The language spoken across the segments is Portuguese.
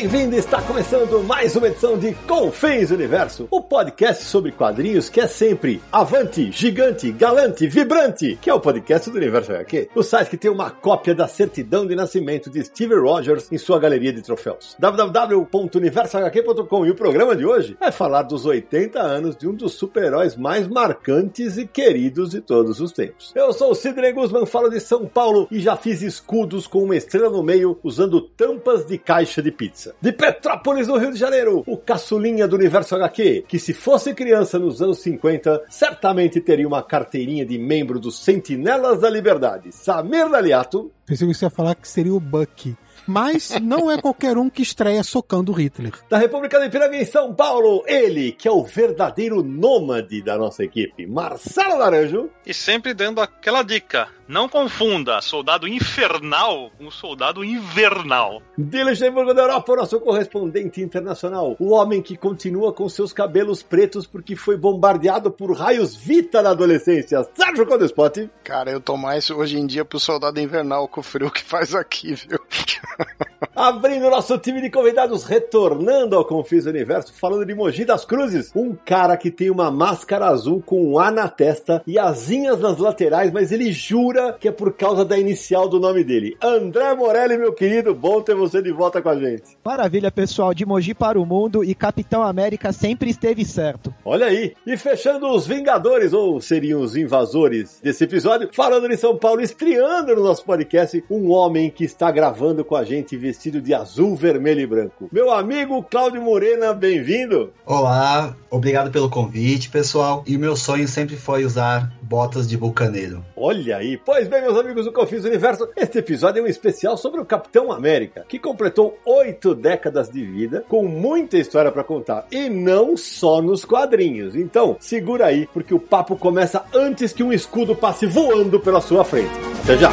Bem-vindo! Está começando mais uma edição de Confins Universo, o podcast sobre quadrinhos que é sempre avante, gigante, galante, vibrante, que é o podcast do Universo HQ, o site que tem uma cópia da certidão de nascimento de Steve Rogers em sua galeria de troféus. www.universohq.com e o programa de hoje é falar dos 80 anos de um dos super-heróis mais marcantes e queridos de todos os tempos. Eu sou o Sidney Guzman, falo de São Paulo e já fiz escudos com uma estrela no meio usando tampas de caixa de pizza. De Petrópolis, no Rio de Janeiro, o caçulinha do universo HQ, que se fosse criança nos anos 50, certamente teria uma carteirinha de membro dos Sentinelas da Liberdade. Samir Daliato. Pensei que você ia falar que seria o Bucky. Mas não é qualquer um que estreia socando Hitler. Da República do Ipiranga em São Paulo, ele, que é o verdadeiro nômade da nossa equipe, Marcelo Laranjo. E sempre dando aquela dica: não confunda soldado infernal com soldado invernal. De Luxemburgo da Europa, o nosso correspondente internacional, o homem que continua com seus cabelos pretos porque foi bombardeado por raios Vita na adolescência, Sérgio Codespot. Cara, eu tô mais hoje em dia pro soldado invernal com o frio que faz aqui, viu? Abrindo nosso time de convidados, retornando ao Confis Universo, falando de Mogi das Cruzes, um cara que tem uma máscara azul com um A na testa e asinhas nas laterais, mas ele jura que é por causa da inicial do nome dele. André Morelli, meu querido, bom ter você de volta com a gente. Maravilha, pessoal, de Mogi para o mundo e Capitão América sempre esteve certo. Olha aí, e fechando os Vingadores, ou seriam os invasores desse episódio, falando de São Paulo, estreando no nosso podcast, um homem que está gravando com a gente vestido de azul, vermelho e branco. Meu amigo Cláudio Morena, bem-vindo! Olá, obrigado pelo convite, pessoal. E o meu sonho sempre foi usar botas de bucaneiro. Olha aí! Pois bem, meus amigos do Confis Universo, este episódio é um especial sobre o Capitão América, que completou oito décadas de vida, com muita história para contar, e não só nos quadrinhos. Então, segura aí, porque o papo começa antes que um escudo passe voando pela sua frente. Até já!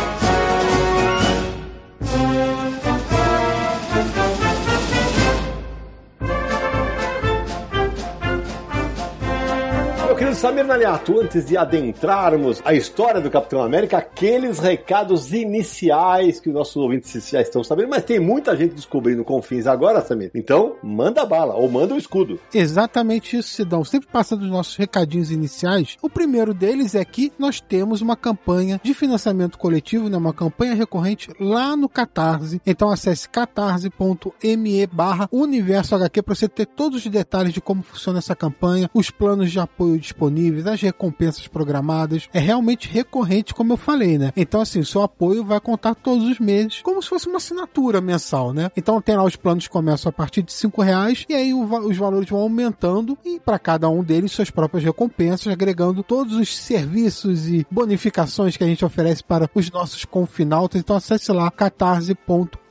Samir Naliato, antes de adentrarmos a história do Capitão América, aqueles recados iniciais que os nossos ouvintes já estão sabendo, mas tem muita gente descobrindo confins agora, Samir. Então, manda bala, ou manda o escudo. Exatamente isso, Sidão. Sempre passando os nossos recadinhos iniciais. O primeiro deles é que nós temos uma campanha de financiamento coletivo, né, uma campanha recorrente lá no Catarse. Então acesse catarse.me barra universo HQ para você ter todos os detalhes de como funciona essa campanha, os planos de apoio disponíveis, as recompensas programadas. É realmente recorrente, como eu falei, né? Então, assim, seu apoio vai contar todos os meses, como se fosse uma assinatura mensal, né? Então, tem lá os planos que começam a partir de cinco reais e aí os valores vão aumentando e para cada um deles suas próprias recompensas, agregando todos os serviços e bonificações que a gente oferece para os nossos confinautas. Então, acesse lá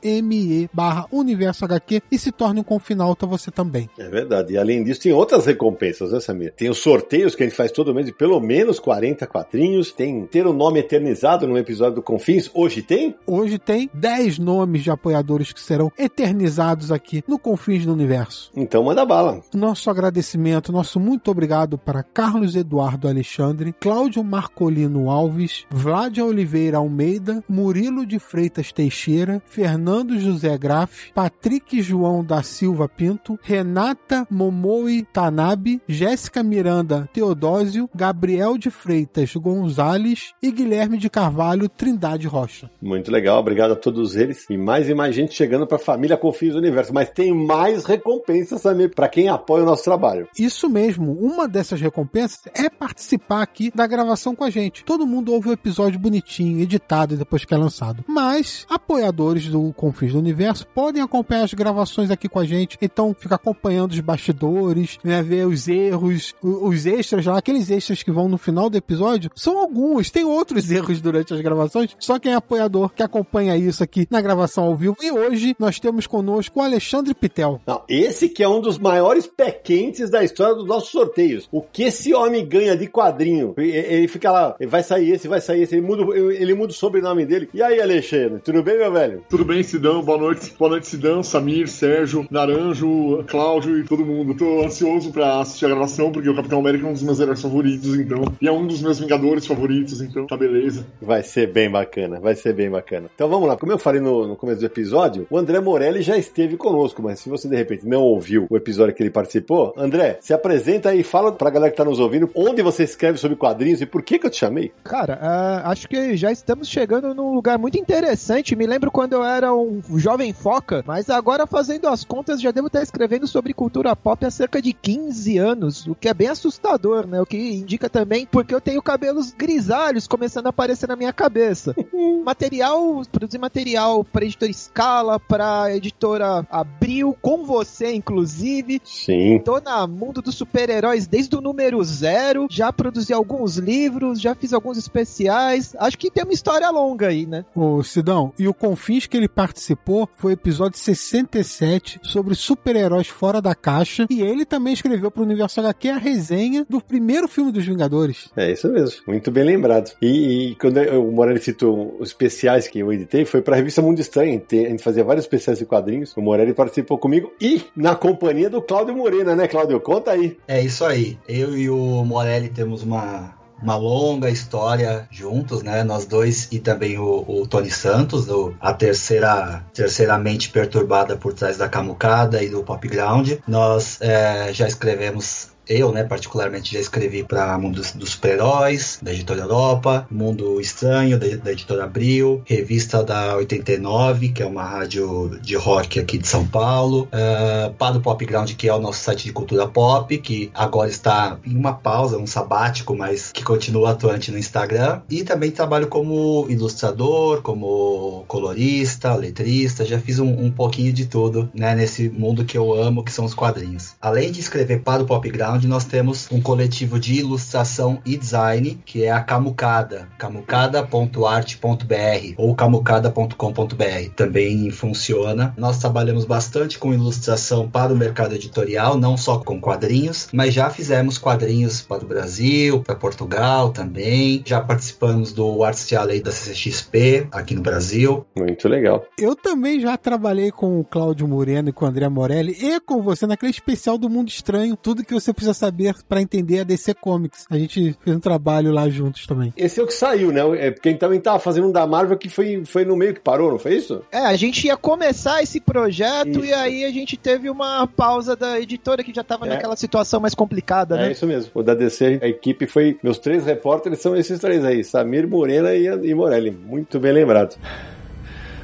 catarse.me barra universo HQ e se torne um confinalta você também. É verdade. E além disso, tem outras recompensas, né, Samir? Tem os sorteios que a gente faz todo mês de pelo menos 40 quadrinhos. Tem ter o nome eternizado no episódio do Confins. Hoje tem? Hoje tem 10 nomes de apoiadores que serão eternizados aqui no Confins do Universo. Então manda bala. Nosso agradecimento, nosso muito obrigado para Carlos Eduardo Alexandre, Cláudio Marcolino Alves, Vládia Oliveira Almeida, Murilo de Freitas Teixeira, Fernando José Graff, Patrick João da Silva Pinto, Renata Momoi Tanabe, Jéssica Miranda Teodósio, Gabriel de Freitas Gonzales e Guilherme de Carvalho Trindade Rocha. Muito legal, obrigado a todos eles. E mais e mais gente chegando para a família Confins do Universo. Mas tem mais recompensas também para quem apoia o nosso trabalho. Isso mesmo, uma dessas recompensas é participar aqui da gravação com a gente. Todo mundo ouve o episódio bonitinho, editado depois que é lançado. Mas apoiadores do Confins do Universo, podem acompanhar as gravações aqui com a gente. Então, fica acompanhando os bastidores, né, ver os erros, os extras lá, aqueles extras que vão no final do episódio. São alguns, tem outros erros durante as gravações. Só quem é apoiador que acompanha isso aqui na gravação ao vivo. E hoje nós temos conosco o Alexandre Pitel. Não, esse que é um dos maiores pé quentes da história dos nossos sorteios. O que esse homem ganha de quadrinho? Ele fica lá, vai sair esse, vai sair esse, ele muda, ele muda o sobrenome dele. E aí, Alexandre, tudo bem, meu velho? Tudo bem, Sidão? Boa noite. Boa noite, Sidão, Samir, Sérgio, Naranjo, Cláudio e todo mundo. Tô ansioso pra assistir a gravação, porque o Capitão América é um dos meus heróis favoritos, então. E é um dos meus Vingadores favoritos, então tá beleza. Vai ser bem bacana, vai ser bem bacana. Então vamos lá, como eu falei no, no começo do episódio, o André Morelli já esteve conosco, mas se você de repente não ouviu o episódio que ele participou, André, se apresenta aí, fala pra galera que tá nos ouvindo onde você escreve sobre quadrinhos e por que que eu te chamei. Cara, ah, acho que já estamos chegando num lugar muito interessante. Me lembro quando eu era um jovem foca, mas agora fazendo as contas já devo estar escrevendo sobre cultura pop há cerca de 15 anos, o que é bem assustador, né? O que indica também porque eu tenho cabelos grisalhos começando a aparecer na minha cabeça. material, produzir material para editora Scala, para editora Abril, com você inclusive. Sim. Tô na mundo dos super-heróis desde o número zero, já produzi alguns livros, já fiz alguns especiais. Acho que tem uma história longa aí, né? Ô, Sidão, e o Confins que ele participou foi o episódio 67 sobre super-heróis fora da caixa. E ele também escreveu pro Universo HQ a resenha do primeiro filme dos Vingadores. É isso mesmo, muito bem lembrado. E, e quando o Morelli citou os especiais que eu editei, foi pra revista Mundo Estranho. A gente fazia vários especiais de quadrinhos. O Morelli participou comigo e na companhia do Cláudio Morena, né, Cláudio? Conta aí. É isso aí. Eu e o Morelli temos uma, uma longa história juntos, né? Nós dois e também o, o Tony Santos, a terceira, terceira mente perturbada por trás da Camucada e do Pop Ground. Nós é, já escrevemos. Eu, né, particularmente, já escrevi para Mundo dos- Super-Heróis, da editora Europa, Mundo Estranho, da, da editora Abril, revista da 89, que é uma rádio de rock aqui de São Paulo, eh, para o Pop Ground, que é o nosso site de cultura pop, que agora está em uma pausa, um sabático, mas que continua atuante no Instagram. E também trabalho como ilustrador, como colorista, letrista, já fiz um, um pouquinho de tudo, né, nesse mundo que eu amo, que são os quadrinhos. Além de escrever para o Pop Ground, nós temos um coletivo de ilustração e design, que é a Camucada, camucada.arte.br ou camucada.com.br. Também funciona. Nós trabalhamos bastante com ilustração para o mercado editorial, não só com quadrinhos, mas já fizemos quadrinhos para o Brasil, para Portugal também. Já participamos do Arts Alley da CCXP aqui no Brasil. Muito legal. Eu também já trabalhei com o Cláudio Moreno e com o André Morelli e com você naquele especial do Mundo Estranho, tudo que você precisa saber pra entender a DC Comics. A gente fez um trabalho lá juntos também. Esse é o que saiu, né? É porque também tava fazendo um da Marvel que foi, foi no meio que parou, não foi isso? É, a gente ia começar esse projeto Isso. e aí a gente teve uma pausa da editora que já tava É. naquela situação mais complicada, É né? isso mesmo. O da DC, a equipe foi. Meus três repórteres são esses três aí: Samir, Morena e, e Morelli. Muito bem lembrado.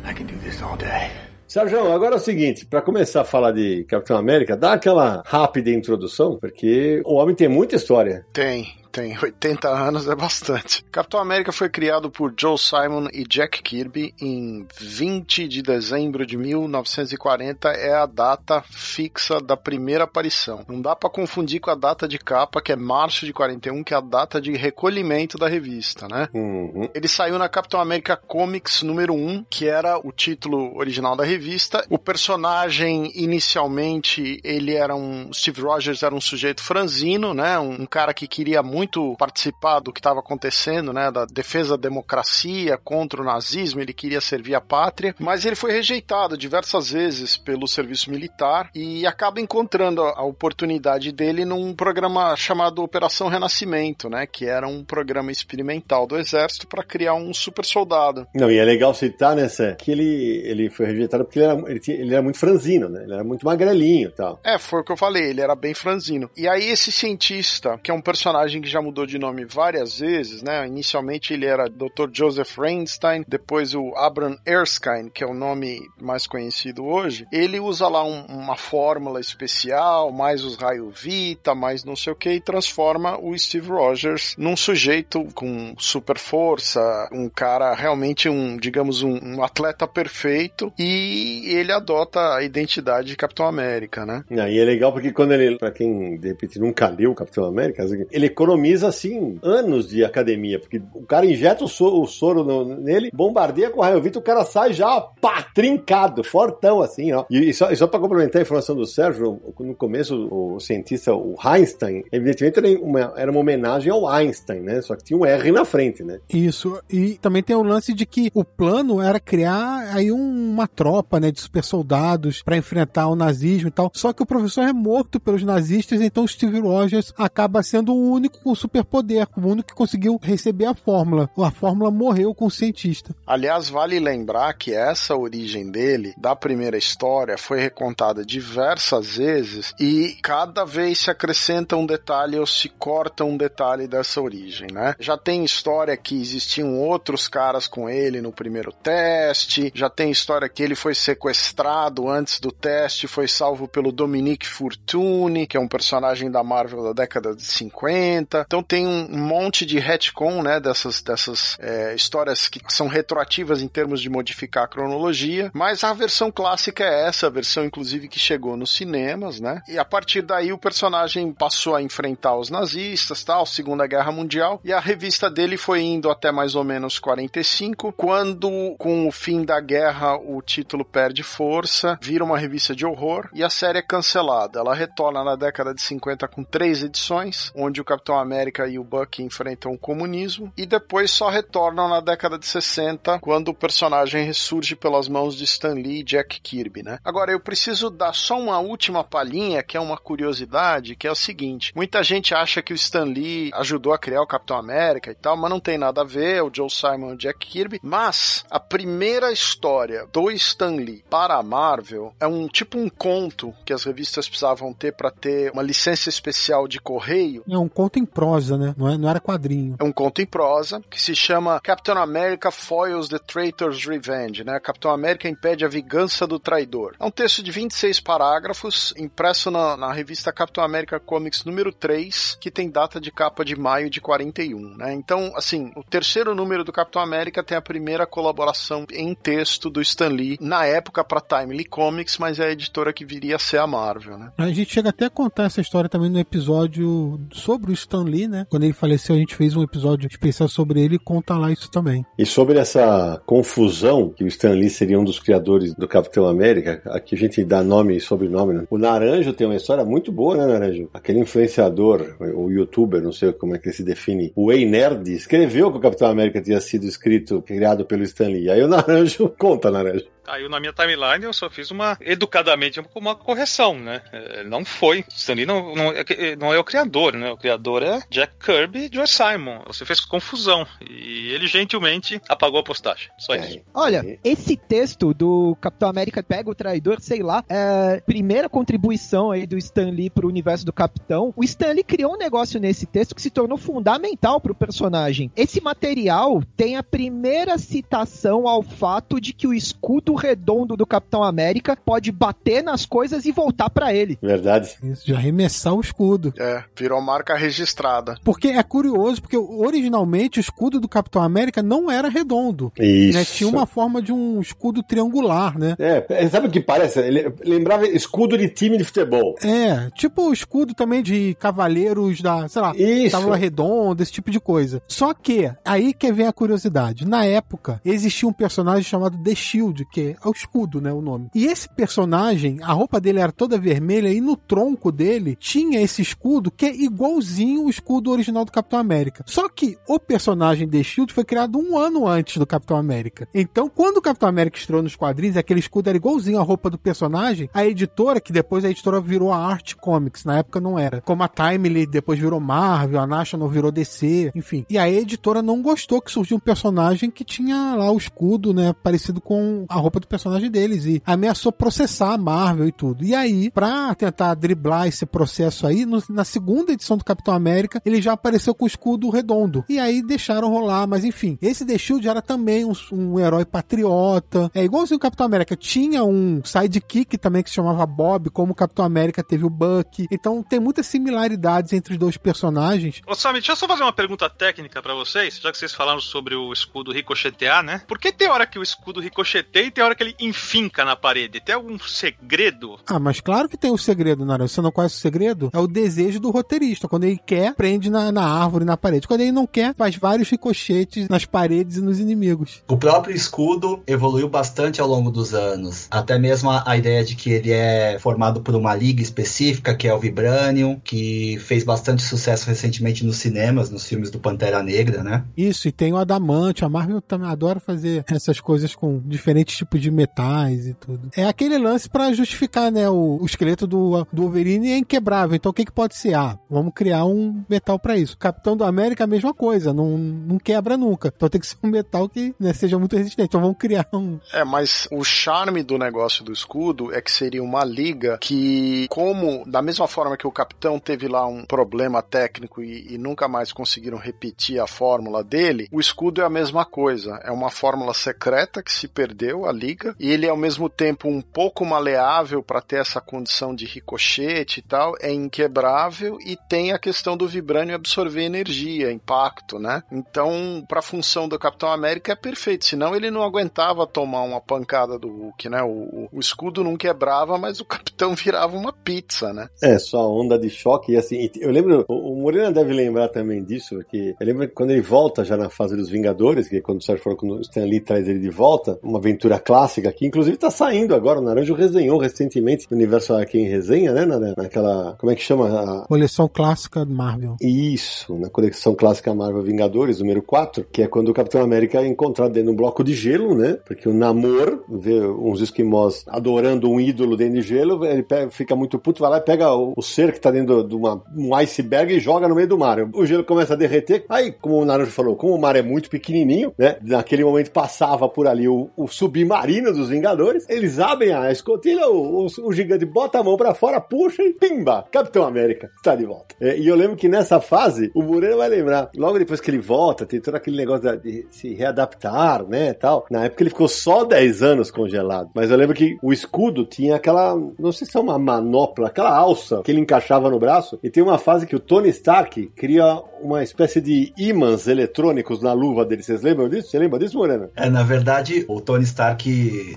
I can do this all day. Sérgio, agora é o seguinte: pra começar a falar de Capitão América, dá aquela rápida introdução, porque o homem tem muita história. Tem, tem. 80 anos é bastante. Capitão América foi criado por Joe Simon e Jack Kirby em 20 de dezembro de 1940. É a data fixa da primeira aparição. Não dá pra confundir com a data de capa, que é março de 41, que é a data de recolhimento da revista, né? Uhum. Ele saiu na Capitão América Comics número 1, que era o título original da revista. O personagem, inicialmente, ele era um. Steve Rogers era um sujeito franzino, né? Um, um cara que queria muito participar do que estava acontecendo, né? Da defesa da democracia contra o nazismo, ele queria servir a pátria, mas ele foi rejeitado diversas vezes pelo serviço militar e acaba encontrando a, a oportunidade dele num programa chamado Operação Renascimento, né? Que era um programa experimental do exército para criar um super soldado. Não, e é legal citar, né, Sé, que ele, ele foi rejeitado porque ele era, ele, tinha- ele era muito franzino, né? Ele era muito magrelinho e tal. É, foi o que eu falei, ele era bem franzino. E aí esse cientista, que é um personagem que já mudou de nome várias vezes, né? Inicialmente ele era Dr. Joseph Reinstein, depois o Abram Erskine, que é o nome mais conhecido hoje. Ele usa lá um, uma fórmula especial, mais os raio Vita, mais não sei o que, e transforma o Steve Rogers num sujeito com super força, um cara realmente um, digamos, um, um atleta perfeito, e ele adota a identidade de Capitão América, né? E é legal porque quando ele, pra quem de repente nunca leu Capitão América, ele economiza assim anos de academia, porque o cara injeta o soro, o soro no- nele, bombardeia com o raio Vita, o cara sai já, pá, trincado, fortão assim, ó. E, e só, e só pra complementar a informação do Sérgio, no começo o, cientista, o Einstein, evidentemente era uma, era uma homenagem ao Einstein, né? Só que tinha um R na frente, né? Isso. E também tem o lance de que o plano era criar aí um- uma tropa, né, de super soldados pra enfrentar o nazismo e tal. Só que o professor é morto pelos nazistas, então Steve Rogers acaba sendo o único com superpoder, o único que conseguiu receber a fórmula. A fórmula morreu com o cientista. Aliás, vale lembrar que essa origem dele, da primeira história, foi recontada diversas vezes e cada vez se acrescenta um detalhe ou se corta um detalhe dessa origem, né? Já tem história que existiam outros caras com ele no primeiro teste, já tem história que ele foi sequestrado antes do teste, foi salvo pelo Dominique Fortune, que é um personagem da Marvel da década de 50. Então tem um monte de retcon, né, dessas, dessas é, histórias que são retroativas em termos de modificar a cronologia, mas a versão clássica é essa, a versão inclusive que chegou nos cinemas, né? E a partir daí o personagem passou a enfrentar os nazistas, tal, Segunda Guerra Mundial, e a revista dele foi indo até mais ou menos 45, quando com o fim da guerra o título perde força, vira uma revista de horror e a série é cancelada. Ela retorna na década de 50 com três edições, onde o Capitão América e o Bucky enfrentam o comunismo, e depois só retornam na década de 60, quando o personagem ressurge pelas mãos de Stan Lee e Jack Kirby, né? Agora eu preciso dar só uma última palhinha, que é uma curiosidade, que é o seguinte: muita gente acha que o Stan Lee ajudou a criar o Capitão América e tal, mas não tem nada a ver, o Joe Simon e o Jack Kirby. Mas a primeira história do Stan Lee para a Marvel é um tipo um conto que as revistas precisavam ter para ter uma licença especial de correio. É um conto em prosa, né? Não, é, não era quadrinho. É um conto em prosa que se chama Captain America Foils the Traitor's Revenge, né? Capitão América impede a vingança do traidor. É um texto de 26 parágrafos, impresso na, na revista Capitão América Comics número 3, que tem data de capa de maio de 41, né? Então, assim, o terceiro número do Capitão América tem a primeira colaboração em texto do Stan Lee, na época para Timely Comics, mas é a editora que viria a ser a Marvel, né? A gente chega até a contar essa história também no episódio sobre o Stan Lee, né? Quando ele faleceu, a gente fez um episódio especial sobre ele e conta lá isso também. E sobre essa confusão que o Stan Lee seria um dos criadores do Capitão América, aqui a gente dá nome e sobrenome, né? O Naranjo tem uma história muito boa, né, Naranjo? Aquele influenciador, o youtuber, não sei como é que ele se define, o Ei Nerd, escreveu que o Capitão América tinha sido escrito, criado pelo Stan Lee. Aí o Naranjo, conta, Naranjo. Caiu na minha timeline, eu só fiz uma, educadamente, uma correção, né? É, Não foi. Stanley não, não, é, não é o criador, né? O criador é Jack Kirby e Joe Simon. Você fez confusão. E ele gentilmente apagou a postagem. Só isso. Olha, esse texto do Capitão América pega o traidor, sei lá, é primeira contribuição aí do Stan Lee pro universo do Capitão. O Stan Lee criou um negócio nesse texto que se tornou fundamental pro personagem. Esse material tem a primeira citação ao fato de que o escudo redondo do Capitão América pode bater nas coisas e voltar pra ele. Verdade. Isso, de arremessar o escudo. É, virou marca registrada. Porque é curioso, porque originalmente o escudo do Capitão América não era redondo. Isso. Né? Tinha uma forma de um escudo triangular, né? É, sabe o que parece? Ele lembrava escudo de time de futebol. É, tipo o escudo também de cavaleiros da, sei lá, Isso. tábua redonda, esse tipo de coisa. Só que, aí que vem a curiosidade. Na época, existia um personagem chamado The Shield, que é o escudo, né, o nome. E esse personagem, a roupa dele era toda vermelha e no tronco dele tinha esse escudo que é igualzinho o escudo original do Capitão América. Só que o personagem The Shield foi criado um ano antes do Capitão América. Então, quando o Capitão América estreou nos quadrinhos, aquele escudo era igualzinho a roupa do personagem, a editora, que depois a editora virou a Art Comics, na época não era. Como a Timely depois virou Marvel, a National virou DC, enfim. E aí a editora não gostou que surgiu um personagem que tinha lá o escudo, né, parecido com a roupa roupa do personagem deles e ameaçou processar a Marvel e tudo. E aí, pra tentar driblar esse processo aí, no, na segunda edição do Capitão América, ele já apareceu com o escudo redondo. E aí deixaram rolar, mas enfim. Esse The Shield era também um, um herói patriota. É igualzinho o Capitão América. Tinha um sidekick também que se chamava Bob, como o Capitão América teve o Buck. Então tem muitas similaridades entre os dois personagens. Ô, Sammy, deixa eu só fazer uma pergunta técnica pra vocês, já que vocês falaram sobre o escudo ricochetear, né? Por que tem hora que o escudo ricocheteia e tem hora que ele enfinca na parede? Tem algum segredo? Ah, mas claro que tem o segredo, Nara. Você não conhece o segredo? É o desejo do roteirista. Quando ele quer, prende na, na árvore, na parede. Quando ele não quer, faz vários ricochetes nas paredes e nos inimigos. O próprio escudo evoluiu bastante ao longo dos anos. Até mesmo a, a ideia de que ele é formado por uma liga específica, que é o Vibranium, que fez bastante sucesso recentemente nos cinemas, nos filmes do Pantera Negra, né? Isso, e tem o adamante. A Marvel também adora fazer essas coisas com diferentes tipos de metais e tudo. É aquele lance pra justificar, né? O, o esqueleto do, do Wolverine é inquebrável. Então o que, que pode ser? Ah, vamos criar um metal pra isso. Capitão do América a mesma coisa, não, não quebra nunca. Então tem que ser um metal que né, seja muito resistente. Então vamos criar um. É, mas o charme do negócio do escudo é que seria uma liga que, como, da mesma forma que o capitão teve lá um problema técnico e, e nunca mais conseguiram repetir a fórmula dele, o escudo é a mesma coisa. É uma fórmula secreta que se perdeu, a liga, e ele ao mesmo tempo um pouco maleável para ter essa condição de ricochete e tal, é inquebrável e tem a questão do vibrânio absorver energia, impacto, né? Então, para a função do Capitão América é perfeito, senão ele não aguentava tomar uma pancada do Hulk, né? O, o escudo não quebrava, mas o Capitão virava uma pizza, né? É, só onda de choque. E assim, eu lembro, o, Morena deve lembrar também disso, porque eu lembro quando ele volta já na fase dos Vingadores, que é quando o Sérgio falou que o Stan Lee traz ele de volta, uma aventura clássica que inclusive tá saindo agora, o Naranjo resenhou recentemente no Universo aqui em resenha, né? Na, naquela, como é que chama? A... Coleção clássica Marvel. Isso, na coleção clássica Marvel Vingadores, número 4, que é quando o Capitão América é encontrado dentro de um bloco de gelo, né? Porque o Namor vê uns esquimós adorando um ídolo dentro de gelo, ele pega, fica muito puto, vai lá e pega o, o ser que tá dentro de uma, um iceberg e joga no meio do mar. O gelo começa a derreter, aí, como o Naruto falou, como o mar é muito pequenininho, né? Naquele momento passava por ali o, o submarino dos Vingadores, eles abrem a escotilha, o, o, o gigante bota a mão pra fora, puxa e pimba! Capitão América está de volta. É, e eu lembro que nessa fase, o Moreira vai lembrar, logo depois que ele volta, tem todo aquele negócio de, de se readaptar, né, tal. Na época ele ficou só 10 anos congelado. Mas eu lembro que o escudo tinha aquela, não sei se é uma manopla, aquela alça que ele encaixava no braço. E tem uma fase que o Tony Stark cria uma espécie de ímãs eletrônicos na luva dele. Vocês lembram disso? Você lembra disso, Morena? É, na verdade, o Tony Stark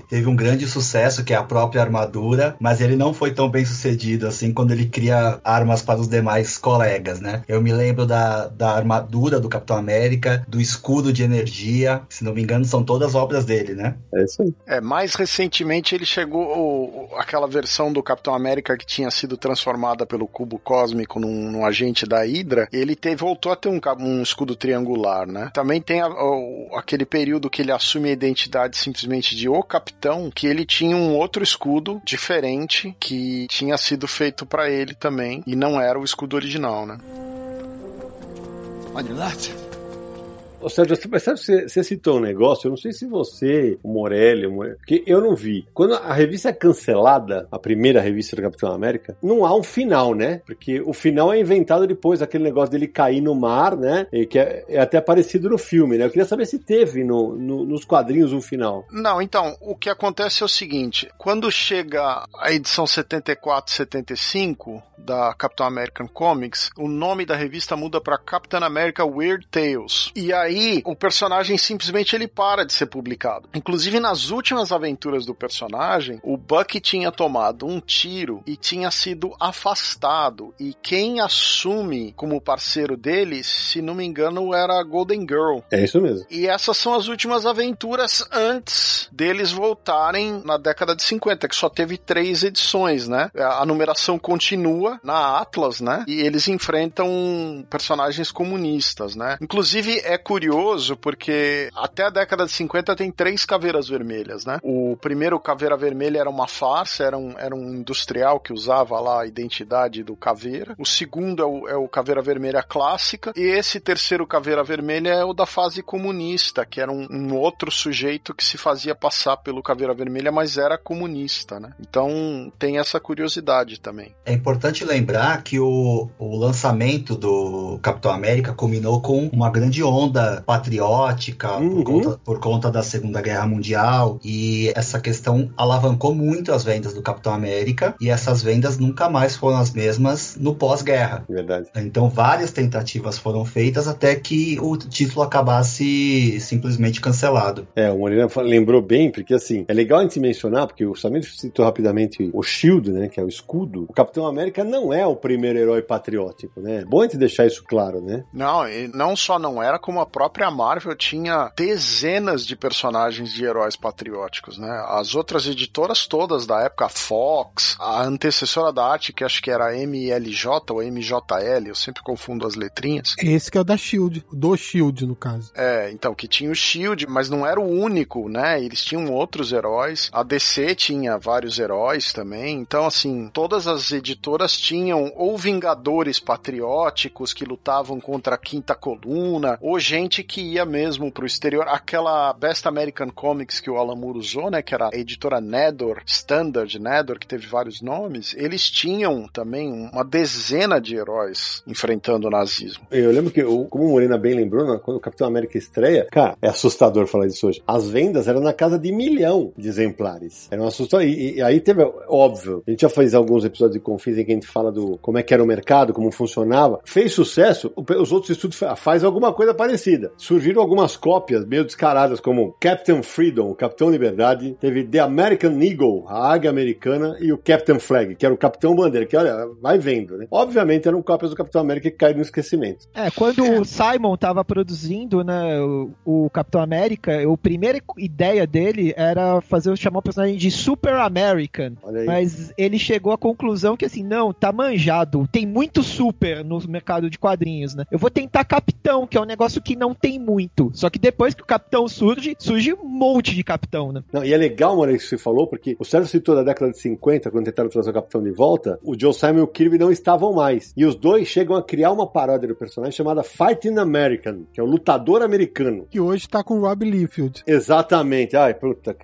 teve um grande sucesso, que é a própria armadura, mas ele não foi tão bem sucedido assim quando ele cria armas para os demais colegas, né? Eu me lembro da, da armadura do Capitão América, do escudo de energia, se não me engano, são todas obras dele, né? É isso aí. É, mais recentemente ele chegou o, aquela versão do Capitão América que tinha sido transformada pelo cubo cósmico num, num agente da Hydra, ele teve, voltou a ter um, um escudo triangular, né? Também tem a- o- aquele período que ele assume a identidade simplesmente de o Capitão, que ele tinha um outro escudo diferente que tinha sido feito pra ele também e não era o escudo original, né? On your left. Ô, Sérgio, sabe, você, você citou um negócio, eu não sei se você, o Morelli, porque eu não vi. Quando a revista é cancelada, a primeira revista do Capitão América, não há um final, né? Porque o final é inventado depois, aquele negócio dele cair no mar, né? E que é, é até parecido no filme, né? Eu queria saber se teve no, no- nos quadrinhos um final. Não, então, o que acontece é o seguinte: quando chega a edição 74 75 da Capitão American Comics, o nome da revista muda para Captain America Weird Tales. E aí, o personagem simplesmente ele para de ser publicado. Inclusive, nas últimas aventuras do personagem, o Buck tinha tomado um tiro e tinha sido afastado. E quem assume como parceiro dele, se não me engano, era a Golden Girl. É isso mesmo. E essas são as últimas aventuras antes deles voltarem na década de 50, que só teve três edições, né? A numeração continua na Atlas, né? E eles enfrentam personagens comunistas, né? Inclusive, é curioso porque até a década de 50 tem três caveiras vermelhas, né? O primeiro caveira vermelha era uma farsa, era um, era um industrial que usava lá a identidade do caveira. O segundo é o, é o caveira vermelha clássica. E esse terceiro caveira vermelha é o da fase comunista, que era um, um outro sujeito que se fazia passar pelo caveira vermelha, mas era comunista, né? Então tem essa curiosidade também. É importante lembrar que o, o lançamento do Capitão América culminou com uma grande onda patriótica Uhum. por, conta, por conta da Segunda Guerra Mundial e essa questão alavancou muito as vendas do Capitão América e essas vendas nunca mais foram as mesmas no pós-guerra. Verdade. Então várias tentativas foram feitas até que o título acabasse simplesmente cancelado. É, o Moreira lembrou bem, porque assim, é legal a gente mencionar, porque o Samir citou rapidamente o Shield, né, que é o escudo. O Capitão América não é o primeiro herói patriótico, né? É bom a gente deixar isso claro, né? Não, e não só não era, como a própria Marvel tinha dezenas de personagens de heróis patrióticos, né? As outras editoras todas da época, a Fox, a antecessora da arte, que acho que era MLJ ou MJL, eu sempre confundo as letrinhas. Esse que é o da Shield, do Shield, no caso. É, então, que tinha o Shield, mas não era o único, né? Eles tinham outros heróis. A DC tinha vários heróis também. Então, assim, todas as editoras tinham ou vingadores patrióticos que lutavam contra a quinta coluna, ou gente que ia mesmo pro exterior. Aquela Best American Comics que o Alan Moore usou, né? Que era a editora Nedor, Standard Nedor, que teve vários nomes. Eles tinham também uma dezena de heróis enfrentando o nazismo. Eu lembro que, como o Morena bem lembrou, né, quando o Capitão América estreia, cara, é assustador falar isso hoje. As vendas eram na casa de milhão de exemplares. Eram assustador. E, e aí teve, óbvio, a gente já fez alguns episódios de Confis em que a gente fala do como é que era o mercado, como funcionava. Fez sucesso, os outros estúdios fa- faz alguma coisa parecida. Surgiram algumas cópias meio descaradas, como Captain Freedom, o Capitão Liberdade, teve The American Eagle, a águia americana, e o Captain Flag, que era o Capitão Bandeira, que olha, vai vendo, né? Obviamente eram cópias do Capitão América que caíram no esquecimento. É, quando o Simon tava produzindo, né, o, o Capitão América, a primeira ideia dele era fazer chamar o personagem de Super American. Mas ele chegou à conclusão que assim, não, tá manjado. Tem muito super no mercado de quadrinhos, né? Eu vou tentar Capitão, que é um negócio que não tem muito. Só que depois que o Capitão surge, surge um monte de Capitão, né? Não, e é legal, Moreira, isso que você falou, porque o Sérgio citou da década de 50, quando tentaram trazer o Capitão de volta, o Joe Simon e o Kirby não estavam mais. E os dois chegam a criar uma paródia do personagem chamada Fighting American, que é o lutador americano. Que hoje tá com o Rob Liefeld. Exatamente. Ai, puta.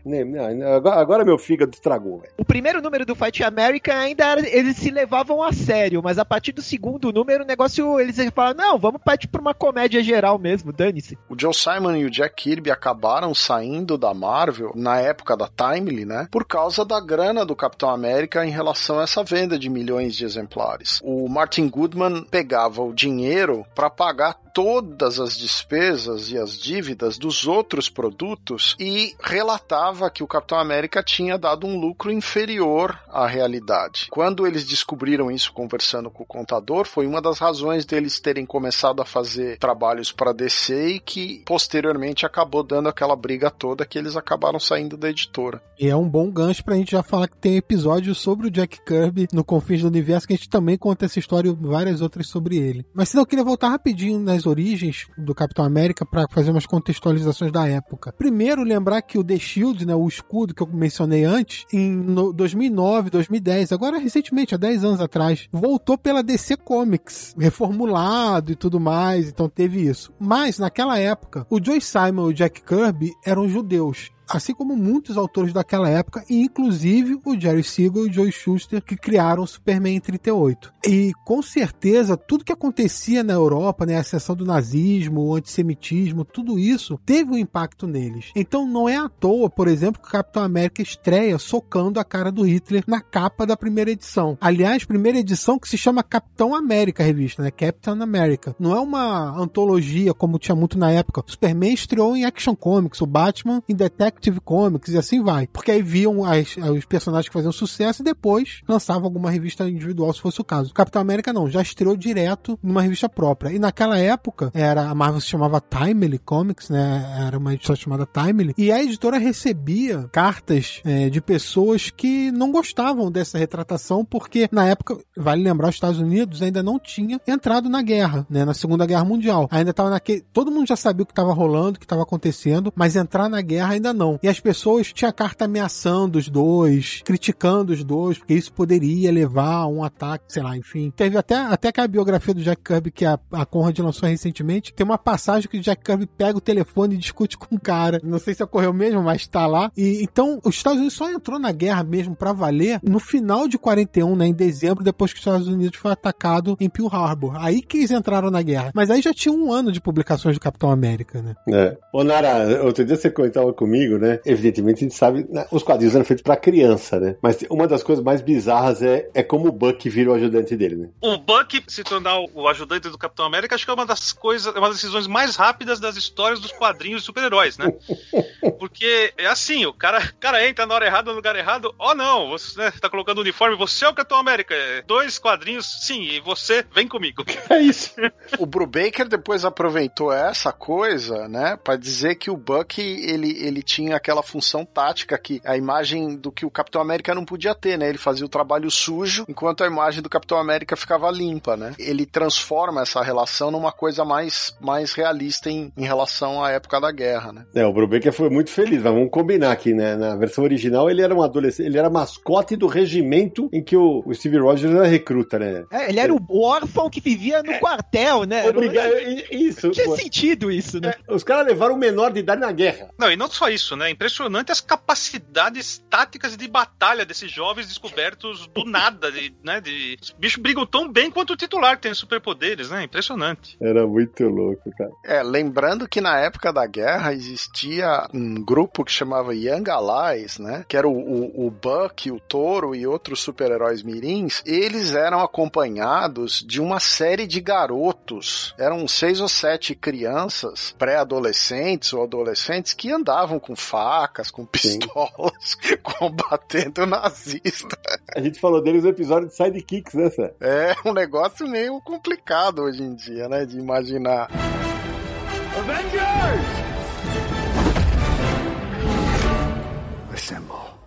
Agora, meu fígado estragou, velho. O primeiro número do Fight America ainda era, eles se levavam a sério, mas a partir do segundo número o negócio eles falaram, não, vamos partir pra uma comédia geral mesmo, dane-se. O Joe Simon e o Jack Kirby acabaram saindo da Marvel na época da Timely, né? Por causa da grana do Capitão América em relação a essa venda de milhões de exemplares. O Martin Goodman pegava o dinheiro para pagar todas as despesas e as dívidas dos outros produtos e relatava que o Capitão América tinha dado um lucro inferior à realidade. Quando eles descobriram isso conversando com o contador, foi uma das razões deles terem começado a fazer trabalhos para DC e que posteriormente acabou dando aquela briga toda que eles acabaram saindo da editora. E é um bom gancho pra gente já falar que tem episódios sobre o Jack Kirby no Confins do Universo, que a gente também conta essa história e várias outras sobre ele. Mas se não, eu queria voltar rapidinho nas origens do Capitão América pra fazer umas contextualizações da época. Primeiro, lembrar que o The Shield, né, o escudo que eu mencionei antes, em no- 2009, 2010, agora recentemente, há 10 anos atrás, voltou pela DC Comics, reformulado e tudo mais, então teve isso. Mas, naquela época, o Joe Simon e o Jack Kirby eram judeus assim como muitos autores daquela época, e inclusive o Jerry Siegel e o Joe Shuster, que criaram o Superman em 38. E com certeza, tudo que acontecia na Europa, né, a ascensão do nazismo, o antissemitismo, tudo isso teve um impacto neles. Então não é à toa, por exemplo, que o Capitão América estreia socando a cara do Hitler na capa da primeira edição. Aliás, primeira edição que se chama Capitão América a revista, né? Captain America. Não é uma antologia como tinha muito na época. Superman estreou em Action Comics, o Batman em Detective Detective Comics e assim vai. Porque aí viam as, os personagens que faziam sucesso e depois lançavam alguma revista individual, se fosse o caso. Capitão América não, já estreou direto numa revista própria. E naquela época, era a Marvel se chamava Timely Comics, né? Era uma editora chamada Timely. E a editora recebia cartas é, de pessoas que não gostavam dessa retratação, porque na época, vale lembrar, os Estados Unidos ainda não tinha entrado na guerra, né? Na Segunda Guerra Mundial. Ainda estava naquele. Todo mundo já sabia o que estava rolando, o que estava acontecendo, mas entrar na guerra ainda não. E as pessoas tinham carta ameaçando os dois, criticando os dois, porque isso poderia levar a um ataque, sei lá, enfim. Teve até, até que a biografia do Jack Kirby, que a, a Conrad lançou recentemente, tem uma passagem que o Jack Kirby pega o telefone e discute com o cara. Não sei se ocorreu mesmo, mas tá lá. E então, os Estados Unidos só entrou na guerra mesmo para valer no final de 41, né, em dezembro, depois que os Estados Unidos foi atacado em Pearl Harbor. Aí que eles entraram na guerra. Mas aí já tinha um ano de publicações do Capitão América, né? É. Ô, Nara, outro dia você comentava comigo, né? Evidentemente a gente sabe, né, os quadrinhos eram feitos para criança, né? Mas uma das coisas mais bizarras é, é como o Buck vira o ajudante dele, né? O Buck se tornar o ajudante do Capitão América, acho que é uma das coisas, uma das decisões mais rápidas das histórias dos quadrinhos de super-heróis, né? Porque é assim, o cara, o cara entra na hora errada, no lugar errado, oh não, você né, tá colocando o uniforme, você é o Capitão América. É, dois quadrinhos, sim, e você vem comigo. É isso. o Brubaker depois aproveitou essa coisa, né, para dizer que o Buck ele, ele tinha aquela função tática que a imagem do que o Capitão América não podia ter, né? Ele fazia o trabalho sujo, enquanto a imagem do Capitão América ficava limpa, né? Ele transforma essa relação numa coisa mais, mais realista em, em relação à época da guerra, né? É, o Brubaker foi muito feliz, mas vamos combinar aqui, né? Na versão original ele era um adolescente, ele era mascote do regimento em que o, o Steve Rogers era recruta, né? É, ele era o órfão que vivia no quartel, né? Obrigado, isso. Não tinha pô. sentido isso, né? É, os caras levaram o menor de idade na guerra. Não, e não só isso, né? Impressionante as capacidades táticas de batalha desses jovens descobertos do nada, de, né? De, os bichos brigam tão bem quanto o titular que tem superpoderes, né? Impressionante. Era muito louco, cara. É, lembrando que na época da guerra existia um grupo que chamava Young Allies, né? Que era o, o, o Buck, o Toro e outros super-heróis mirins. Eles eram acompanhados de uma série de garotos. Eram seis ou sete crianças, pré-adolescentes ou adolescentes, que andavam com facas, com pistolas, combatendo o nazista. A gente falou deles no episódio de Sidekicks, né, Sam? É um negócio meio complicado hoje em dia, né? De imaginar.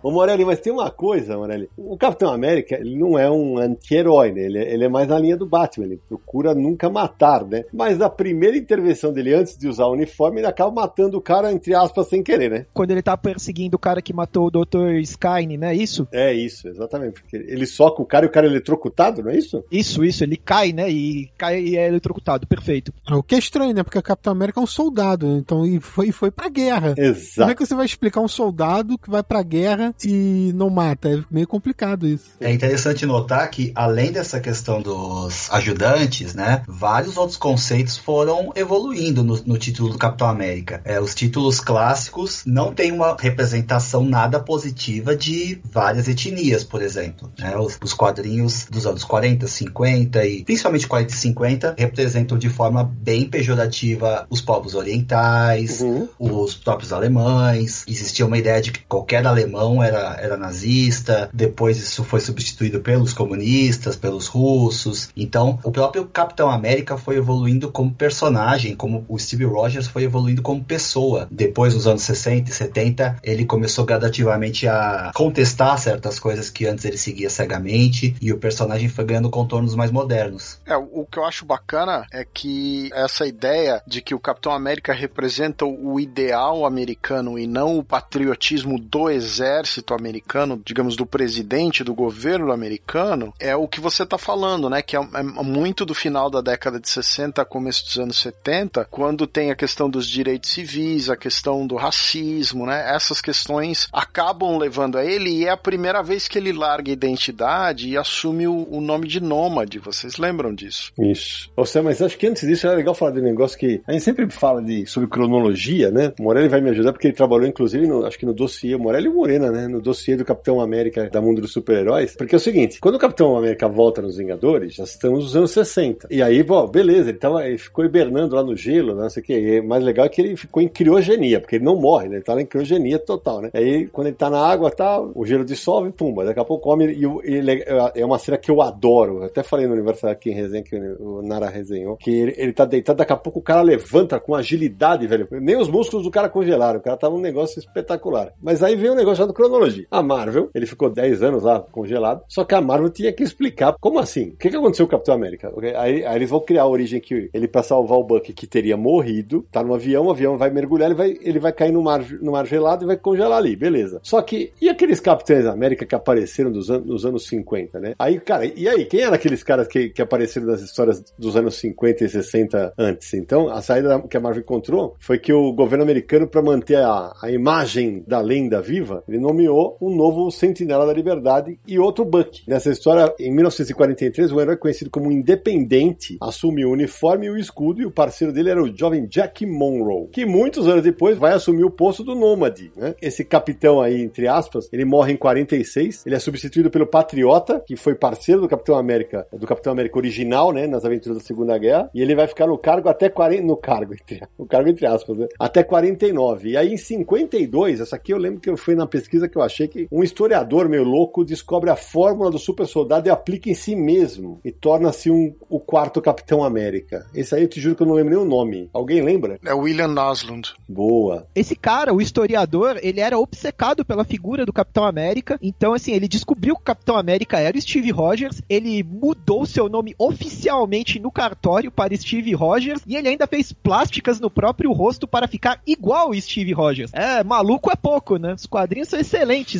Ô Morelli, mas tem uma coisa, Morelli. O Capitão América, ele não é um anti-herói, né? Ele é, ele é mais na linha do Batman. Ele procura nunca matar, né? Mas a primeira intervenção dele, antes de usar o uniforme, ele acaba matando o cara, entre aspas, sem querer, né? Quando ele tá perseguindo o cara que matou o Dr. Skyne, né? Isso? É isso, exatamente. Porque ele soca o cara e o cara é eletrocutado, não é isso? Isso, isso. Ele cai, né? E cai e é eletrocutado. Perfeito. O que é estranho, né? Porque o Capitão América é um soldado, então e foi, e foi pra guerra. Como é Exato. que você vai explicar um soldado que vai pra guerra e não mata? É meio complicado isso. É interessante notar que, além dessa questão dos ajudantes, né, vários outros conceitos foram evoluindo no, no título do Capitão América. É, os títulos clássicos não têm uma representação nada positiva de várias etnias, por exemplo. né? Os, os quadrinhos dos anos 40, 50 e principalmente 40 e 50 representam de forma bem pejorativa os povos orientais, Uhum. os próprios alemães. Existia uma ideia de que qualquer alemão era, era nazista. Depois isso foi substituído pelos comunistas, pelos russos. Então, o próprio Capitão América foi evoluindo como personagem, como o Steve Rogers foi evoluindo como pessoa. Depois, nos anos 60 e 70, ele começou gradativamente a contestar certas coisas que antes ele seguia cegamente e o personagem foi ganhando contornos mais modernos. É, o que eu acho bacana é que essa ideia de que o Capitão América representa o ideal americano e não o patriotismo do exército americano, digamos, do presidente, do governo americano, é o que você tá falando, né? Que é, é muito do final da década de 60, começo dos anos 70, quando tem a questão dos direitos civis, a questão do racismo, né? Essas questões acabam levando a ele e é a primeira vez que ele larga a identidade e assume o, o nome de nômade. Vocês lembram disso? Isso. Sam, mas acho que antes disso era legal falar de um negócio que a gente sempre fala de, sobre cronologia, né? Morelli vai me ajudar porque ele trabalhou, inclusive, no, acho que no dossiê Morelli e Morena, né? No dossiê do Capitão América da Mundo dos Super-Heróis, porque é o seguinte, quando o Capitão América volta nos Vingadores, já estamos nos anos 60. E aí, bom, beleza, ele, tava, ele ficou hibernando lá no gelo, né, não sei o que. E o mais legal é que ele ficou em criogenia, porque ele não morre, né? Ele tá em criogenia total, né? Aí, quando ele tá na água, tá, o gelo dissolve, pumba, daqui a pouco come. E o- ele, é- uma cena que eu adoro. Eu até falei no aniversário aqui em resenha, que o Nara resenhou, que ele, ele tá deitado, daqui a pouco o cara levanta com agilidade, velho. Nem os músculos do cara congelaram. O cara tava um negócio espetacular. Mas aí veio um negócio chamado cronologia. A Marvel, ele ficou 10 anos lá congelado, só que a Marvel tinha que explicar como assim. O que, que aconteceu com o Capitão América? Aí, aí eles vão criar a origem que ele, pra salvar o Buck, que teria morrido, tá no avião, o avião vai mergulhar, ele vai, ele vai cair no mar, no mar gelado e vai congelar ali, beleza. Só que, e aqueles Capitães América que apareceram dos an nos anos 50, né? Aí, cara, e aí, quem eram aqueles caras que, que apareceram nas histórias dos anos 50 e 60 antes? Então, a saída que a Marvel encontrou foi que o governo americano, para manter a, a imagem da lenda viva, ele nomeou um novo Sentinela da Liberdade e outro Buck. Nessa história, em 1943, um herói conhecido como Independente assumiu o uniforme e o escudo, e o parceiro dele era o jovem Jack Monroe, que muitos anos depois vai assumir o posto do Nômade. Né? Esse capitão aí, entre aspas, ele morre em 46, ele é substituído pelo Patriota, que foi parceiro do Capitão América, do Capitão América original, né, nas aventuras da Segunda Guerra, e ele vai ficar no cargo até 40, no cargo, entre, no cargo entre aspas, né, até 49. E aí em 52, essa aqui eu lembro que eu fui na pesquisa que eu achei que um historiador meio louco descobre a fórmula do super soldado e aplica em si mesmo, e torna-se um, o quarto Capitão América. Esse aí eu te juro que eu não lembro nem o nome. Alguém lembra? É William Naslund. Boa. Esse cara, o historiador, ele era obcecado pela figura do Capitão América. Então, assim, ele descobriu que o Capitão América era o Steve Rogers. Ele mudou seu nome oficialmente no cartório para Steve Rogers. E ele ainda fez plásticas no próprio rosto para ficar igual o Steve Rogers. É, maluco é pouco, né? Os quadrinhos são excelentes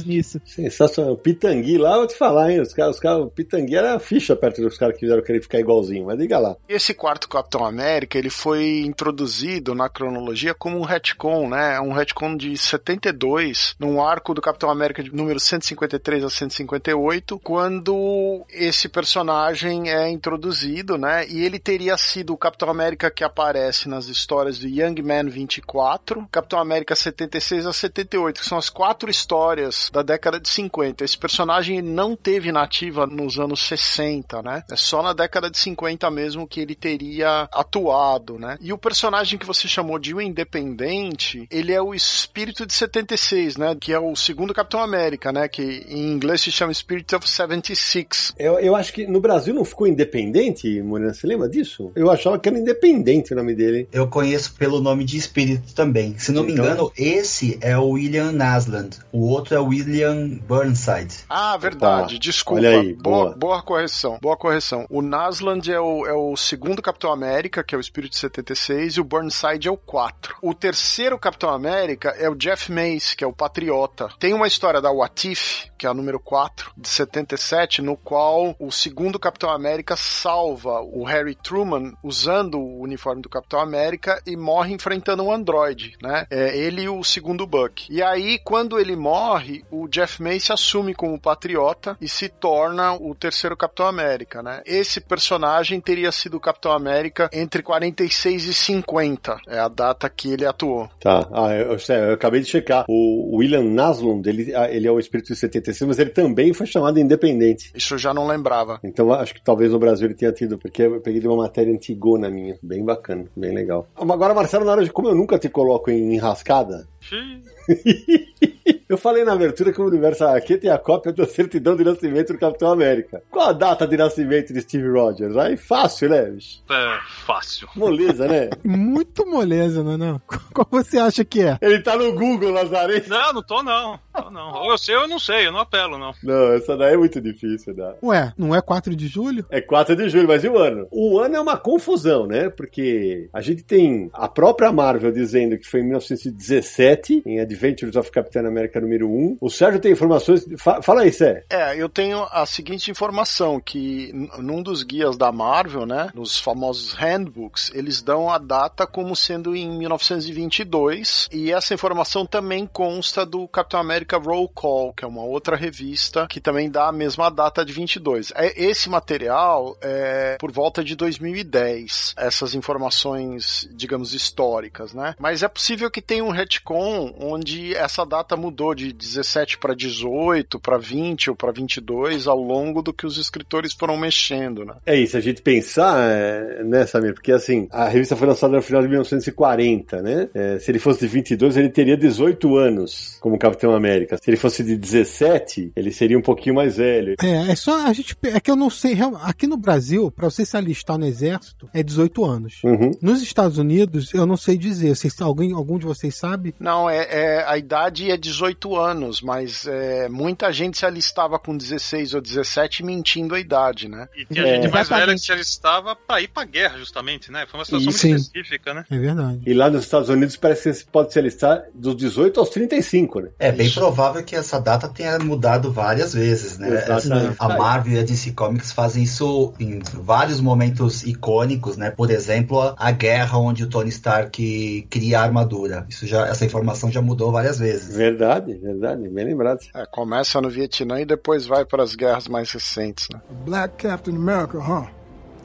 nisso. Sensacional. Pitangui lá, eu vou te falar, hein? Os caras, os caras, o Pitangui era ficha perto dos caras que fizeram querer ficar igualzinho, mas diga lá. Esse quarto Capitão América, ele foi introduzido na cronologia como um retcon, né? Um retcon de 72, num arco do Capitão América de número 153 a 158, quando esse personagem é introduzido, né? E ele teria sido o Capitão América que aparece nas histórias do Young Man 24, Capitão América 76 a 78, que são as quatro histórias da década de 50. Esse personagem não teve nativa nos anos 60, né? É só na década de 50 mesmo que ele teria atuado, né? E o personagem que você chamou de o Independente, ele é o espírito de 76, né? Que é o segundo Capitão América, né? Que em inglês se chama Spirit of 76. Eu, eu acho que no Brasil não ficou independente, Morena, você lembra disso? Eu achava que era independente o nome dele. Eu conheço pelo nome de espírito também. Se não me Então- engano, esse é o William Nasland. O outro é o William Burnside. Ah, verdade. Tá. Desculpa. Olha aí, boa, boa. boa correção. Boa correção. O Nasland é o, é o segundo Capitão América, que é o Espírito de 76, e o Burnside é o 4. O terceiro Capitão América é o Jeff Mace, que é o Patriota. Tem uma história da Watif, que é a número 4, de 77, no qual o segundo Capitão América salva o Harry Truman usando o uniforme do Capitão América e morre enfrentando um androide, né? É ele e o segundo Buck. E aí, quando ele morre, o Jeff Mace assume como patriota e se torna o terceiro Capitão América, né? Esse personagem teria sido o Capitão América entre 46 e 50, é a data que ele atuou. Tá, ah, eu, eu eu acabei de checar. O William Naslund, ele, ah, ele é o espírito de 76, mas ele também foi chamado independente. Isso eu já não lembrava. Então acho que talvez no Brasil ele tenha tido, porque eu peguei de uma matéria antigona minha. Bem bacana, bem legal. Agora, Marcelo, na hora de como eu nunca te coloco em enrascada, eu falei na abertura que o universo HQ tem a cópia da certidão de nascimento do Capitão América. Qual a data de nascimento de Steve Rogers? Aí fácil, né, bicho? É fácil. Moleza, né? Muito moleza, não é não? Qual você acha que é? Ele tá no Google, Lazarento. Não, não tô não. Tô não. Ou eu sei ou eu não sei, eu não apelo, não. Não, essa daí é muito difícil, né? Ué, não é 4 de julho? É 4 de julho, mas e o ano? O ano é uma confusão, né? Porque a gente tem a própria Marvel dizendo que foi em 1917, em Adventures of Captain America número 1. O Sérgio tem informações. Fa- Fala aí, Sé. É, eu tenho a seguinte informação, que num dos guias da Marvel, né, nos famosos handbooks, eles dão a data como sendo em 1922, e essa informação também consta do Capitão América Roll Call, que é uma outra revista que também dá a mesma data de 22. É, esse material é por volta de 2010, essas informações, digamos, históricas, né? Mas é possível que tenha um retcon onde essa data mudou de 17 para 18, para 20 ou para 22 ao longo do que os escritores foram mexendo, né? É isso, a gente pensar, é, né, Samir? Porque assim, a revista foi lançada no final de 1940, né? É, se ele fosse de 22, ele teria 18 anos como Capitão América. Se ele fosse de 17, ele seria um pouquinho mais velho. É, é só a gente. É que eu não sei. Aqui no Brasil, pra você se alistar no exército, é 18 anos. Uhum. Nos Estados Unidos, eu não sei dizer. Vocês, alguém, algum de vocês sabe? Não, é, é- a idade é 18 anos, mas é, muita gente se alistava com 16 ou 17 mentindo a idade, né? E tinha É. gente mais velha que Exatamente. se alistava pra ir pra guerra, justamente, né? Foi uma situação muito específica, né? É verdade. E lá nos Estados Unidos parece que você pode se alistar dos 18 aos 35, né? É bem provável que essa data tenha mudado várias vezes, né? Exatamente. Essa- a Marvel e a DC Comics fazem isso em vários momentos icônicos, né? Por exemplo, a, a guerra onde o Tony Stark cria a armadura. Isso já, essa informação já mudou várias vezes. Verdade, verdade, bem lembrado. É, começa no Vietnã e depois vai para as guerras mais recentes, né? Black Captain America, huh?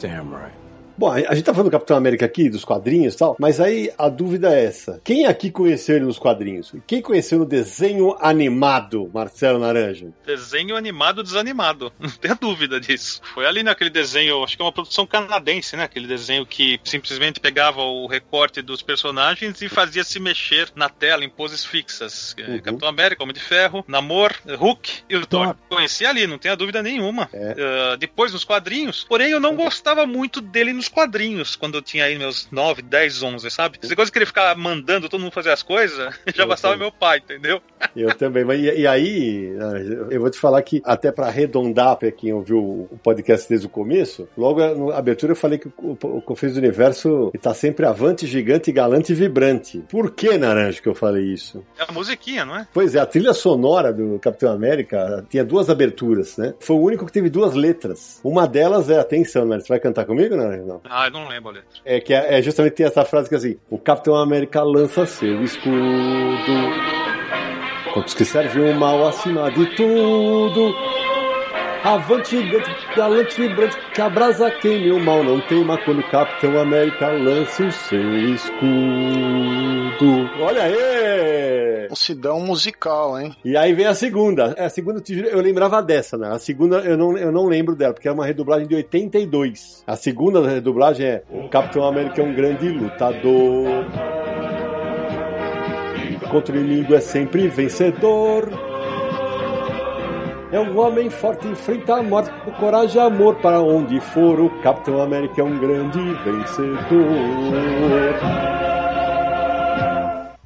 Damn right. Bom, a gente tá falando do Capitão América aqui, dos quadrinhos e tal, mas aí a dúvida é essa. Quem aqui conheceu ele nos quadrinhos? Quem conheceu no desenho animado, Marcelo Naranjo? Desenho animado desanimado. Não tenha dúvida disso. Foi ali naquele desenho, acho que é uma produção canadense, né? Aquele desenho que simplesmente pegava o recorte dos personagens e fazia se mexer na tela em poses fixas. É, Uhum. Capitão América, Homem de Ferro, Namor, Hulk e o Thor. Thor. Conheci ali, não tenha dúvida nenhuma. É. Ah, depois nos quadrinhos, porém eu não gostava muito dele nos quadrinhos, quando eu tinha aí meus 9, 10, 11, sabe? Essa coisa que ele ficar mandando todo mundo fazer as coisas, já Eu bastava também. meu pai, entendeu? Eu também. Mas e, e aí, Naranjo, eu vou te falar que, até pra arredondar pra quem ouviu o podcast desde o começo, logo na abertura eu falei que o, o Confins do Universo tá sempre avante, gigante, galante e vibrante. Por que, Naranjo, que eu falei isso? É a musiquinha, não é? Pois é, a trilha sonora do Capitão América tinha duas aberturas, né? Foi o único que teve duas letras. Uma delas é, atenção, né? Você vai cantar comigo, Naranjo? Não. Ah, eu não lembro a letra. É que é, é justamente tem essa frase que é assim: o Capitão América lança seu escudo. Quantos que serve o mal acima de tudo. Avante, galante, vibrante, que a brasa queime o mal não teima quando o Capitão América lança o seu escudo. Olha aí! Um sidão musical, hein? E aí vem a segunda. É, A segunda, eu lembrava dessa, né? A segunda eu não, eu não lembro dela, porque é uma redublagem de 82. A segunda redublagem é O Capitão América é um grande lutador. Contra o inimigo é sempre vencedor. É um homem forte, enfrenta a morte com coragem e amor. Para onde for, o Capitão América é um grande vencedor.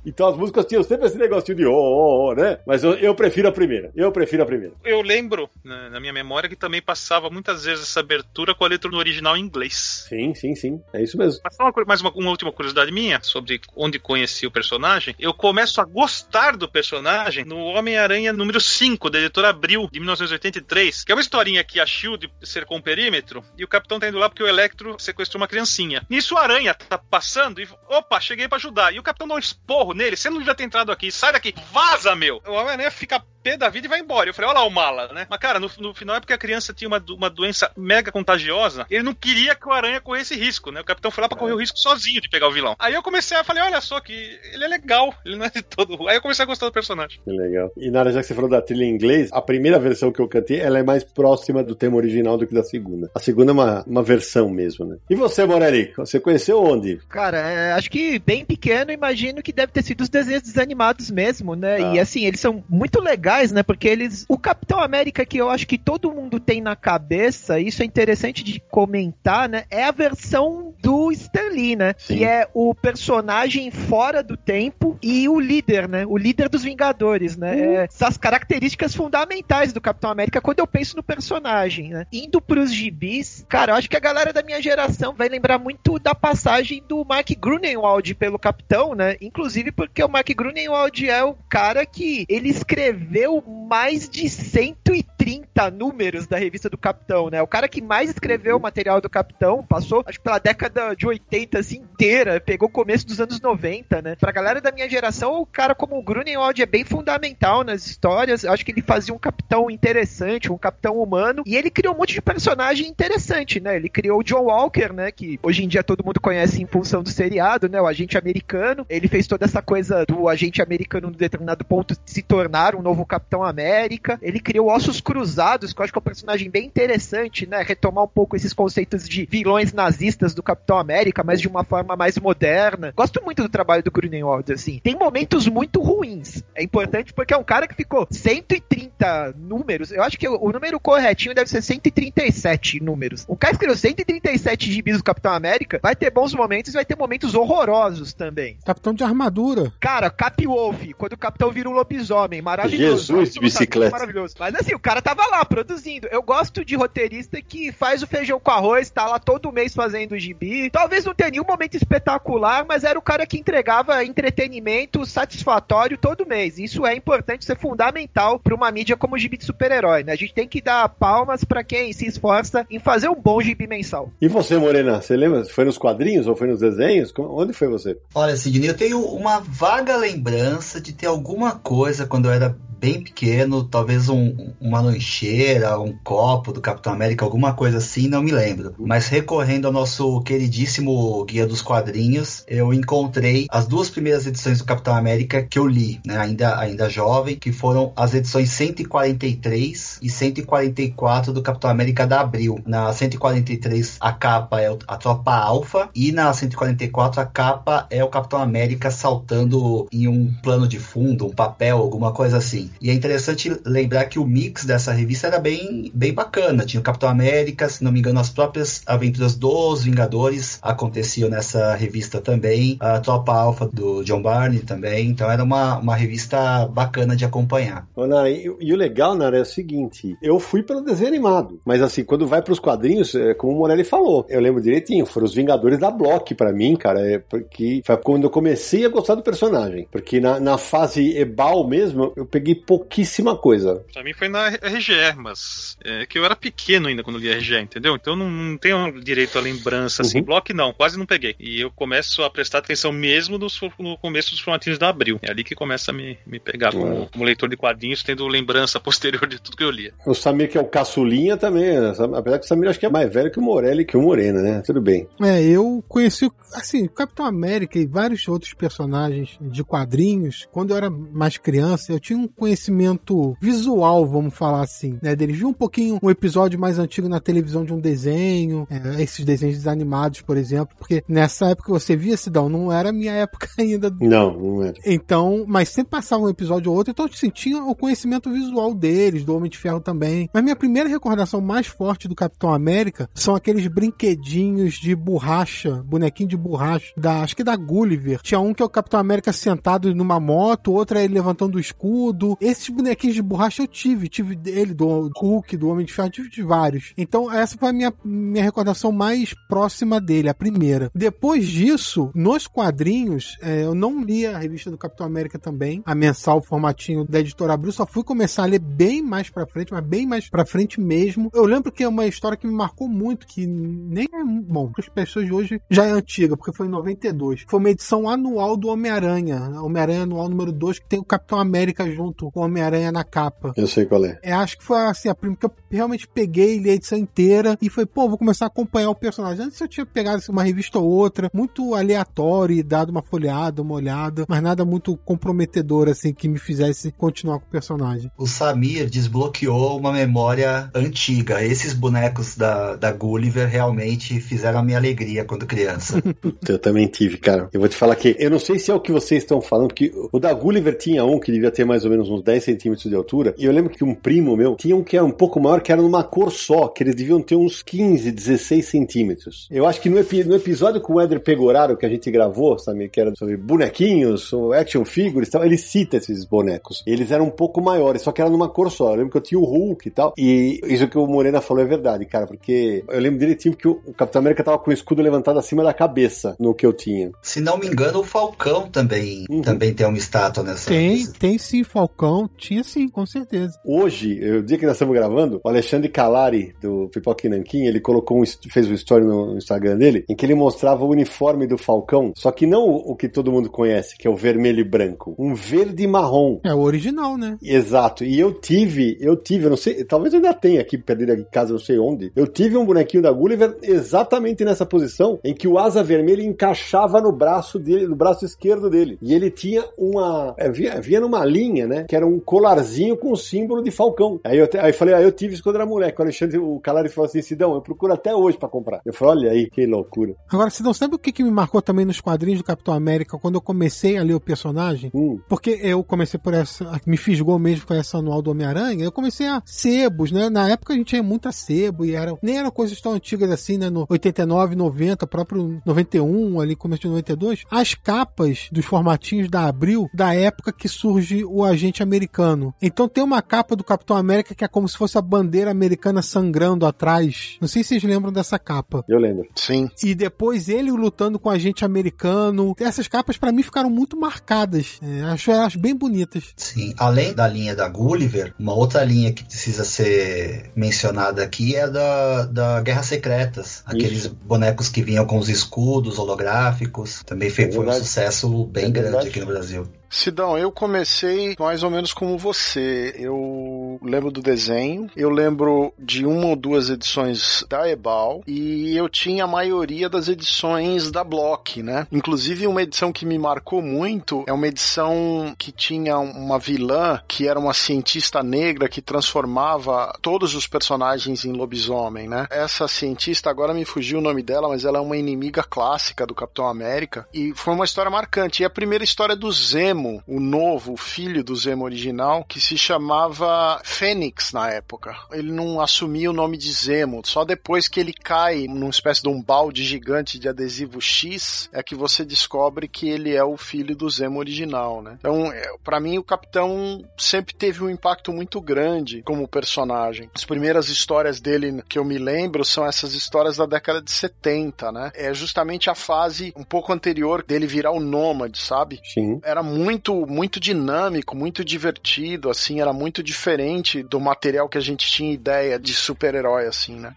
Então as músicas tinham sempre esse negocinho de oh, oh, oh, né? Mas eu, eu prefiro a primeira. Eu prefiro a primeira. Eu lembro, né, na minha memória, que também passava muitas vezes essa abertura com a letra no original em inglês. Sim, sim, sim. É isso mesmo. Mas uma, mais uma, uma última curiosidade minha sobre onde conheci o personagem. Eu começo a gostar do personagem no Homem-Aranha número 5, da editora Abril, de 1983, que é uma historinha que a Shield cercou um perímetro e o capitão tá indo lá porque o Electro sequestrou uma criancinha. Nisso a aranha tá passando e. Opa, cheguei pra ajudar. E o capitão dá um esporro nele. Você não devia ter entrado aqui. Sai daqui. Vaza, meu. O Homem-Aranha fica pé da vida e vai embora. Eu falei, olha lá o mala, né? Mas, cara, no, no final é porque a criança tinha uma, uma doença mega contagiosa. Ele não queria que o Aranha corresse risco, né? O capitão foi lá pra correr o risco sozinho de pegar o vilão. Aí eu comecei a falei, olha só que ele é legal. Ele não é de todo. Aí eu comecei a gostar do personagem. Que legal. E Nara, já que você falou da trilha em inglês, a primeira versão que eu cantei, ela é mais próxima do tema original do que da segunda. A segunda é uma, uma versão mesmo, né? E você, Morelli? Você conheceu onde? Cara, é, acho que bem pequeno, imagino que deve ter sido os desenhos desanimados mesmo, né? Ah. E assim, eles são muito legais, né? Porque eles. O Capitão América que eu acho que todo mundo tem na cabeça, isso é interessante de comentar, né? É a versão do Stan Lee, né? Sim. Que é o personagem fora do tempo e o líder, né? O líder dos Vingadores, né? É, essas características fundamentais do Capitão América quando eu penso no personagem, né? Indo pros gibis, cara, eu acho que a galera da minha geração vai lembrar muito da passagem do Mark Grunewald pelo Capitão, né? Inclusive porque o Mark Grunewald é o cara que ele escreveu mais de 130 números da revista do Capitão, né? O cara que mais escreveu o material do Capitão, passou, acho que pela década de 80 assim, inteira, pegou o começo dos anos 90, né? Pra galera da minha geração, o cara como o Grunewald é bem fundamental nas histórias. Eu acho que ele fazia um capitão interessante, um capitão humano, e ele criou um monte de personagem interessante, né? Ele criou o John Walker, né? Que hoje em dia todo mundo conhece em função do seriado, né? O agente americano. Ele fez toda essa coisa do agente americano, num determinado ponto, se tornar um novo Capitão América. Ele criou Ossos Cruzados, que eu acho que é um personagem bem interessante, né? Retomar um pouco esses conceitos de vilões nazistas do Capitão América, mas de uma forma mais moderna. Gosto muito do trabalho do Grunewald, assim. Tem momentos muito ruins. É importante porque é um cara que ficou 130 números. Eu acho que o, número corretinho deve ser 137 números. O cara escreveu 137 gibis do Capitão América. Vai ter bons momentos e vai ter momentos horrorosos também. Capitão de armadura. Cara, Cap Wolf, quando o Capitão vira um lobisomem, maravilhoso. Jesus de bicicleta. Maravilhoso. Mas assim, o cara tava lá produzindo. Eu gosto de roteirista que faz o feijão com arroz, tá lá todo mês fazendo o gibi. Talvez não tenha nenhum momento espetacular, mas era o cara que entregava entretenimento satisfatório todo mês. Isso é importante, isso é fundamental para uma mídia como o gibi de super-herói, né? A gente tem que dar palmas para quem se esforça em fazer um bom gibi mensal. E você, Morena, você lembra? Foi nos quadrinhos ou foi nos desenhos? Onde foi você? Olha, Sidney, eu tenho uma vaga lembrança de ter alguma coisa quando eu era bem pequeno, talvez um- uma lancheira, um copo do Capitão América, alguma coisa assim, não me lembro. Mas recorrendo ao nosso queridíssimo Guia dos Quadrinhos, eu encontrei as duas primeiras edições do Capitão América que eu li, né, ainda, ainda jovem, que foram as edições 143 e 144 do Capitão América da Abril. Na 143 a capa é a tropa alfa e na 144 a capa é o Capitão América saltando em um plano de fundo, um papel, alguma coisa assim. E é interessante lembrar que o mix dessa revista era bem, bem bacana. Tinha o Capitão América, se não me engano, as próprias aventuras dos Vingadores aconteciam nessa revista também. A tropa alfa do John Barney também. Então era uma, uma revista bacana de acompanhar. Ô, Nara, e, e o legal, Nara, é o seguinte: eu fui pelo desenho animado, mas assim, quando vai pros quadrinhos, é como o Morelli falou, eu lembro direitinho, foram os Vingadores da Block pra mim, cara, é porque foi quando eu comecei a gostar do personagem. Porque na, na fase Ebal mesmo, eu peguei pouquíssima coisa. Pra mim foi na RGE, mas é que eu era pequeno ainda quando li a RGE, entendeu? Então não, não tenho direito à lembrança, assim. Uhum. Block não, quase não peguei. E eu começo a prestar atenção mesmo nos- no começo dos formatinhos da Abril. É ali que começa a me, me pegar como, como leitor de quadrinhos, tendo lembrança posterior de tudo que eu lia. O Samir, que é o caçulinha também, né? apesar que o Samir acho que é mais velho que o Morelli e que o Morena, né? Tudo bem. É, eu conheci, assim, o Capitão América e vários outros personagens de quadrinhos. Quando eu era mais criança, eu tinha um conhecimento visual, vamos falar assim, né? Deles vi um pouquinho um episódio mais antigo na televisão de um desenho, é, esses desenhos desanimados, por exemplo, porque nessa época você via, Sidão, não era a minha época ainda Não, não era. então, mas sempre passava um episódio ou outro, então eu sentia o conhecimento visual deles, do Homem de Ferro também. Mas minha primeira recordação mais forte do Capitão América são aqueles brinquedinhos de borracha, bonequinho de borracha, da, acho que da Gulliver. Tinha um que é o Capitão América sentado numa moto, outro é ele levantando o escudo. Esses bonequinhos de borracha eu tive, tive ele, do Hulk, do Homem de Ferro, tive de vários. Então, essa foi a minha, minha recordação mais próxima dele, a primeira. Depois disso, nos quadrinhos, é, eu não li a revista do Capitão América também, a mensal, o formatinho da editora Abril, só fui começar a ler bem mais pra frente, mas bem mais pra frente mesmo. Eu lembro que é uma história que me marcou muito, que nem é bom, para as pessoas de hoje já é antiga, porque foi em 92. Foi uma edição anual do Homem-Aranha, Homem-Aranha anual número 2, que tem o Capitão América junto com o Homem-Aranha na capa. Eu sei qual é. É, acho que foi assim, a primeira que eu realmente peguei, li a edição inteira e foi, pô, vou começar a acompanhar o personagem. Antes eu tinha pegado assim, uma revista ou outra, muito aleatório e dado uma folhada, uma olhada, mas nada muito comprometedor, assim, que me fizesse continuar com o personagem. O Samir desbloqueou uma memória antiga. Esses bonecos da, da Gulliver realmente fizeram a minha alegria quando criança. Eu também tive, cara. Eu vou te falar que eu não sei se é o que vocês estão falando, porque o da Gulliver tinha um que devia ter mais ou menos uns 10 centímetros de altura. E eu lembro que um primo meu tinha um que era um pouco maior, que era numa cor só, que eles deviam ter uns 15, 16 centímetros. Eu acho que no, epi no episódio com o Éder Pegoraro que a gente gravou, sabe, que era sobre bonequinhos, action figures e tal, ele cita esses bonecos. Eles eram um pouco maiores, só que era numa cor só. Eu lembro que eu tinha o Hulk e tal. E isso que o Morena falou é verdade, cara, porque eu lembro direitinho que o Capitão América tava com o escudo levantado acima da cabeça no que eu tinha. Se não me engano, o Falcão também, uhum. também tem uma estátua nessa. Tem, tem sim, Falcão. Tinha sim, com certeza. Hoje, o dia que nós estamos gravando, o Alexandre Calari, do Pipoque Nanquim, ele colocou um, fez um story no Instagram dele, em que ele mostrava o uniforme do Falcão, só que não o que todo mundo conhece, que é o vermelho e branco. Um verde e marrom. É o original, né? Exato. E eu tive, eu tive, eu não sei, talvez eu ainda tenha aqui perdido em casa, não sei onde. Eu tive um bonequinho da Gulliver exatamente nessa posição, em que o asa vermelha encaixava no braço dele, no braço esquerdo dele. E ele tinha uma, é, via, via numa linha, né? Que era um colarzinho com o símbolo de Falcão. Aí eu, aí eu falei, ah, eu tive isso quando era moleque. O Alexandre, o Calari falou assim, Sidão, eu procuro até hoje para comprar. Eu falei, olha aí, que loucura. Agora, Sidão, sabe o que, que me marcou também nos quadrinhos do Capitão América quando eu comecei a ler o personagem? Hum. Porque eu comecei por essa, me fisgou mesmo com essa anual do Homem-Aranha, eu comecei a sebos, né? Na época a gente tinha muita sebo e era, nem eram coisas tão antigas assim, né? No 89, 90, próprio 91, ali começo de 92. As capas dos formatinhos da Abril, da época que surge o agente americano. Então tem uma capa do Capitão América que é como se fosse a bandeira americana sangrando atrás. Não sei se vocês lembram dessa capa. Eu lembro. Sim. E depois ele lutando com a gente americano. Essas capas para mim ficaram muito marcadas. É, acho elas bem bonitas. Sim. Além da linha da Gulliver, uma outra linha que precisa ser mencionada aqui é da, da Guerra Secretas. Aqueles Isso. bonecos que vinham com os escudos holográficos. Também foi, foi um sucesso bem é grande aqui no Brasil. Sidão, eu comecei mais ou menos como você. Eu lembro do desenho, eu lembro de uma ou duas edições da Ebal e eu tinha a maioria das edições da Block, né? Inclusive uma edição que me marcou muito é uma edição que tinha uma vilã que era uma cientista negra que transformava todos os personagens em lobisomem, né? Essa cientista agora me fugiu o nome dela, mas ela é uma inimiga clássica do Capitão América e foi uma história marcante. E a primeira história do Zemo Zemo, o novo, o filho do Zemo original, que se chamava Fênix na época. Ele não assumia o nome de Zemo, só depois que ele cai numa espécie de um balde gigante de adesivo X é que você descobre que ele é o filho do Zemo original, né? Então, é, para mim, o Capitão sempre teve um impacto muito grande como personagem. As primeiras histórias dele que eu me lembro são essas histórias da década de 70, né? É justamente a fase um pouco anterior dele virar o nômade, sabe? Sim. Era muito muito, muito dinâmico, muito divertido, assim, era muito diferente do material que a gente tinha ideia de super-herói, assim, né?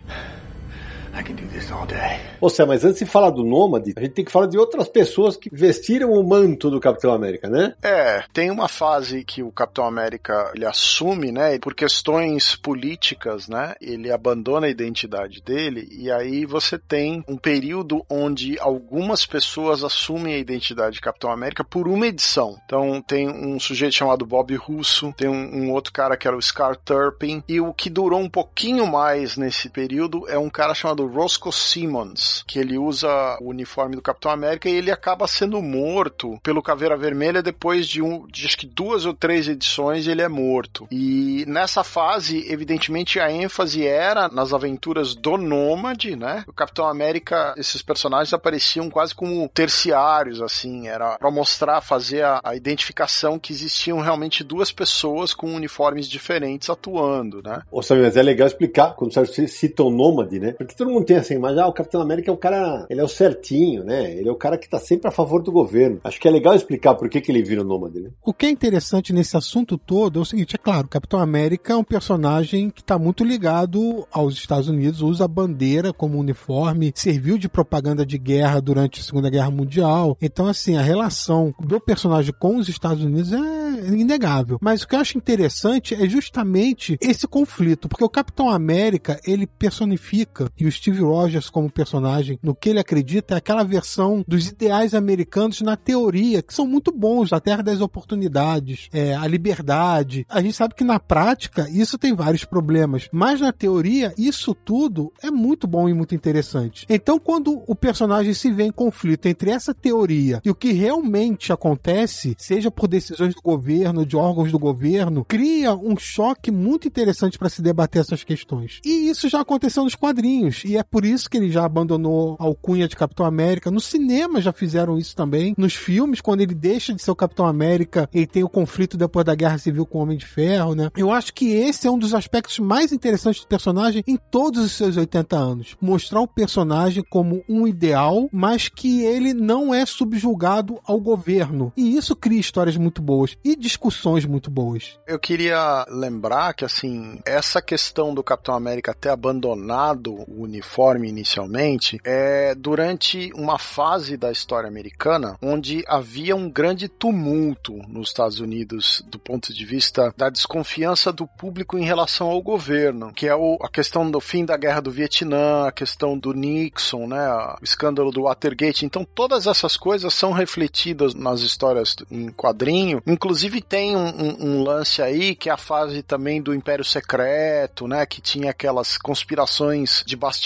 Ô, Cé, mas antes de falar do Nômade, a gente tem que falar de outras pessoas que vestiram o manto do Capitão América, né? É, tem uma fase que o Capitão América ele assume, né? Por questões políticas, né? Ele abandona a identidade dele e aí você tem um período onde algumas pessoas assumem a identidade de Capitão América por uma edição. Então tem um sujeito chamado Bob Russo, tem um, um outro cara que era o Scar Turpin e o que durou um pouquinho mais nesse período é um cara chamado Roscoe Simmons, que ele usa o uniforme do Capitão América e ele acaba sendo morto pelo Caveira Vermelha depois de, um, acho que duas ou três edições ele é morto. E nessa fase, evidentemente, a ênfase era nas aventuras do Nômade, né? O Capitão América, esses personagens apareciam quase como terciários, assim, era para mostrar, fazer a, a identificação que existiam realmente duas pessoas com uniformes diferentes atuando, né? Ô, Sabe, mas é legal explicar, quando você cita o Nômade, né? Porque todo mundo tem essa imagem, ah, o Capitão América é o cara, ele é o certinho, né? Ele é o cara que tá sempre a favor do governo. Acho que é legal explicar por que, que ele vira o nômade, né? O que é interessante nesse assunto todo é o seguinte, é claro, o Capitão América é um personagem que tá muito ligado aos Estados Unidos, usa a bandeira como uniforme, serviu de propaganda de guerra durante a Segunda Guerra Mundial. Então, assim, a relação do personagem com os Estados Unidos é inegável. Mas o que eu acho interessante é justamente esse conflito, porque o Capitão América, ele personifica, e os Steve Rogers como personagem, no que ele acredita, é aquela versão dos ideais americanos na teoria, que são muito bons, a terra das oportunidades, é, a liberdade. A gente sabe que na prática isso tem vários problemas, mas na teoria isso tudo é muito bom e muito interessante. Então, quando o personagem se vê em conflito entre essa teoria e o que realmente acontece, seja por decisões do governo, de órgãos do governo, cria um choque muito interessante para se debater essas questões. E isso já aconteceu nos quadrinhos, e é por isso que ele já abandonou a alcunha de Capitão América. No cinema já fizeram isso também. Nos filmes, quando ele deixa de ser o Capitão América, ele tem o conflito depois da Guerra Civil com o Homem de Ferro, né? Eu acho que esse é um dos aspectos mais interessantes do personagem em todos os seus 80 anos. Mostrar o personagem como um ideal, mas que ele não é subjugado ao governo. E isso cria histórias muito boas e discussões muito boas. Eu queria lembrar que, assim, essa questão do Capitão América ter abandonado o uniforme inicialmente é durante uma fase da história americana onde havia um grande tumulto nos Estados Unidos do ponto de vista da desconfiança do público em relação ao governo, que é o, a questão do fim da guerra do Vietnã, a questão do Nixon, né, o escândalo do Watergate. Então, todas essas coisas são refletidas nas histórias em quadrinho. Inclusive, tem um, um, um lance aí que é a fase também do Império Secreto, né, que tinha aquelas conspirações de bastidores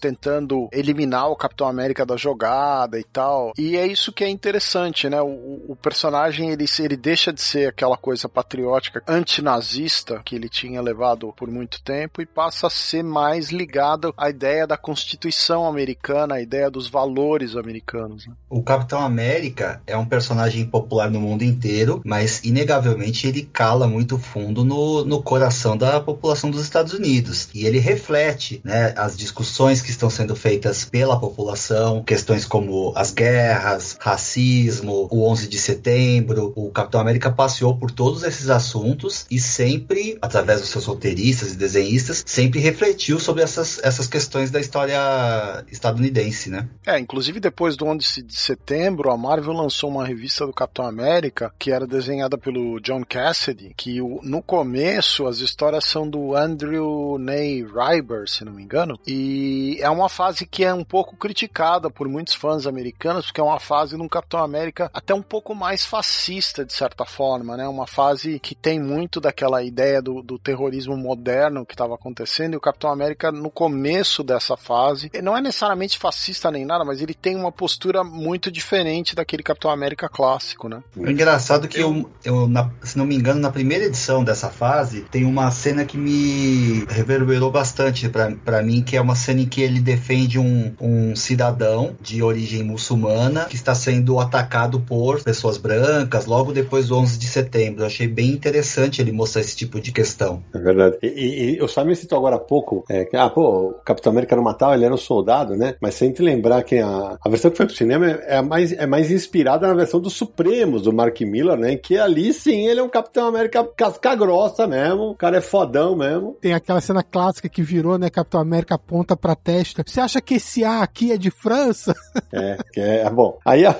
tentando eliminar o Capitão América da jogada e tal. E é isso que é interessante, né? O, o personagem ele, ele deixa de ser aquela coisa patriótica antinazista que ele tinha levado por muito tempo e passa a ser mais ligado à ideia da Constituição americana, à ideia dos valores americanos. Né? O Capitão América é um personagem popular no mundo inteiro, mas inegavelmente ele cala muito fundo no, no coração da população dos Estados Unidos. E ele reflete né, as discussões que estão sendo feitas pela população, questões como as guerras, racismo, o 11 de setembro. O Capitão América passeou por todos esses assuntos e sempre, através dos seus roteiristas e desenhistas, sempre refletiu sobre essas, essas questões da história estadunidense, né? É, inclusive depois do 11 de setembro, a Marvel lançou uma revista do Capitão América que era desenhada pelo John Cassidy, que no começo as histórias são do Andrew Ney Ryber, se não me engano, e é uma fase que é um pouco criticada por muitos fãs americanos, porque é uma fase de um Capitão América até um pouco mais fascista, de certa forma, né? Uma fase que tem muito daquela ideia do, do terrorismo moderno que estava acontecendo, e o Capitão América, no começo dessa fase, não é necessariamente fascista nem nada, mas ele tem uma postura muito diferente daquele Capitão América clássico, né? É engraçado que eu, eu na, se não me engano, na primeira edição dessa fase, tem uma cena que me reverberou bastante para mim, que é uma cena em que ele defende um, um cidadão de origem muçulmana que está sendo atacado por pessoas brancas logo depois do 11 de setembro. Eu achei bem interessante ele mostrar esse tipo de questão. É verdade. E, e, e o Simon citou agora há pouco é, que, ah, pô, o Capitão América no Natal ele era um soldado, né? Mas sem te lembrar que a, a versão que foi pro cinema é, é, mais, é mais inspirada na versão dos Supremos, do Mark Miller, né? Que ali sim ele é um Capitão América casca grossa mesmo, o cara é fodão mesmo. Tem aquela cena clássica que virou, né? Capitão América aponta pra testa. Você acha que esse A aqui é de França? É, é bom. Aí a,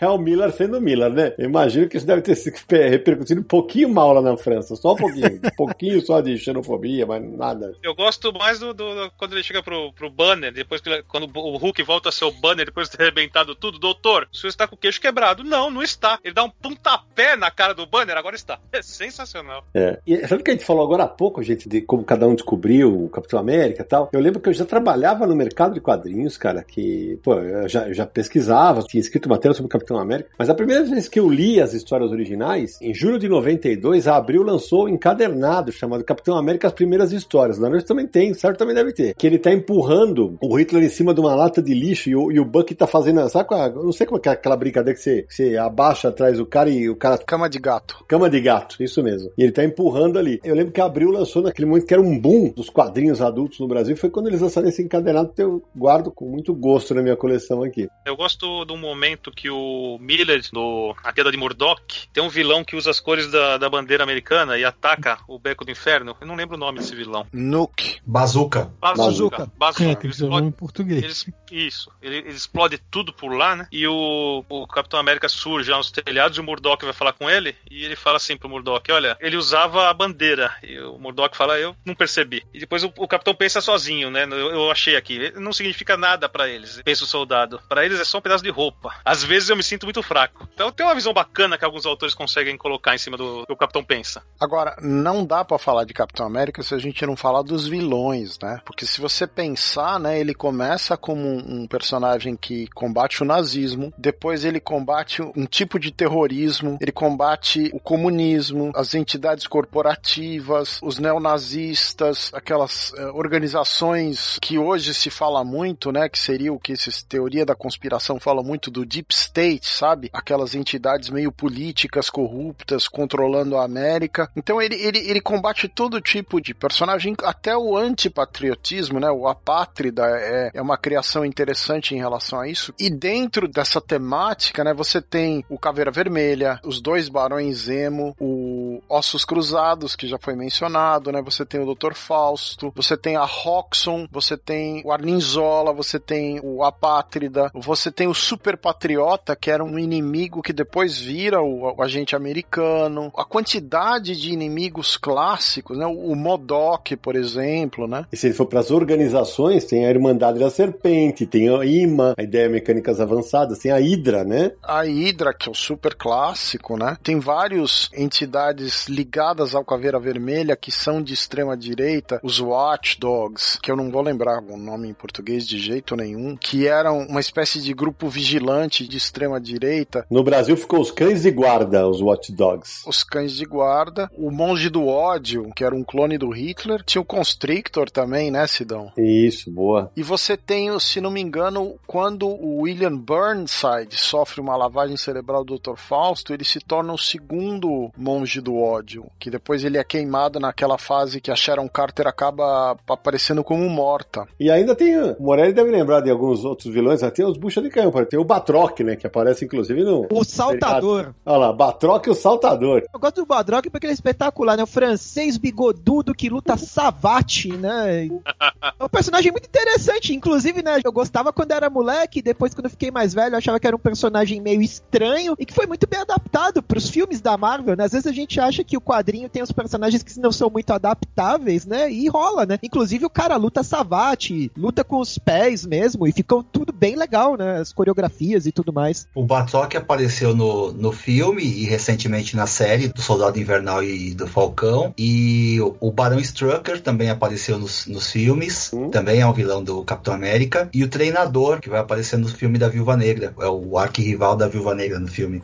é o Miller sendo Miller, né? Eu imagino que isso deve ter repercutido um pouquinho mal lá na França, só um pouquinho. um pouquinho só de xenofobia, mas nada. Eu gosto mais do, do quando ele chega pro, pro Banner, depois que quando o Hulk volta a ser o Banner, depois de ter arrebentado tudo, doutor, o senhor está com o queixo quebrado. Não, não está. Ele dá um pontapé na cara do Banner, agora está. É sensacional. É. E sabe o que a gente falou agora há pouco, gente, de como cada um descobriu o Capitão América e tal? Eu lembro que eu já trabalhava no mercado de quadrinhos, cara, que, pô, eu já, eu já pesquisava, tinha escrito matéria sobre o Capitão América, mas a primeira vez que eu li as histórias originais, em julho de 92, a Abril lançou um encadernado chamado Capitão América As Primeiras Histórias. Na verdade também tem, certo? Também deve ter. Que ele tá empurrando o Hitler em cima de uma lata de lixo e o, e o Bucky tá fazendo, sabe qual, eu não sei como é, é aquela brincadeira que você, que você abaixa atrás do cara e o cara... Cama de gato. Cama de gato, isso mesmo. E ele tá empurrando ali. Eu lembro que a Abril lançou naquele momento que era um boom dos quadrinhos adultos no Brasil, foi quando eles lançaram esse encadernado que eu guardo com muito gosto na minha coleção aqui. Eu gosto do momento que o Miller, do A Queda de Murdoch, tem um vilão que usa as cores da, da bandeira americana e ataca o Beco do Inferno. Eu não lembro o nome desse vilão. Nuke. Bazooka. Bazooka. Bazooka. É, tem que ser em português. Ele, isso. Ele, ele, explode tudo por lá, né? E o, o Capitão América surge aos telhados e o Murdoch vai falar com ele e ele fala assim pro Murdoch, olha, ele usava a bandeira. E o Murdoch fala, eu não percebi. E depois o, o Capitão pensa sozinho, né? Eu, eu achei aqui. Não significa nada para eles, pensa o soldado. Para eles é só um pedaço de roupa. Às vezes eu me sinto muito fraco. Então tem uma visão bacana que alguns autores conseguem colocar em cima do que o Capitão pensa. Agora, não dá para falar de Capitão América se a gente não falar dos vilões, né? Porque se você pensar, né, ele começa como um, personagem que combate o nazismo, depois ele combate um tipo de terrorismo ele combate o comunismo, as entidades corporativas, os neonazistas, aquelas eh, organizações que hoje se fala muito, né, que seria o que essa teoria da conspiração fala muito do deep state, sabe? Aquelas entidades meio políticas corruptas controlando a América. Então ele, ele, ele combate todo tipo de personagem, até o antipatriotismo, né? O apátrida é, é uma criação interessante em relação a isso. E dentro dessa temática, né, você tem o Caveira Vermelha, os dois Barões Zemo, o Ossos Cruzados, que já foi mencionado, né? Você tem o Dr. Fausto, você tem a Roxxon, você tem o Arninzola, você tem o Apátrida, você tem o Super Patriota, que era um inimigo que depois vira o, o agente americano. A quantidade de inimigos clássicos, né? O, o Modok, por exemplo, né? E se ele for para as organizações, tem a Irmandade da Serpente, tem a IMA, a Ideia Mecânicas Avançadas, tem a Hydra, né? A Hydra, que é o super clássico, né? Tem várias entidades ligadas ao Caveira Vermelha que são de extrema direita, os Watchdogs, que eu não vou lembrar o nome em português de jeito nenhum, que eram uma espécie de grupo vigilante de extrema direita. No Brasil ficou os Cães de Guarda, os Watchdogs. Os Cães de Guarda, o Monge do Ódio, que era um clone do Hitler, tinha o Constrictor também, né, Sidão? Isso, boa. E você tem, se não me engano, quando o William Burnside sofre uma lavagem cerebral do Dr. Fausto, ele se torna o segundo monge do ódio, que depois ele é queimado naquela fase que a Sharon Carter acaba aparecendo como morta. E ainda tem, o Morelli deve lembrar de alguns outros vilões, tem os bucha de canhão, tem o Batroc, né, que aparece inclusive no... O Saltador. Olha lá, Batroc e o Saltador. Eu gosto do Batroc porque ele é espetacular, né, o francês bigodudo que luta savate, né, é um personagem muito interessante, inclusive, né, eu gostava quando era moleque, depois quando eu fiquei mais velho, eu achava que era um personagem meio estranho e que foi muito bem adaptado pros filmes da Marvel, né, às vezes a gente acha que o quadrinho tem os personagens que não são muito adaptáveis, né, e rola, né, inclusive o cara luta savate, luta com os pés mesmo, e ficou tudo bem legal, né, as coreografias e tudo mais. O Batroc apareceu no, no filme e recentemente na série do Soldado Invernal e do Falcão, e o, o Barão Strucker também apareceu nos, nos filmes, Hum. também é um vilão do Capitão América, e o Treinador, que vai aparecer no filme da Viúva Negra, é o arquirrival da Viúva Negra no filme.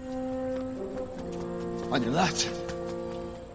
Your left.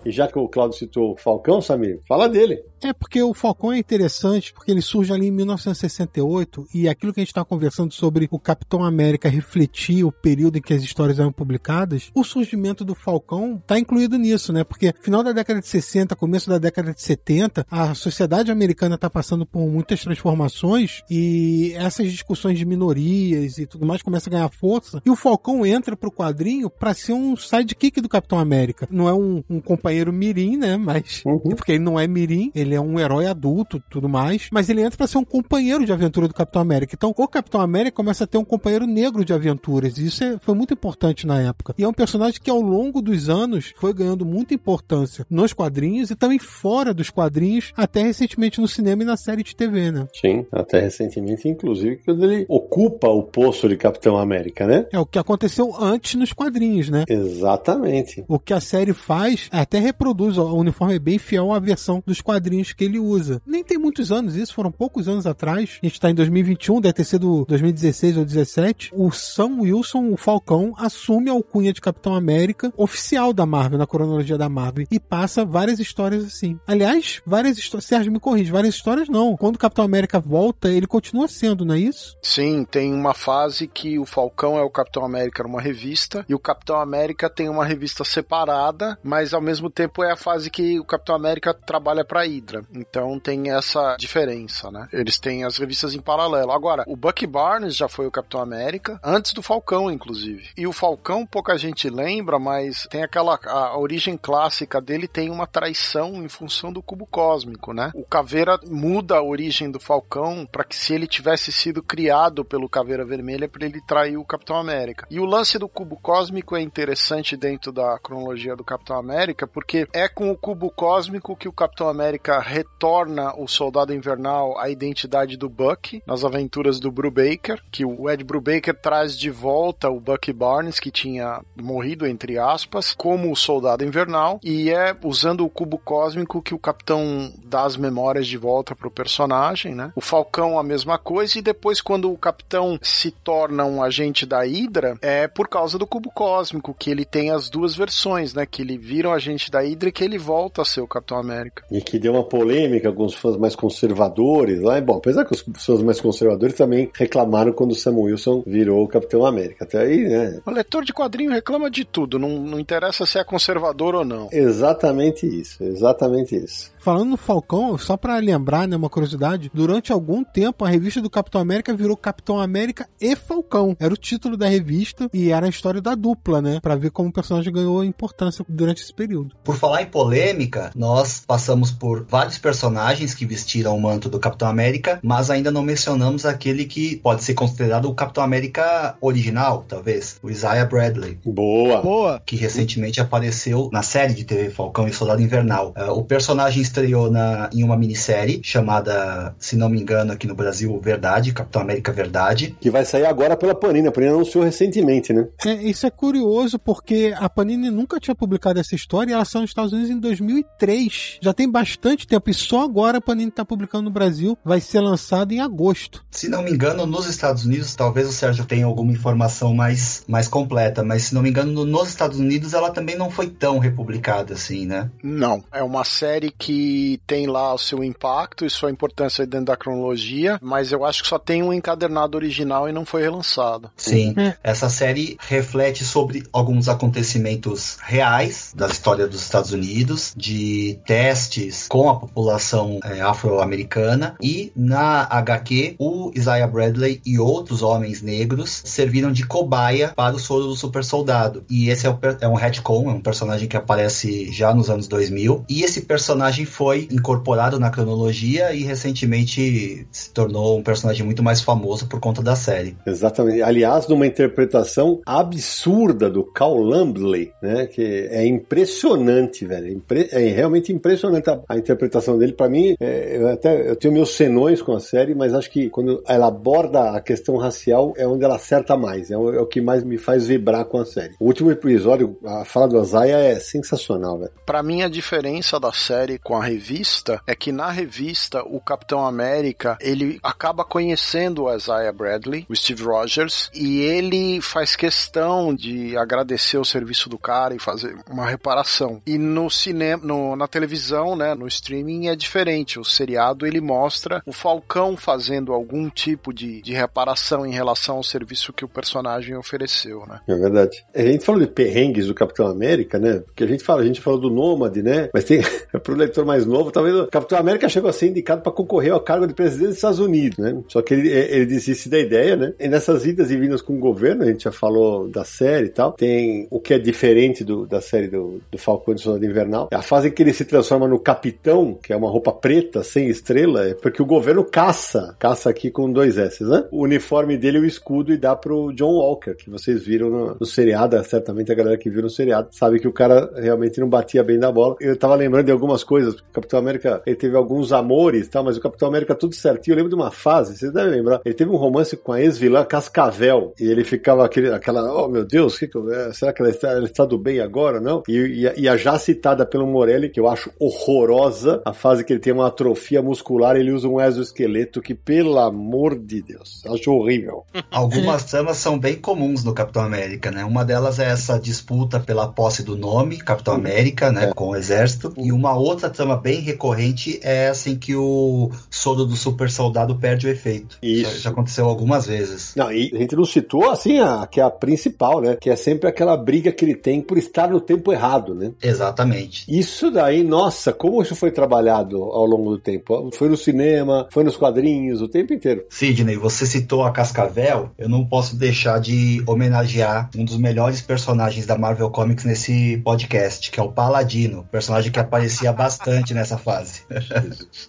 E já que o Claudio citou o Falcão, Samir, fala dele. É porque o Falcão é interessante, porque ele surge ali em 1968 e aquilo que a gente está conversando sobre o Capitão América refletir o período em que as histórias eram publicadas, o surgimento do Falcão está incluído nisso, né? Porque final da década de 60, começo da década de 70, a sociedade americana está passando por muitas transformações e essas discussões de minorias e tudo mais começam a ganhar força. E o Falcão entra pro quadrinho para ser um sidekick do Capitão América. Não é um, um companheiro mirim, né? Mas Uhum. porque ele não é mirim, ele é um herói adulto tudo mais, mas ele entra pra ser um companheiro de aventura do Capitão América. Então, o Capitão América começa a ter um companheiro negro de aventuras, e isso é- foi muito importante na época. E é um personagem que ao longo dos anos foi ganhando muita importância nos quadrinhos e também fora dos quadrinhos, até recentemente no cinema e na série de TV, né? Sim, até recentemente, inclusive, quando ele ocupa o posto de Capitão América, né? É o que aconteceu antes nos quadrinhos, né? Exatamente. O que a série faz é até reproduz, o uniforme é bem fiel à versão dos quadrinhos que ele usa. Nem tem muitos anos isso, foram poucos anos atrás. A gente tá em 2021, deve ter sido 2016 ou 2017. O Sam Wilson, o Falcão, assume a alcunha de Capitão América oficial da Marvel, na cronologia da Marvel, e passa várias histórias assim. Aliás, várias histórias, Sérgio me corrige, várias histórias não. Quando o Capitão América volta, ele continua sendo, não é isso? Sim, tem uma fase que o Falcão é o Capitão América numa revista e o Capitão América tem uma revista separada, mas ao mesmo tempo é a fase que o Capitão América trabalha pra Hydra. Então tem essa diferença, né? Eles têm as revistas em paralelo. Agora, o Bucky Barnes já foi o Capitão América antes do Falcão, inclusive. E o Falcão pouca gente lembra, mas tem aquela a, origem clássica dele tem uma traição em função do cubo cósmico, né? O Caveira muda a origem do Falcão para que se ele tivesse sido criado pelo Caveira Vermelha para ele trair o Capitão América. E o lance do cubo cósmico é interessante dentro da cronologia do Capitão América, porque é com o cubo cósmico que o Capitão América retorna o Soldado Invernal à identidade do Buck nas aventuras do Brubaker, que o Ed Brubaker traz de volta o Bucky Barnes, que tinha morrido, entre aspas, como o Soldado Invernal, e é usando o cubo cósmico que o Capitão dá as memórias de volta pro personagem, né? O Falcão a mesma coisa, e depois quando o Capitão se torna um agente da Hydra, é por causa do cubo cósmico, que ele tem as duas versões, né? Que ele vira um agente da Hydra e que ele volta a ser o Capitão América. E que deu uma polêmica com os fãs mais conservadores lá. E, bom, apesar que os fãs mais conservadores também reclamaram quando o Sam Wilson virou o Capitão América. Até aí, né? O leitor de quadrinho reclama de tudo, não, não interessa se é conservador ou não. Exatamente isso, exatamente isso. Falando no Falcão, só pra lembrar, né, uma curiosidade, durante algum tempo a revista do Capitão América virou Capitão América e Falcão. Era o título da revista e era a história da dupla, né? Pra ver como o personagem ganhou importância durante esse período. Por falar em polêmica, nós passamos por vários personagens que vestiram o manto do Capitão América, mas ainda não mencionamos aquele que pode ser considerado o Capitão América original, talvez, o Isaiah Bradley. Boa! Boa! Que recentemente apareceu na série de TV Falcão e Soldado Invernal. Uh, o personagem estreou na, em uma minissérie chamada, se não me engano, aqui no Brasil, Verdade, Capitão América Verdade. Que vai sair agora pela Panini. A Panini anunciou recentemente, né? É, isso é curioso porque a Panini nunca tinha publicado essa história e ela saiu nos Estados Unidos em 2003. Já tem bastante tempo e só agora a Panini está publicando no Brasil. Vai ser lançado em agosto. Se não me engano, nos Estados Unidos, talvez o Sérgio tenha alguma informação mais, mais completa, mas se não me engano, nos Estados Unidos ela também não foi tão republicada assim, né? Não, é uma série que tem lá o seu impacto e sua importância dentro da cronologia, mas eu acho que só tem um encadernado original e não foi relançado. Sim, essa série reflete sobre alguns acontecimentos reais da história dos Estados Unidos, de testes com a população é, afro-americana e na HQ o Isaiah Bradley e outros homens negros serviram de cobaia para o soro do super soldado. E esse é, o, é um retcon, é um personagem que aparece já nos anos 2000 e esse personagem foi incorporado na cronologia e recentemente se tornou um personagem muito mais famoso por conta da série. Exatamente. Aliás, numa interpretação absurda do Cal Lambley, né? Que é impressionante, velho. É, impre é realmente impressionante a, a interpretação dele. Para mim, é, eu até eu tenho meus senões com a série, mas acho que quando ela aborda a questão racial é onde ela acerta mais. É o, é o que mais me faz vibrar com a série. O último episódio, a fala do Azaia é sensacional, velho. Para mim, a diferença da série com a revista é que na revista o Capitão América ele acaba conhecendo o Isaiah Bradley, o Steve Rogers, e ele faz questão de agradecer o serviço do cara e fazer uma reparação. E no cinema, no, na televisão, né, no streaming é diferente. O seriado ele mostra o Falcão fazendo algum tipo de, de reparação em relação ao serviço que o personagem ofereceu, né? É verdade. A gente falou de perrengues do Capitão América, né? Porque a gente fala, a gente falou do Nômade, né? Mas tem, pro leitor mais novo, talvez o Capitão América chegou a ser indicado para concorrer ao cargo de presidente dos Estados Unidos, né? Só que ele, ele desiste da ideia, né? E nessas idas e vindas com o governo, a gente já falou da série e tal, tem o que é diferente do, da série do, do Falcão de Soldado Invernal. É a fase em que ele se transforma no capitão, que é uma roupa preta, sem estrela, é porque o governo caça, caça aqui com dois S, né? O uniforme dele é o escudo e dá pro John Walker, que vocês viram no, no seriado, certamente a galera que viu no seriado sabe que o cara realmente não batia bem da bola. Eu tava lembrando de algumas coisas, o Capitão América, ele teve alguns amores, tal, mas o Capitão América tudo certinho. Eu lembro de uma fase, vocês devem lembrar, ele teve um romance com a ex-vilã Cascavel, e ele ficava aquele, aquela, oh meu Deus, que que eu, é, será que ela está, ela está do bem agora, não? E, e, a, e, a, já citada pelo Morelli, que eu acho horrorosa, a fase que ele tem uma atrofia muscular, ele usa um exoesqueleto que, pelo amor de Deus, acho horrível. Algumas tramas são bem comuns no Capitão América, né? Uma delas é essa disputa pela posse do nome, Capitão América, né? É. Com o exército. E uma outra trama bem recorrente é assim que o soro do super soldado perde o efeito. Isso. Já, já aconteceu algumas vezes. Não, e a gente não citou, assim, a, que é a principal, né? Que é sempre aquela briga que ele tem por estar no tempo errado, né? Exatamente. Isso daí, nossa, como isso foi trabalhado ao longo do tempo? Foi no cinema, foi nos quadrinhos, o tempo inteiro. Sidney, você citou a Cascavel, eu não posso deixar de homenagear um dos melhores personagens da Marvel Comics nesse podcast, que é o Paladino, personagem que aparecia bastante nessa fase.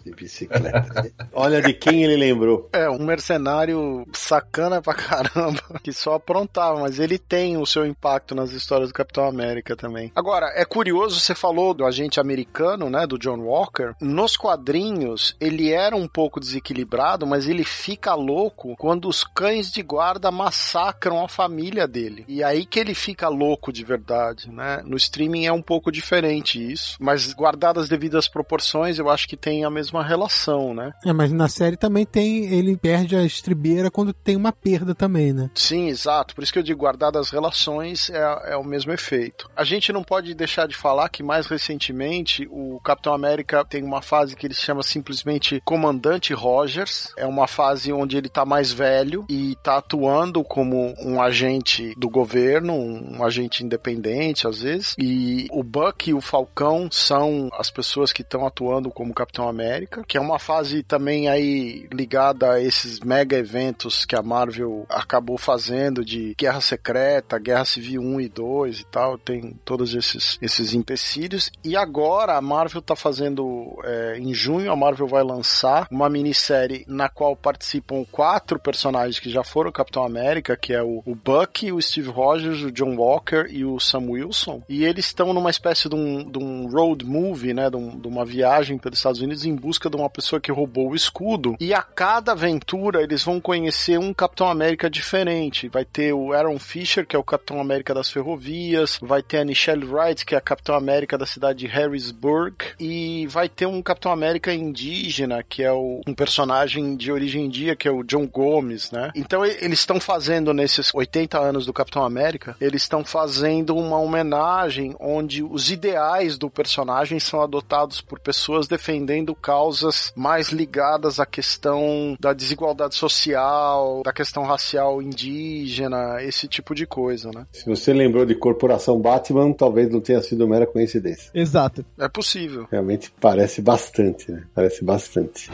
de bicicleta. Olha de quem ele lembrou. É, um mercenário sacana pra caramba, que só aprontava, mas ele tem o seu impacto nas histórias do Capitão América também. Agora, é curioso, você falou do agente americano, né, do John Walker, nos quadrinhos ele era um pouco desequilibrado, mas ele fica louco quando os cães de guarda massacram a família dele. E aí que ele fica louco de verdade, né? No streaming é um pouco diferente isso, mas guardadas devidas proporções, eu acho que tem a mesma relação, né? É, mas na série também tem. Ele perde a estribeira quando tem uma perda também, né? Sim, exato. Por isso que eu digo guardadas relações é, é o mesmo efeito. A gente não pode deixar de falar que mais recentemente o Capitão América tem uma fase que ele chama simplesmente Comandante Rogers. É uma fase onde ele tá mais velho e tá atuando como um agente do governo, um agente independente às vezes. E o Buck e o Falcão são as pessoas que estão atuando como Capitão América, que é uma fase também aí ligada a esses mega eventos que a Marvel acabou fazendo de Guerra Secreta, Guerra Civil 1 e 2 e tal, tem todos esses, esses empecilhos. E agora a Marvel tá fazendo, é, em junho, a Marvel vai lançar uma minissérie na qual participam quatro personagens que já foram Capitão América, que é o, o Bucky, o Steve Rogers, o John Walker e o Sam Wilson. E eles estão numa espécie de um, de um road movie, né, de, um, de uma viagem pelos Estados Unidos em busca de uma pessoa que roubou o escudo. E a cada aventura eles vão conhecer um Capitão América diferente. Vai ter o Aaron Fisher, que é o Capitão América das ferrovias, vai ter a Nichelle Wright, que é a Capitão América da cidade de Harrisburg, e vai ter um Capitão América indígena, que é o, um personagem de origem india, que é o John Gomes, né? Então eles estão fazendo nesses 80 anos do Capitão América, eles estão fazendo uma homenagem onde os ideais do personagem são adotados por pessoas defendendo causas mais ligadas à questão da desigualdade social, da questão racial indígena, esse tipo de coisa, né? Se você lembrou de Corporação Batman, talvez não tenha sido mera coincidência. Exato. É possível. Realmente parece bastante, né? Parece bastante.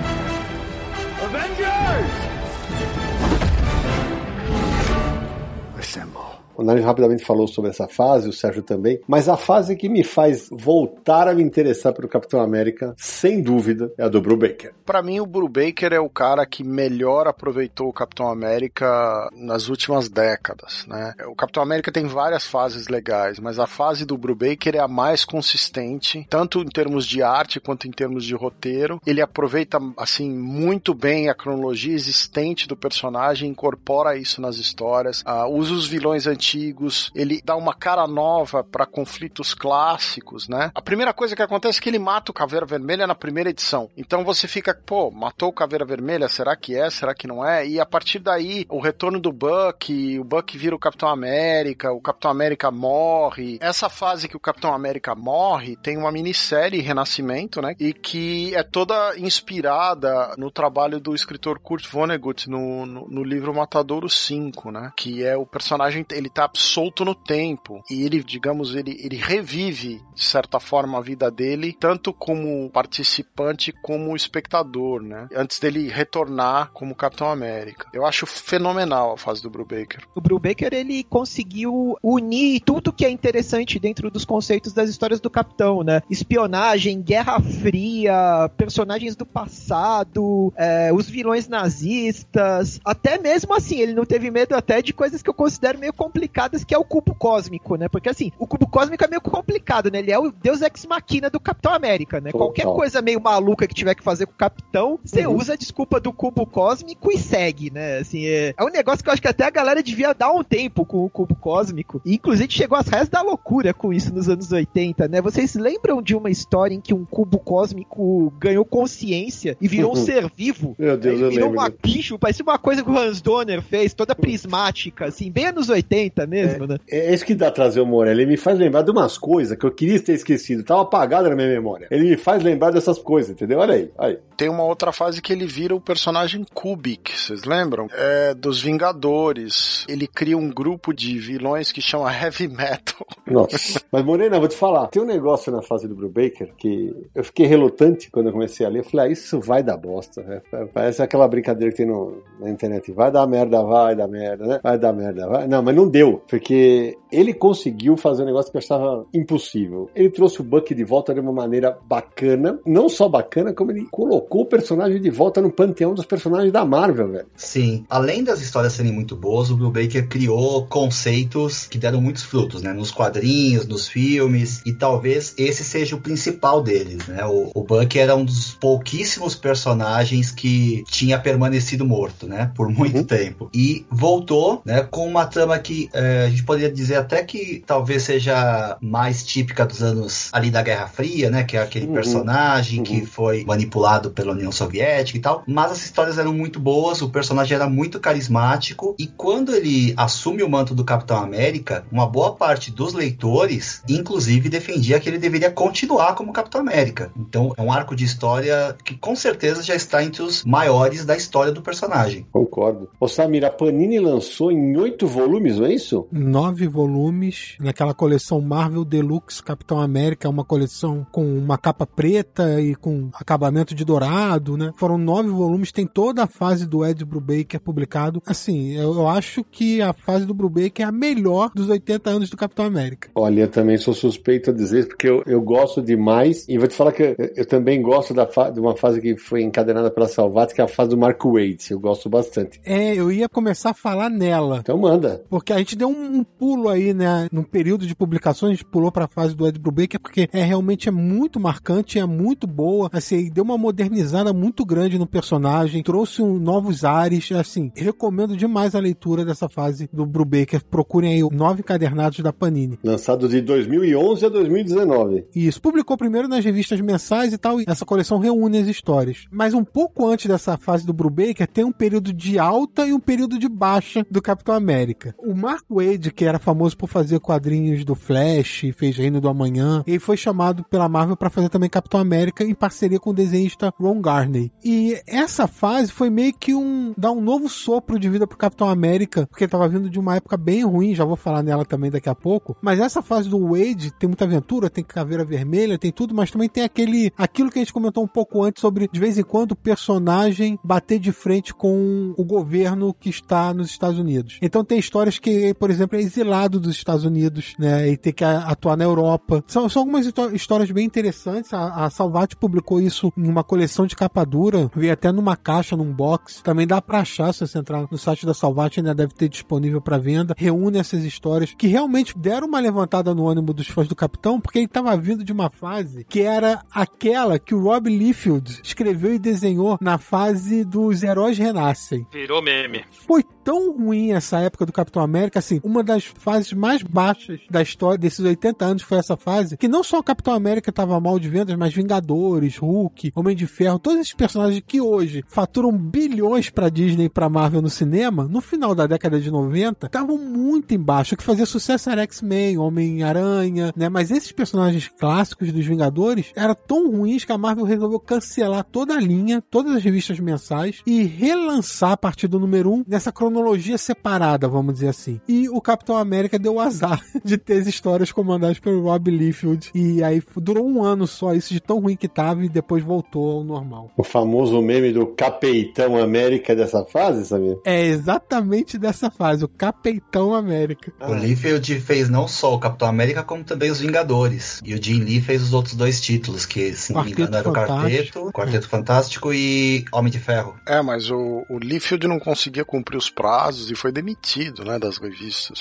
O Nani rapidamente falou sobre essa fase, o Sérgio também, mas a fase que me faz voltar a me interessar pelo Capitão América, sem dúvida, é a do Brubaker. Para mim, o Brubaker é o cara que melhor aproveitou o Capitão América nas últimas décadas, né? O Capitão América tem várias fases legais, mas a fase do Brubaker é a mais consistente, tanto em termos de arte quanto em termos de roteiro. Ele aproveita, assim, muito bem a cronologia existente do personagem, incorpora isso nas histórias, uh, usa os vilões antigos antigos, ele dá uma cara nova para conflitos clássicos, né? A primeira coisa que acontece é que ele mata o Caveira Vermelha na primeira edição. Então você fica, pô, matou o Caveira Vermelha? Será que é? Será que não é? E a partir daí, o retorno do Buck, o Buck vira o Capitão América, o Capitão América morre. Essa fase que o Capitão América morre tem uma minissérie Renascimento, né? E que é toda inspirada no trabalho do escritor Kurt Vonnegut no, no, no livro Matadouro 5, né? Que é o personagem, ele tá solto no tempo e ele, digamos, ele, ele revive de certa forma a vida dele, tanto como participante como espectador, né? Antes dele retornar como Capitão América. Eu acho fenomenal a fase do Brubaker. O Brubaker ele conseguiu unir tudo que é interessante dentro dos conceitos das histórias do Capitão, né? Espionagem, Guerra Fria, personagens do passado, é, os vilões nazistas, até mesmo assim, ele não teve medo até de coisas que eu considero meio complicadas complicadas que é o cubo cósmico, né? Porque assim, o cubo cósmico é meio complicado, né? Ele é o deus ex-machina do Capitão América, né? Total. Qualquer coisa meio maluca que tiver que fazer com o Capitão, você uhum. usa a desculpa do cubo cósmico e segue, né? Assim, é, é um negócio que eu acho que até a galera devia dar um tempo com o cubo cósmico. E, inclusive chegou às raias da loucura com isso nos anos 80, né? Vocês lembram de uma história em que um cubo cósmico ganhou consciência e virou um ser vivo? Meu Deus, Ele virou lembro. uma bicho, parecia uma coisa que o Hans Donner fez, toda prismática, assim, bem anos 80 mesmo, é, né? É isso que dá trazer o Morelli. Ele me faz lembrar de umas coisas que eu queria ter esquecido. Tava apagado na minha memória. Ele me faz lembrar dessas coisas, entendeu? Olha aí. aí. Tem uma outra fase que ele vira o personagem Kubik, vocês lembram? É dos Vingadores. Ele cria um grupo de vilões que chama Heavy Metal. Nossa. Mas Morena, vou te falar. Tem um negócio na fase do Brubaker que eu fiquei relutante quando eu comecei a ler. Eu falei, ah, isso vai dar bosta. Né? Parece aquela brincadeira que tem no, na internet. Vai dar merda, vai dar merda, né? Vai dar merda, vai. Não, mas não deu. Porque ele conseguiu fazer um negócio que eu achava impossível. Ele trouxe o Buck de volta de uma maneira bacana, não só bacana, como ele colocou o personagem de volta no panteão dos personagens da Marvel, velho. Sim, além das histórias serem muito boas, o Bill Baker criou conceitos que deram muitos frutos, né? Nos quadrinhos, nos filmes, e talvez esse seja o principal deles, né? O, o Buck era um dos pouquíssimos personagens que tinha permanecido morto, né? Por muito Uhum. tempo. E voltou, né? Com uma trama que eh, a gente poderia dizer até que talvez seja mais típica dos anos ali da Guerra Fria, né? Que é aquele Uhum. personagem que Uhum. foi manipulado pela União Soviética e tal. Mas as histórias eram muito boas, o personagem era muito carismático. E quando ele assume o manto do Capitão América, uma boa parte dos leitores, inclusive, defendia que ele deveria continuar como Capitão América. Então é um arco de história que com certeza já está entre os maiores da história do personagem. Concordo. Ô Samir, a Panini lançou em oito volumes, não é isso? Nove volumes naquela coleção Marvel Deluxe Capitão América, uma coleção com uma capa preta e com acabamento de dourado, né? Foram nove volumes, tem toda a fase do Ed Brubaker publicado. Assim, eu, eu acho que a fase do Brubaker é a melhor dos 80 anos do Capitão América. Olha, eu também sou suspeito a dizer, porque eu, eu gosto demais. E vou te falar que eu, eu também gosto da de uma fase que foi encadenada pela Salvat, que é a fase do Mark Wade. Eu gosto bastante. É, eu ia começar a falar nela. Então manda. Porque a gente deu um, um pulo aí, né? Num período de publicações, a gente pulou pra fase do Ed Brubaker, porque é realmente é muito marcante, é muito boa. Assim, deu uma modernizada muito grande no personagem, trouxe um, novos ares. Assim, recomendo demais a leitura dessa fase do Brubaker. Procurem aí o nove encadernados da Panini. Lançado de 2011 a 2019. Isso, publicou primeiro nas revistas mensais e tal, e essa coleção reúne as histórias. Mas um pouco antes dessa fase do Brubaker, tem um período de alta e um período de baixa do Capitão América. O Mark Wade, que era famoso por fazer quadrinhos do Flash, fez Reino do Amanhã, ele foi chamado pela Marvel para fazer também Capitão América em parceria com o desenhista Ron Garney. E essa fase foi meio que um dar um novo sopro de vida pro Capitão América, porque ele tava vindo de uma época bem ruim, já vou falar nela também daqui a pouco. Mas essa fase do Wade tem muita aventura, tem caveira vermelha, tem tudo, mas também tem aquele aquilo que a gente comentou um pouco antes sobre de vez em quando o personagem bater de frente com o governo que está nos Estados Unidos. Então tem histórias que, por exemplo, é exilado dos Estados Unidos, né, e tem que atuar na Europa. São, são algumas histó- histórias bem interessantes. A, a Salvat publicou isso em uma coleção de capa dura, veio até numa caixa, num box. Também dá pra achar se você entrar no site da Salvat, ainda deve ter disponível para venda. Reúne essas histórias que realmente deram uma levantada no ânimo dos fãs do Capitão, porque ele estava vindo de uma fase que era aquela que o Rob Liefeld escreveu e desenhou na fase dos heróis renascem. Virou meme. Foi tão ruim essa época do Capitão América, assim, uma das fases mais baixas da história desses 80 anos foi essa fase, que não só o Capitão América tava mal de vendas, mas Vingadores, Hulk, Homem de Ferro, todos esses personagens que hoje faturam bilhões pra Disney e pra Marvel no cinema, no final da década de 90, estavam muito embaixo. O que fazia sucesso era X-Men, Homem-Aranha, né? Mas esses personagens clássicos dos Vingadores eram tão ruins que a Marvel resolveu cancelar toda a linha, todas as revistas mensais e relançar a partir do número 1 nessa cronologia separada, vamos dizer assim. E o Capitão América deu o azar de ter as histórias comandadas pelo Rob Liefeld. E aí durou um ano só isso de tão ruim que tava e depois voltou ao normal. O famoso meme do Capeitão América dessa fase, sabia? É exatamente dessa fase, o Capitão América. O Liefeld fez não só o Capitão América, como também os Vingadores. E o Jim Lee fez os outros dois títulos, que se não me Quarteto engano era o Fantástico. Quarteto, Quarteto Fantástico e Homem de Ferro. É, mas o, o Liefeld não conseguia cumprir os prazos e foi demitido, né, das revistas.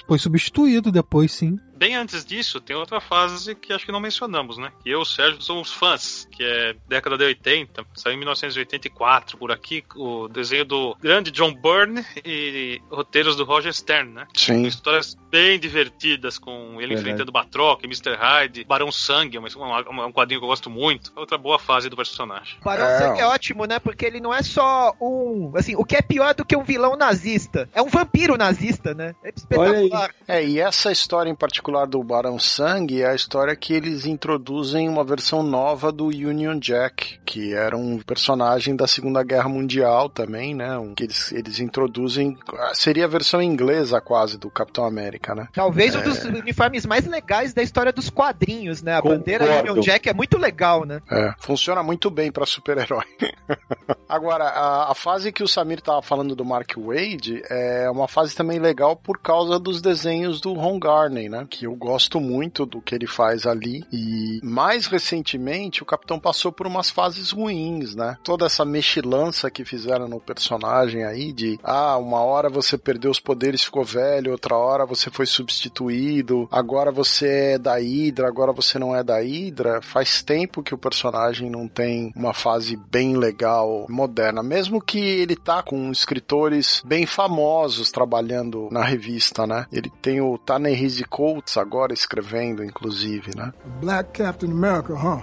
Foi substituído depois, sim. Bem antes disso, tem outra fase que acho que não mencionamos, né? Que eu e o Sérgio somos fãs, que é década de 80, saiu em 1984, por aqui, o desenho do grande John Byrne e roteiros do Roger Stern, né? Sim. Histórias bem divertidas, com ele Verdade. enfrentando Batroc, Mr. Hyde, Barão Sangue, é um, quadrinho que eu gosto muito. Outra boa fase do personagem. Barão É, Sangue é ótimo, né? Porque ele não é só um. Assim, o que é pior do que um vilão nazista? É um vampiro nazista, né? É espetacular. É, e essa história em particular particular do Barão Sangue é a história que eles introduzem uma versão nova do Union Jack, que era um personagem da Segunda Guerra Mundial também, né? Um, que eles, eles introduzem. Seria a versão inglesa quase do Capitão América, né? Talvez É. um dos uniformes mais legais da história dos quadrinhos, né? A Concordo. bandeira Union Jack é muito legal, né? É, funciona muito bem pra super-herói. Agora, a, a fase que o Samir tava falando do Mark Wade é uma fase também legal por causa dos desenhos do Ron Garney, né? Que eu gosto muito do que ele faz ali. E mais recentemente, o Capitão passou por umas fases ruins, né? Toda essa mexilança que fizeram no personagem aí de, ah, uma hora você perdeu os poderes, ficou velho, outra hora você foi substituído, agora você é da Hydra, agora você não é da Hydra. Faz tempo que o personagem não tem uma fase bem legal, moderna. Mesmo que ele tá com escritores bem famosos trabalhando na revista, né? Ele tem o Ta-Nehisi Coates agora escrevendo, inclusive, né? Black Captain America, huh?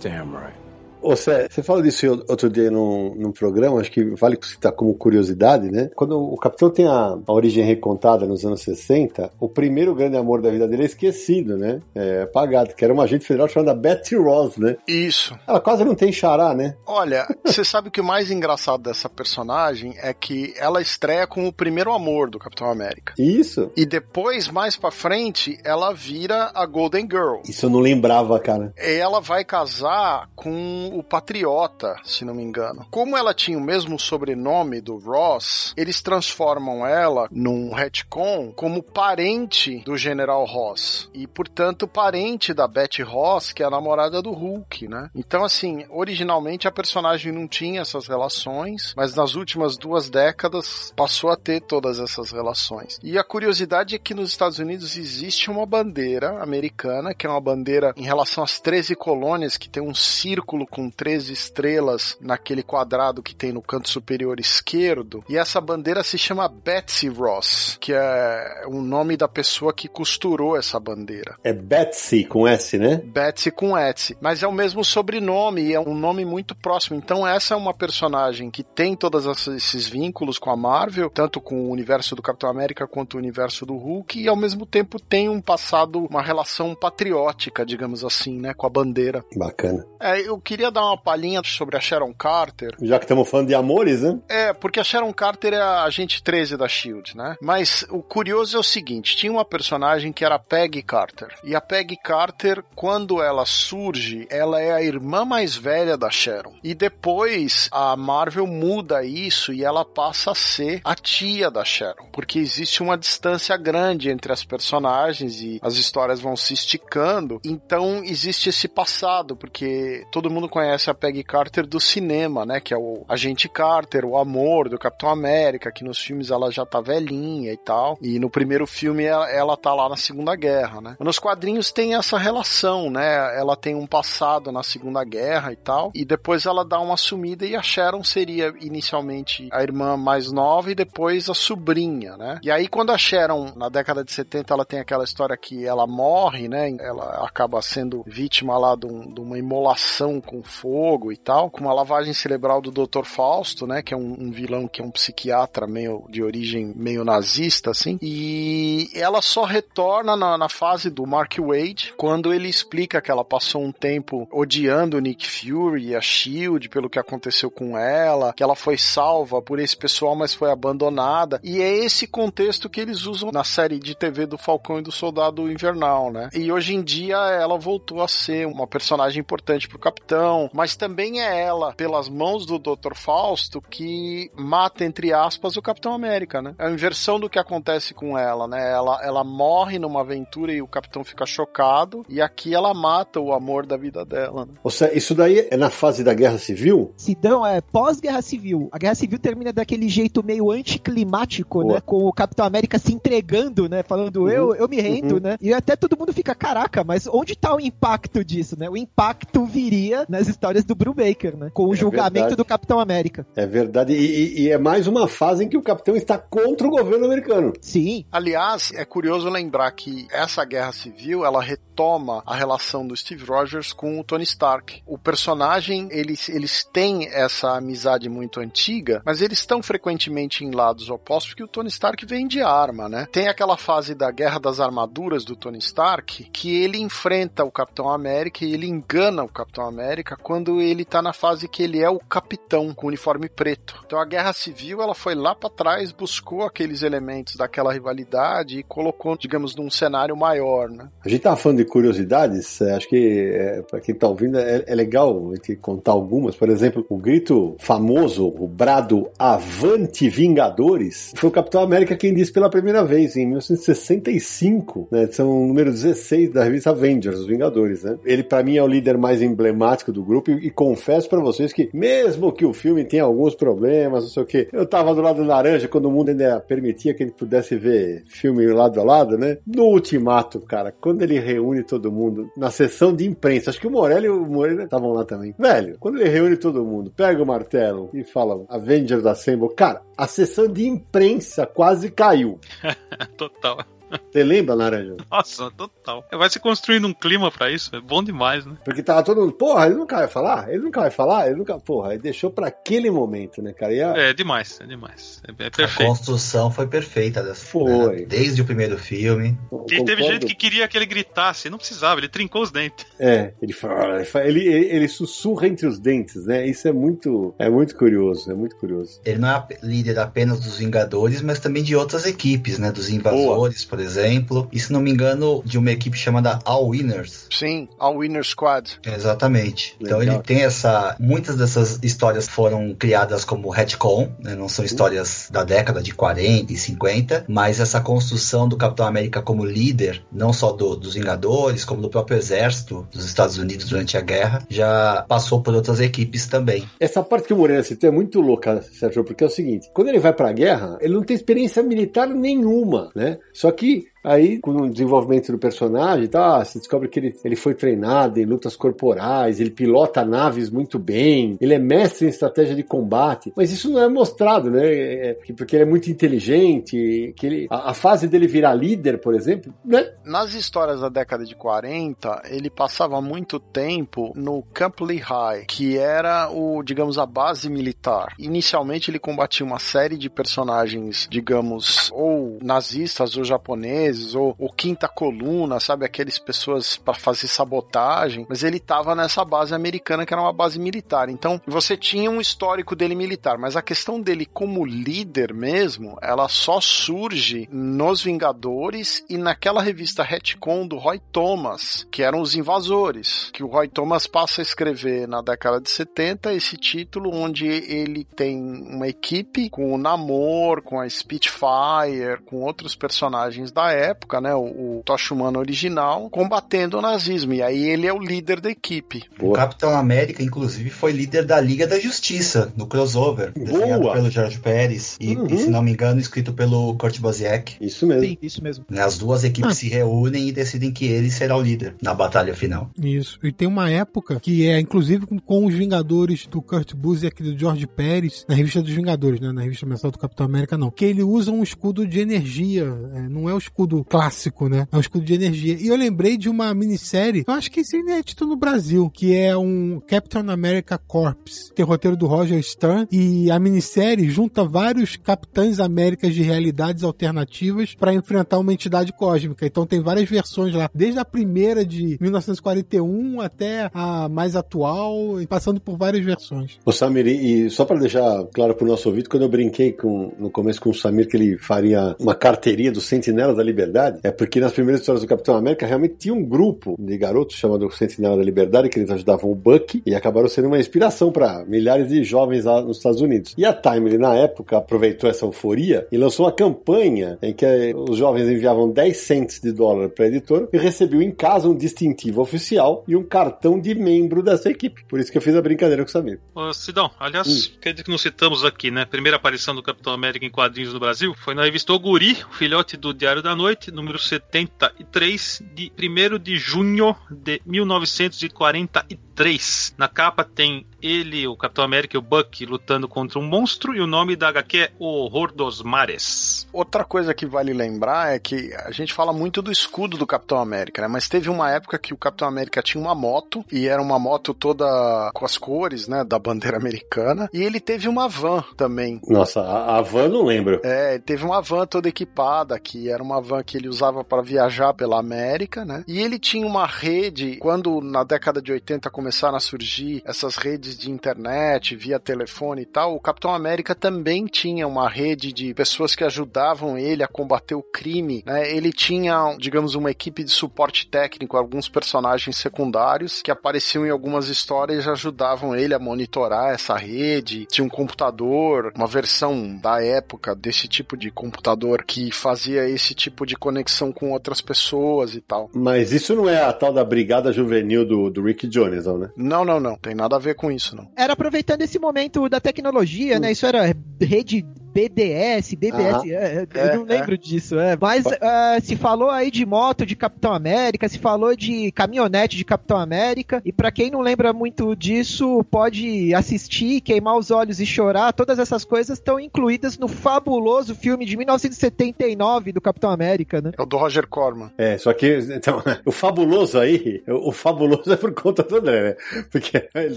Damn right. Ô, Cé, você falou disso outro dia num, num programa, acho que vale citar como curiosidade, né? Quando o Capitão tem a, a origem recontada nos anos 60, o primeiro grande amor da vida dele é esquecido, né? É apagado, que era uma agente federal chamada Betty Ross, né? Isso. Ela quase não tem xará, né? Olha, você sabe que o mais engraçado dessa personagem é que ela estreia com o primeiro amor do Capitão América. Isso. E depois, mais pra frente, ela vira a Golden Girl. Isso eu não lembrava, cara. E ela vai casar com o Patriota, se não me engano. Como ela tinha o mesmo sobrenome do Ross, eles transformam ela num retcon como parente do General Ross. E, portanto, parente da Betty Ross, que é a namorada do Hulk, né? Então, assim, originalmente a personagem não tinha essas relações, mas nas últimas duas décadas passou a ter todas essas relações. E a curiosidade é que nos Estados Unidos existe uma bandeira americana, que é uma bandeira em relação às 13 colônias, que tem um círculo com 13 estrelas naquele quadrado que tem no canto superior esquerdo. E essa bandeira se chama Betsy Ross, que é o nome da pessoa que costurou essa bandeira. É Betsy com S, né? Betsy com Etsy. Mas é o mesmo sobrenome e é um nome muito próximo. Então essa é uma personagem que tem todos esses vínculos com a Marvel, tanto com o universo do Capitão América quanto o universo do Hulk, e ao mesmo tempo tem um passado, uma relação patriótica, digamos assim, né, com a bandeira. Bacana. É, eu queria dar uma palhinha sobre a Sharon Carter. Já que estamos falando de amores, né? É, porque a Sharon Carter é a agente 13 da SHIELD, né? Mas o curioso é o seguinte, tinha uma personagem que era a Peggy Carter. E a Peggy Carter, quando ela surge, ela é a irmã mais velha da Sharon. E depois a Marvel muda isso e ela passa a ser a tia da Sharon. Porque existe uma distância grande entre as personagens e as histórias vão se esticando. Então existe esse passado, porque todo mundo conhece a Peggy Carter do cinema, né? Que é o agente Carter, o amor do Capitão América, que nos filmes ela já tá velhinha e tal. E no primeiro filme ela, ela tá lá na Segunda Guerra, né? Nos quadrinhos tem essa relação, né? Ela tem um passado na Segunda Guerra e tal. E depois ela dá uma sumida e a Sharon seria inicialmente a irmã mais nova e depois a sobrinha, né? E aí quando a Sharon, na década de 70, ela tem aquela história que ela morre, né? Ela acaba sendo vítima lá de, um- de uma imolação com fogo e tal, com uma lavagem cerebral do Dr. Fausto, né? Que é um, um vilão que é um psiquiatra meio de origem meio nazista, assim. E ela só retorna na, na fase do Mark Wade, quando ele explica que ela passou um tempo odiando o Nick Fury e a Shield pelo que aconteceu com ela, que ela foi salva por esse pessoal, mas foi abandonada. E é esse contexto que eles usam na série de TV do Falcão e do Soldado Invernal, né? E hoje em dia ela voltou a ser uma personagem importante pro Capitão, mas também é ela, pelas mãos do Dr. Fausto, que mata, entre aspas, o Capitão América, né? É a inversão do que acontece com ela, né? Ela, ela morre numa aventura e o Capitão fica chocado, e aqui ela mata o amor da vida dela, né? Ou seja, isso daí é na fase da Guerra Civil? Sidão é pós-guerra civil. A guerra civil termina daquele jeito meio anticlimático, Boa. né? Com o Capitão América se entregando, né? Falando, Uhum. eu, eu me rendo, Uhum. né? E até todo mundo fica, caraca, mas onde tá o impacto disso, né? O impacto viria nas histórias do Brubaker, né? Com o É julgamento verdade. do Capitão América. É verdade. E, e- e é mais uma fase em que o capitão está contra o governo americano. Sim. Aliás, é curioso lembrar que essa guerra civil, ela retoma a relação do Steve Rogers com o Tony Stark. O personagem, eles, eles têm essa amizade muito antiga, mas eles estão frequentemente em lados opostos porque o Tony Stark vende arma, né? Tem aquela fase da Guerra das Armaduras do Tony Stark, que ele enfrenta o Capitão América e ele engana o Capitão América quando ele tá na fase que ele é o capitão com uniforme preto. Então a Guerra Civil, ela foi lá pra trás, buscou aqueles elementos daquela rivalidade e colocou, digamos, num cenário maior, né? A gente tava falando de curiosidades, é, acho que é, para quem tá ouvindo é, é legal gente contar algumas. Por exemplo, o grito famoso, o brado Avante Vingadores, foi o Capitão América quem disse pela primeira vez, em 1965, né? São número 16 da revista Avengers, os Vingadores, né? Ele para mim é o líder mais emblemático do grupo e, e confesso para vocês que mesmo que o filme tenha alguns problemas, não sei o que, eu tava do lado do laranja quando o mundo ainda permitia que ele pudesse ver filme lado a lado, né? No Ultimato, cara, quando ele reúne todo mundo na sessão de imprensa, acho que o Morelli e o Moreira estavam lá também. Velho, quando ele reúne todo mundo, pega o martelo e fala Avengers Assemble, cara, a sessão de imprensa quase caiu. Total. Você lembra, Laranja? Nossa, total. Vai se construindo um clima pra isso, é bom demais, né? Porque tava todo mundo, porra, ele nunca vai falar? Ele nunca vai falar? Ele nunca. Porra, ele deixou pra aquele momento, né, cara? E a- É demais, é demais. É, é A perfeito. construção foi perfeita dessa Foi. né? Desde o primeiro filme. E teve concordo. gente que queria que ele gritasse, não precisava, ele trincou os dentes. É, ele fala, ele, ele, ele- sussurra entre os dentes, né? Isso é muito, é muito curioso, é muito curioso. Ele não é líder apenas dos Vingadores, mas também de outras equipes, né? Dos Invasores, por exemplo. E se não me engano, de uma equipe chamada All Winners. Sim, a Winner Squad. Exatamente. Então Legal. ele tem essa. Muitas dessas histórias foram criadas como retcon, né? não são histórias da década de 40 e 50, mas essa construção do Capitão América como líder, não só do- dos Vingadores, como do próprio exército dos Estados Unidos durante a guerra, já passou por outras equipes também. Essa parte que o Moreira citou é muito louca, Sérgio, porque é o seguinte: quando ele vai pra guerra, ele não tem experiência militar nenhuma, né? Só que Aí, com o desenvolvimento do personagem, tá, se descobre que ele, ele foi treinado em lutas corporais, ele pilota naves muito bem, ele é mestre em estratégia de combate, mas isso não é mostrado, né? É, é, porque ele é muito inteligente, que ele, a, a fase dele virar líder, por exemplo, né? Nas histórias da década de 40, ele passava muito tempo no Camp Lehigh, que era o, digamos, a base militar. Inicialmente ele combatia uma série de personagens, digamos, ou nazistas ou japoneses, ou, ou quinta coluna, sabe, aqueles pessoas para fazer sabotagem, mas ele estava nessa base americana que era uma base militar. Então, você tinha um histórico dele militar, mas a questão dele como líder mesmo, ela só surge nos Vingadores e naquela revista Retcon do Roy Thomas, que eram os invasores, que o Roy Thomas passa a escrever na década de 70 esse título onde ele tem uma equipe com o Namor, com a Spitfire, com outros personagens da época, né, o, o Tocha Humana original, combatendo o nazismo, e aí ele é o líder da equipe. O Capitão América, inclusive, foi líder da Liga da Justiça, no crossover, desenhado Boa. pelo Jorge Pérez e, Uhum. e, se não me engano, escrito pelo Kurt Busiek. Isso mesmo. Sim, isso mesmo. Né, As duas equipes Ah. se reúnem e decidem que ele será o líder na batalha final. Isso. E tem uma época que é, inclusive, com, com os Vingadores do Kurt Busiek e do George Pérez, na revista dos Vingadores, né? Na revista mensal do Capitão América, não. Que ele usa um escudo de energia. é, não é o escudo clássico, né? É um escudo de energia. E eu lembrei de uma minissérie, eu acho que esse é inédito no Brasil, que é um Captain America Corps. Tem roteiro do Roger Stern. E a minissérie junta vários Capitães Américas de realidades alternativas para enfrentar uma entidade cósmica. Então tem várias versões lá, desde a primeira de 1941 até a mais atual, passando por várias versões. O Samir, e só para deixar claro pro nosso ouvido, quando eu brinquei com, no começo com o Samir que ele faria uma carteirinha do Sentinela da Liberdade, é porque nas primeiras histórias do Capitão América realmente tinha um grupo de garotos chamado Sentinela da Liberdade, que eles ajudavam o Buck e acabaram sendo uma inspiração para milhares de jovens lá nos Estados Unidos. E a Timely, na época, aproveitou essa euforia e lançou uma campanha em que eh, os jovens enviavam 10 cents de dólar para a editora e recebiam em casa um distintivo oficial e um cartão de membro dessa equipe. Por isso que eu fiz a brincadeira com o Samir. Ô, Sidão, aliás, acredito que não citamos aqui, né? Primeira aparição do Capitão América em quadrinhos no Brasil foi na revista O Guri, o filhote do Diário da Noite, número 73, de 1 de junho de 1943. 3. Na capa tem ele, o Capitão América e o Buck lutando contra um monstro e o nome da HQ é O Horror dos Mares. Outra coisa que vale lembrar é que a gente fala muito do escudo do Capitão América, né? Mas teve uma época que o Capitão América tinha uma moto e era uma moto toda com as cores, né, da bandeira americana, e ele teve uma van também. Nossa, a, a van não lembro. É, ele teve uma van toda equipada, que era uma van que ele usava para viajar pela América, né? E ele tinha uma rede, quando na década de 80 começaram a surgir essas redes de internet, via telefone e tal, o Capitão América também tinha uma rede de pessoas que ajudavam ele a combater o crime, né? Ele tinha, digamos, uma equipe de suporte técnico, alguns personagens secundários que apareciam em algumas histórias e ajudavam ele a monitorar essa rede. Tinha um computador, uma versão da época desse tipo de computador que fazia esse tipo de conexão com outras pessoas e tal. Mas isso não é a tal da brigada juvenil do, do Rick Jones, não, né? Não, não, não. Tem nada a ver com isso, não. Era aproveitando esse momento da tecnologia, né? Isso era rede BDS, BBS, Aham. é, é, É, eu não lembro disso, é. Mas é, se falou aí de moto de Capitão América, se falou de caminhonete de Capitão América, e pra quem não lembra muito disso, pode assistir, queimar os olhos e chorar, todas essas coisas estão incluídas no fabuloso filme de 1979 do Capitão América, né? É o do Roger Corman. É, só que, então, o fabuloso aí, o, o fabuloso é por conta do André, né? Porque ele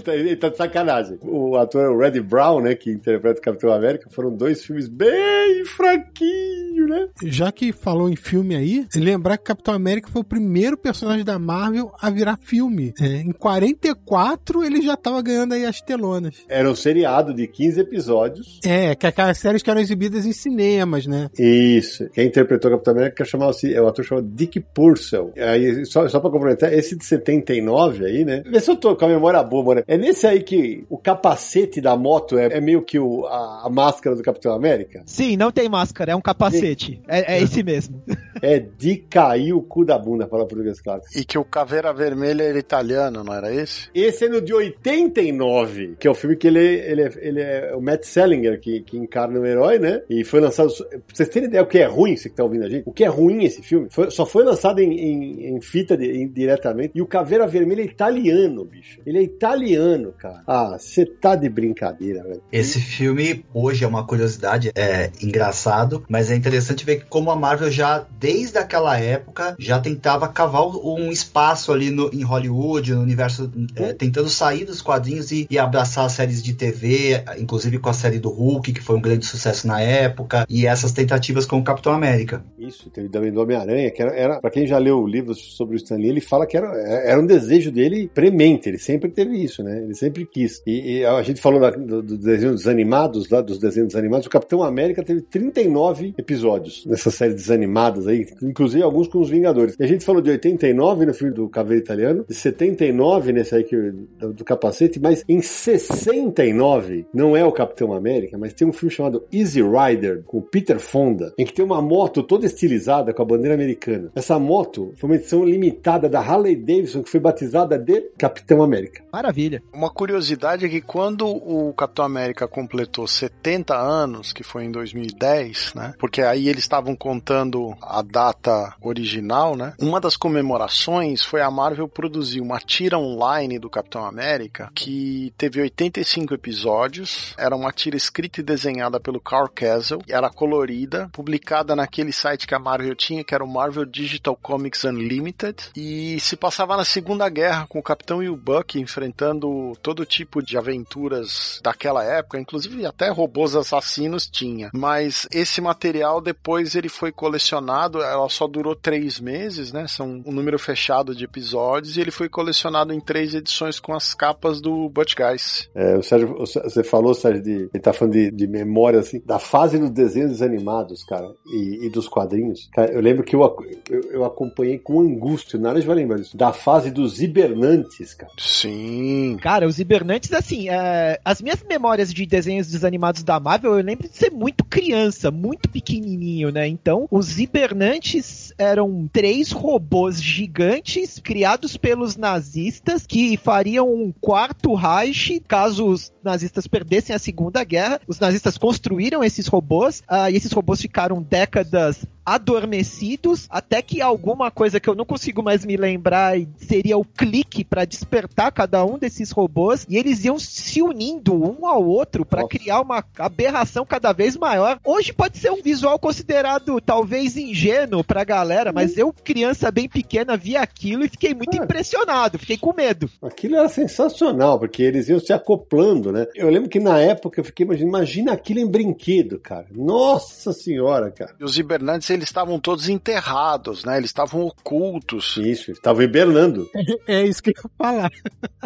tá, ele tá de sacanagem. O ator Reddy Brown, né, que interpreta o Capitão América, foram dois filmes bem fraquinhos, né? Já que falou em filme aí, lembrar que Capitão América foi o primeiro personagem da Marvel a virar filme. É, em 44 ele já tava ganhando aí as telonas. Era um seriado de 15 episódios. É, que aquelas séries que eram exibidas em cinemas, né? Isso. Quem interpretou o Capitão América chamava-se, é o ator chamado Dick Purcell. Aí, só, só pra complementar, esse de 79 aí, né? Vê se eu tô com a memória boa, mano. É nesse aí que o capacete da moto é, é meio que o, a, a máscara do Capitão América? Sim, não tem máscara, é um capacete. É, é esse mesmo. É de cair o cu da bunda, fala português claro. E que o Caveira Vermelha era italiano, não era esse? Esse é no de 89, que é o filme que ele, ele, é, ele é o Matt Sellinger que, que encarna o herói, né? E foi lançado. Pra vocês terem ideia o que é ruim, você que tá ouvindo a gente, o que é ruim esse filme, foi- só foi lançado em, em- em fita de- em- diretamente. E o Caveira Vermelha é italiano, bicho. Ele é italiano, cara. Ah, você tá de brincadeira, velho. Esse filme hoje é uma curiosidade, é engraçado, mas é interessante ver como a Marvel já, desde aquela época, já tentava cavar um espaço ali no, em Hollywood, no universo, é, tentando sair dos quadrinhos e, e abraçar as séries de TV, inclusive com a série do Hulk, que foi um grande sucesso na época, e essas tentativas com o Capitão América. Isso, teve também do Homem-Aranha, que era, era. Pra quem já leu livros sobre o Stan Lee, ele fala que era, era um desejo dele premente. Ele sempre teve isso, né? Ele sempre quis. E, e a gente falou da- do, do desenho dos animados, lá dos desenhos animados. O Capitão América teve 39 episódios nessa série desanimadas aí, inclusive alguns com os Vingadores. E a gente falou de 89 no filme do Caveiro Italiano, de 79 nesse aí que, do, do capacete, mas em 69 não é o Capitão América, mas tem um filme chamado Easy Rider com o Peter Fonda, em que tem uma moto toda estilizada com a bandeira americana. Essa moto foi uma edição limitada da Harley Davidson que foi batizada de Capitão América. Maravilha. Uma curiosidade é que quando o Capitão América completou 70 anos, que foi em 2010, né? Porque aí eles estavam contando a data original, né? Uma das comemorações foi a Marvel produzir uma tira online do Capitão América que teve 85 episódios. Era uma tira escrita e desenhada pelo Carl Castle, era colorida, publicada naquele site que a Marvel tinha, que era o Marvel Digital Comics Unlimited, e se passava na Segunda Guerra com o Capitão e o Buck enfrentando todo tipo de aventuras daquela época, inclusive até robôs assassinos tinha. Mas esse material depois ele foi colecionado, ela só durou três meses, né? São um número fechado de episódios e ele foi colecionado em três edições com as capas do Butch Guys. É, o Sérgio, você falou, Sérgio, de, ele tá falando de, de memória, assim, da fase dos desenhos animados, cara, e, e dos quadrinhos. Cara, eu lembro que eu, eu, eu acompanhei com angústia, na área vai lembrar disso, da fase dos hibernantes, cara. Sim. Cara, os hibernantes, assim, é, as minhas memórias de desenhos desanimados da Marvel, eu lembro de ser muito criança, muito pequenininho, né? Então, os hibernantes eram três robôs gigantes criados pelos nazistas que fariam um quarto Reich caso os nazistas perdessem a Segunda Guerra. Os nazistas construíram esses robôs ah, e esses robôs ficaram décadas adormecidos, até que alguma coisa que eu não consigo mais me lembrar seria o clique para despertar cada um desses robôs e eles iam se unindo um ao outro para criar uma aberração cada vez maior. Hoje pode ser um visual considerado talvez ingênuo pra galera, mas eu, criança bem pequena, vi aquilo e fiquei muito Cara. impressionado, fiquei com medo. Aquilo era sensacional, porque eles iam se acoplando, né? Eu lembro que na época eu fiquei imaginando, imagina aquilo em brinquedo, cara. Nossa senhora, cara. E os hibernantes, eles estavam todos enterrados, né? Eles estavam ocultos. Isso, estavam hibernando. É isso que eu ia falar.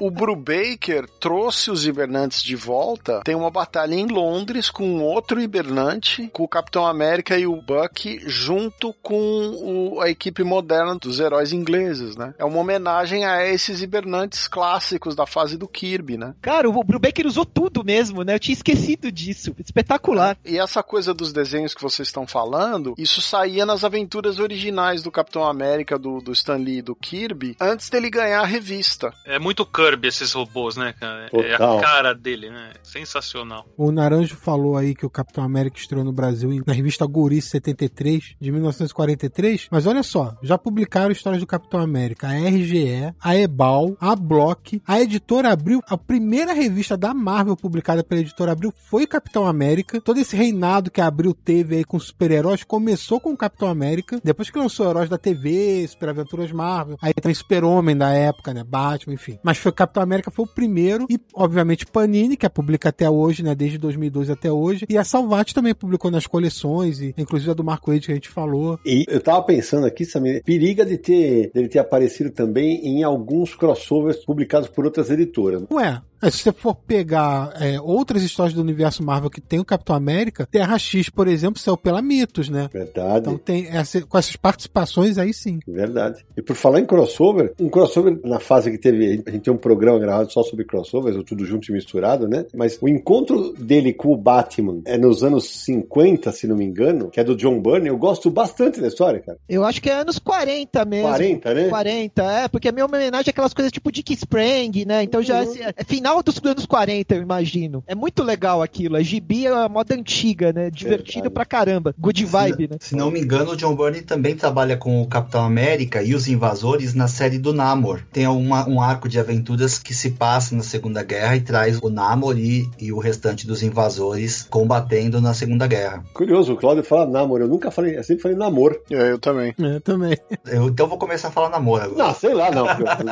O Brubaker trouxe os hibernantes de volta. Tem uma batalha em Londres com outro hibernante, com o Capitão América e o Buck, junto com o- a equipe moderna dos heróis ingleses, né? É uma homenagem a esses hibernantes clássicos da fase do Kirby, né? Cara, o Brubaker usou tudo mesmo, né? Eu tinha esquecido disso. Espetacular. E essa coisa dos desenhos que vocês estão falando, isso saía nas aventuras originais do Capitão América, do, do Stan Lee e do Kirby, antes dele ganhar a revista. É muito Kirby esses robôs, né, cara? É Total. a cara dele, né? Sensacional. O Naranjo falou aí que o Capitão América estreou no Brasil na revista Guri 73, de 1943. Mas olha só, já publicaram histórias do Capitão América. A RGE, a Ebal, a Block, a Editora Abril. A primeira revista da Marvel publicada pela Editora Abril foi Capitão América. Todo esse reinado que a Abril teve aí com super-heróis começou com o Capitão América. Depois que lançou Heróis da TV, Super Aventuras Marvel. Aí tem Super-Homem da época, né? Batman, enfim. Mas foi Capitão América foi o primeiro. E, obviamente, Panini, que a publica até hoje, né? Desde 2012 até hoje. E a Salvat também publicou nas coleções, e inclusive a do Marco Ed que a gente falou. E eu tava pensando aqui, Samir, periga de ter, dele ter aparecido também em alguns crossovers publicados por outras editoras. Ué, é, se você for pegar é, outras histórias do universo Marvel que tem o Capitão América, Terra X, por exemplo, saiu pela Mitos, né? Verdade. Então tem essa, com essas participações aí sim. Verdade. E por falar em crossover, um crossover na fase que teve, a gente tem um programa gravado só sobre crossovers, ou tudo junto e misturado, né? Mas o encontro dele com o Batman é nos anos 50, se não me engano, que é do John Byrne, eu gosto bastante da história, cara. Eu acho que é anos 40 mesmo. 40, né? 40, é, porque é meio uma homenagem àquelas coisas tipo Dick Sprang, né? Então já Uhum. é, é final dos anos 40, eu imagino. É muito legal aquilo. A gibi é a moda antiga, né? Divertido Verdade. pra caramba. Good vibe, né? Se não me engano, o John Byrne também trabalha com o Capitão América e os Invasores na série do Namor. Tem uma- um arco de aventuras que se passa na Segunda Guerra e traz o Namor e, e o restante dos Invasores combatendo na Segunda Guerra. Curioso, o Claudio fala namoro, eu nunca falei, eu sempre falei namor. É, eu também. É, também. Eu, então vou começar a falar namoro agora. Não, sei lá, não,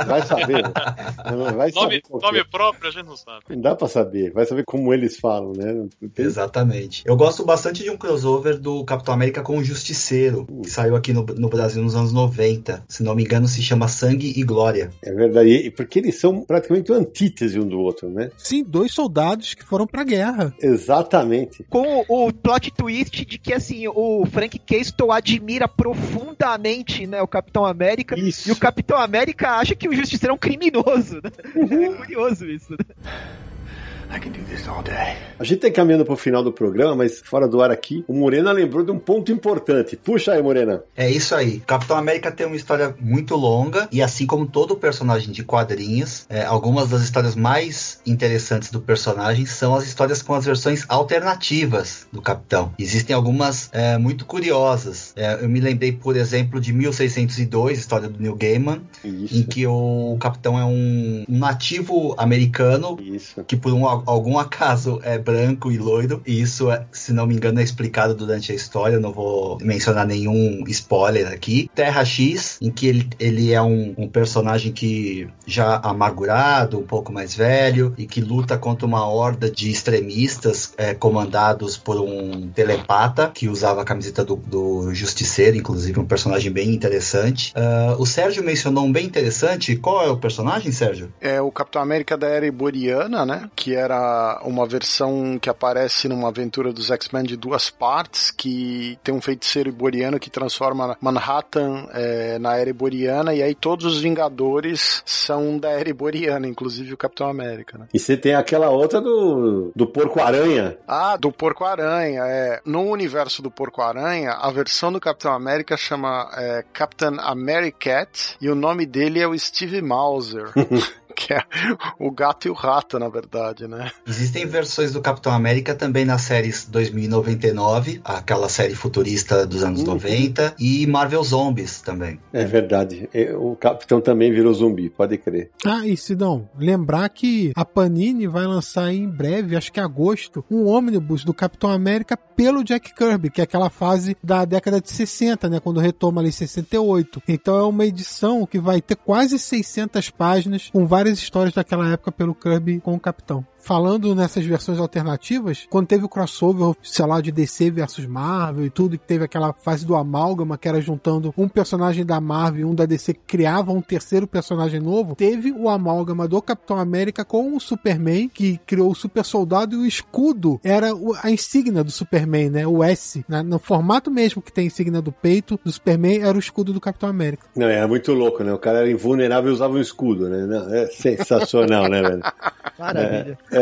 vai saber. Vai saber Nome, é. nome próprio a gente não sabe. Não dá pra saber, vai saber como eles falam, né? Exatamente. Eu gosto bastante de um crossover do Capitão América com o Justiceiro, que saiu aqui no, no Brasil nos anos 90. Se não me engano, se chama Sangue e Glória. É verdade, e porque eles são praticamente o antítese um do outro, né? Sim, dois soldados que foram pra guerra. Exatamente. Com o, o plot twist de que, assim, o Frank Castle admira profundamente, né, o Capitão América. Isso. E o Capitão América acha que o Justiceiro é um criminoso, né? É curioso isso, it? A gente tá encaminhando pro final do programa, mas fora do ar aqui, o Morena lembrou de um ponto importante. Puxa aí, Morena. É isso aí. Capitão América tem uma história muito longa e assim como todo personagem de quadrinhos, é, algumas das histórias mais interessantes do personagem são as histórias com as versões alternativas do Capitão. Existem algumas é, muito curiosas. É, eu me lembrei, por exemplo, de 1602, história do Neil Gaiman, em Isso. que o Capitão é um, um nativo americano Isso. que por um, algum acaso é branco e loiro, e isso, é, se não me engano, é explicado durante a história, eu não vou mencionar nenhum spoiler aqui. Terra X, em que ele, ele é um, um personagem que já amargurado, um pouco mais velho, e que luta contra uma horda de extremistas é, comandados por um telepata que usava a camiseta do, do Justiceiro, inclusive um personagem bem interessante. Ah, o Sérgio mencionou um bem interessante. Qual é o personagem, Sérgio? É o Capitão América da Era Iboriana, né? Que era uma versão que aparece numa aventura dos X-Men de duas partes, que tem um feiticeiro iboriano que transforma Manhattan é, na Era Iboriana, e aí todos os Vingadores são da Era Iboriana, inclusive o Capitão América, né? E você tem aquela outra do, do Porco-Aranha. Ah, do Porco-Aranha, é. No universo do Porco-Aranha, a versão do Capitão América chama é, Captain Americat, e o nome dele é o Steve Mauser. que é o gato e o rato, na verdade, né? Existem versões do Capitão América também nas séries 2099, aquela série futurista dos anos 90, e Marvel Zombies também. É verdade. O capitão também virou zumbi, pode crer. Ah, e Sidão, lembrar que a Panini vai lançar em breve, acho que em agosto, um ônibus do Capitão América pelo Jack Kirby, que é aquela fase da década de 60, né, quando retoma ali 68. Então é uma edição que vai ter quase 600 páginas com várias histórias daquela época pelo Kirby com o Capitão. Falando nessas versões alternativas, quando teve o crossover, sei lá, de DC versus Marvel e tudo, que teve aquela fase do amálgama, que era juntando um personagem da Marvel e um da DC, que criava um terceiro personagem novo, teve o amálgama do Capitão América com o Superman, que criou o Super Soldado e o escudo era a insígnia do Superman, né? O S. né? No formato mesmo que tem a insígnia do peito do Superman, era o escudo do Capitão América. Não, era muito louco, né? O cara era invulnerável e usava um escudo, né? Não, é sensacional, né, velho? Maravilha. É,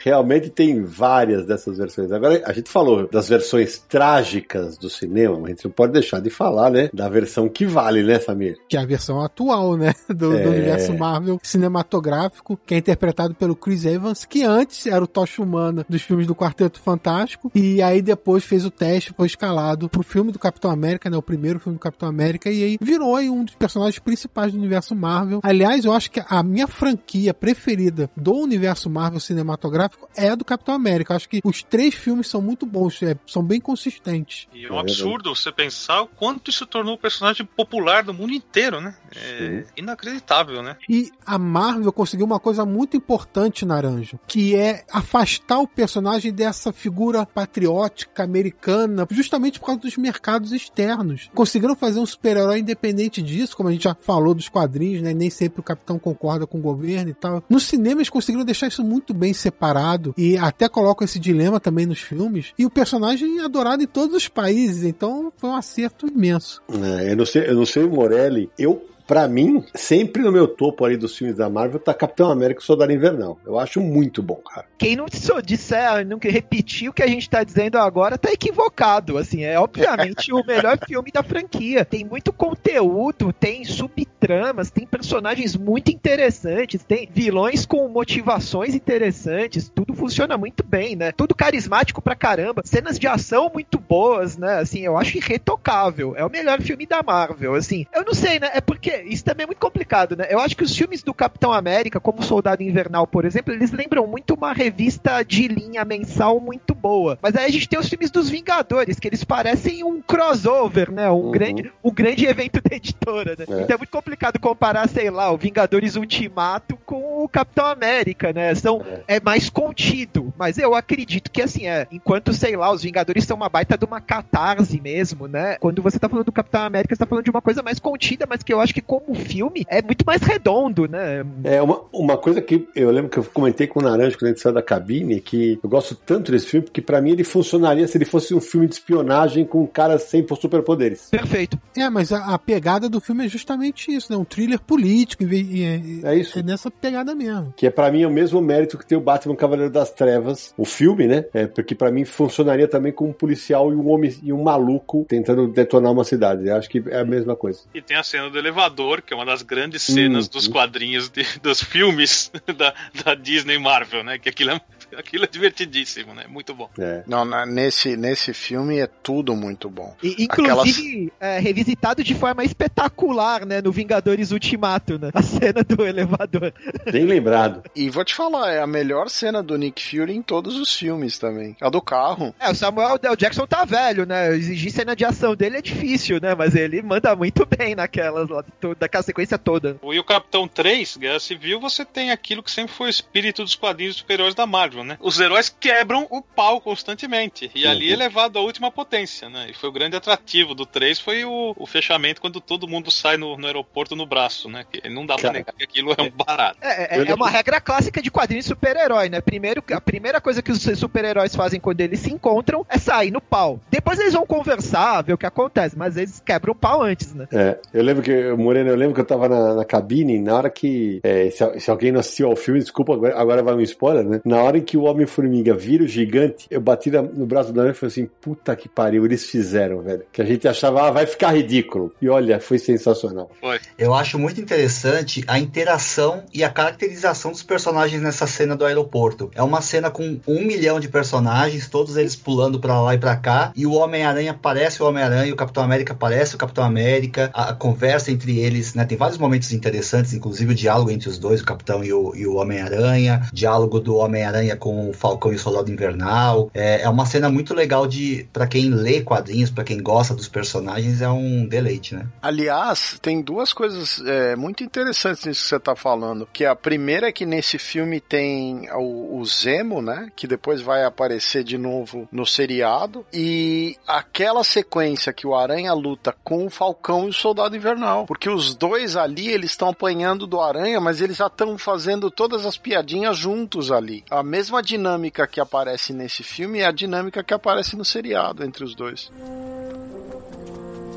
realmente tem várias dessas versões. Agora, a gente falou das versões trágicas do cinema, mas a gente não pode deixar de falar, né? Da versão que vale, né, Samir? que é a versão atual, né, do, do É. universo Marvel cinematográfico, que é interpretado pelo Chris Evans, que antes era o Tocha Humana dos filmes do Quarteto Fantástico, e aí depois fez o teste, foi escalado pro filme do Capitão América, né, o primeiro filme do Capitão América, e aí virou aí um dos personagens principais do universo Marvel. Aliás, eu acho que a minha franquia preferida do universo Marvel cinematográfico é a do Capitão América. Acho que os três filmes são muito bons, é, são bem consistentes. E é um absurdo você pensar o quanto isso tornou o personagem popular do mundo inteiro, né? É inacreditável, né? E a Marvel conseguiu uma coisa muito importante, Naranjo, que é afastar o personagem dessa figura patriótica americana, justamente por causa dos mercados externos. Conseguiram fazer um super-herói independente disso, como a gente já falou dos quadrinhos, né? Nem sempre o capitão concorda com o governo e tal. No cinema eles conseguiram deixar isso muito bem separado e até colocam esse dilema também nos filmes. E o personagem é adorado em todos os países, então foi um acerto imenso. É, eu não sei, eu não sei o Morelli. Eu, pra mim, sempre no meu topo ali dos filmes da Marvel tá Capitão América e Soldado Invernal. Eu acho muito bom, cara. Quem não disser, não que repetir o que a gente tá dizendo agora, tá equivocado. Assim, é obviamente o melhor filme da franquia. Tem muito conteúdo, tem subtramas, tem personagens muito interessantes, tem vilões com motivações interessantes, tudo funciona muito bem, né? Tudo carismático pra caramba, cenas de ação muito boas, né? Assim, eu acho irretocável. É o melhor filme da Marvel, assim. Eu não sei, né? É porque isso também é muito complicado, né? Eu acho que os filmes do Capitão América, como Soldado Invernal, por exemplo, eles lembram muito uma revista de linha mensal muito boa. Mas aí a gente tem os filmes dos Vingadores, que eles parecem um crossover, né? Um, Uhum. grande, um grande evento da editora, né? É. Então é muito complicado comparar, sei lá, o Vingadores Ultimato com o Capitão América, né? São, é mais contido. Mas eu acredito que, assim, é, enquanto, sei lá, os Vingadores são uma baita de uma catarse mesmo, né? Quando você tá falando do Capitão América, você tá falando de uma coisa mais contida, mas que eu acho que como filme é muito mais redondo, né? É uma, uma coisa que eu lembro que eu comentei com o Naranjo quando a gente saiu da cabine, que eu gosto tanto desse filme, porque pra mim ele funcionaria se ele fosse um filme de espionagem com caras sem superpoderes. Perfeito. É, mas a, a pegada do filme é justamente isso, né? Um thriller político. E, e- É isso. é nessa pegada mesmo. Que é pra mim o mesmo mérito que tem o Batman Cavaleiro das Trevas, o filme, né? É, porque pra mim funcionaria também com um policial e um homem e um maluco tentando detonar uma cidade. Eu acho que é a mesma coisa. E tem a cena do elevador, que é uma das grandes cenas Hum, dos quadrinhos, de- dos filmes da, da Disney Marvel, né? Que aquilo é, aquilo é divertidíssimo, né? Muito bom. É. Não, na- nesse, nesse filme é tudo muito bom. E, inclusive, é, revisitado de forma espetacular, né? No Vingadores Ultimato, né? A cena do elevador. Bem lembrado. E vou te falar, é a melhor cena do Nick Fury em todos os filmes também. A do carro. É, o Samuel L. Jackson tá velho, né? Exigir cena de ação dele é difícil, né? Mas ele manda muito bem naquelas, lá, daquela sequência toda. E o Capitão 3, Guerra Civil, você tem aquilo que sempre foi o espírito dos quadrinhos super-heróis da Marvel, né? Os heróis quebram o pau constantemente. E ali Uhum. é levado à última potência, né? E foi o grande atrativo do 3, foi o, o fechamento quando todo mundo sai no, no aeroporto no braço, né? Que não dá pra Cara. negar que aquilo é um barato. É, Eu é, é lembro- uma regra clássica de quadrinhos de super-herói, né? Primeiro, a primeira coisa que os super-heróis fazem quando eles se encontram é sair no pau. Depois eles vão conversar, ver o que acontece, mas eles quebram o pau antes, né? É, eu lembro que, Moreno, eu lembro que eu tava na, na cabine, na hora que. é, se, se alguém não assistiu ao filme, desculpa, agora, agora vai um spoiler, né? Na hora em que o Homem-Formiga vira o gigante, eu bati no braço do Naranjo e falei assim: puta que pariu, eles fizeram, velho. Que a gente achava, ah, vai ficar ridículo. E olha, foi sensacional. Foi. Eu acho muito interessante a interação e a caracterização dos personagens nessa cena do aeroporto. É uma cena com um milhão de personagens, todos eles pulando pra lá e pra cá, e o Homem-Aranha parece o Homem-Aranha, o Capitão América parece o Capitão América, a, a conversa entre eles, né? Tem vários momentos interessantes, inclusive o diálogo entre os dois, o Capitão e o, e o Homem-Aranha, diálogo do Homem-Aranha com o Falcão e o Soldado Invernal. É, é uma cena muito legal de para quem lê quadrinhos, para quem gosta dos personagens, é um deleite, né? Aliás, tem duas coisas é, muito interessantes nisso que você tá falando. Que a primeira é que nesse filme tem o, o Zemo, né? Que depois vai aparecer de novo no seriado. E aquela sequência que o Aranha luta com o Falcão e o Soldado Invernal. Porque os dois ali, eles estão apanhando do Aranha, mas eles já estão fazendo todas as piadinhas juntos ali. A mesma dinâmica que aparece nesse filme é a dinâmica que aparece no seriado entre os dois.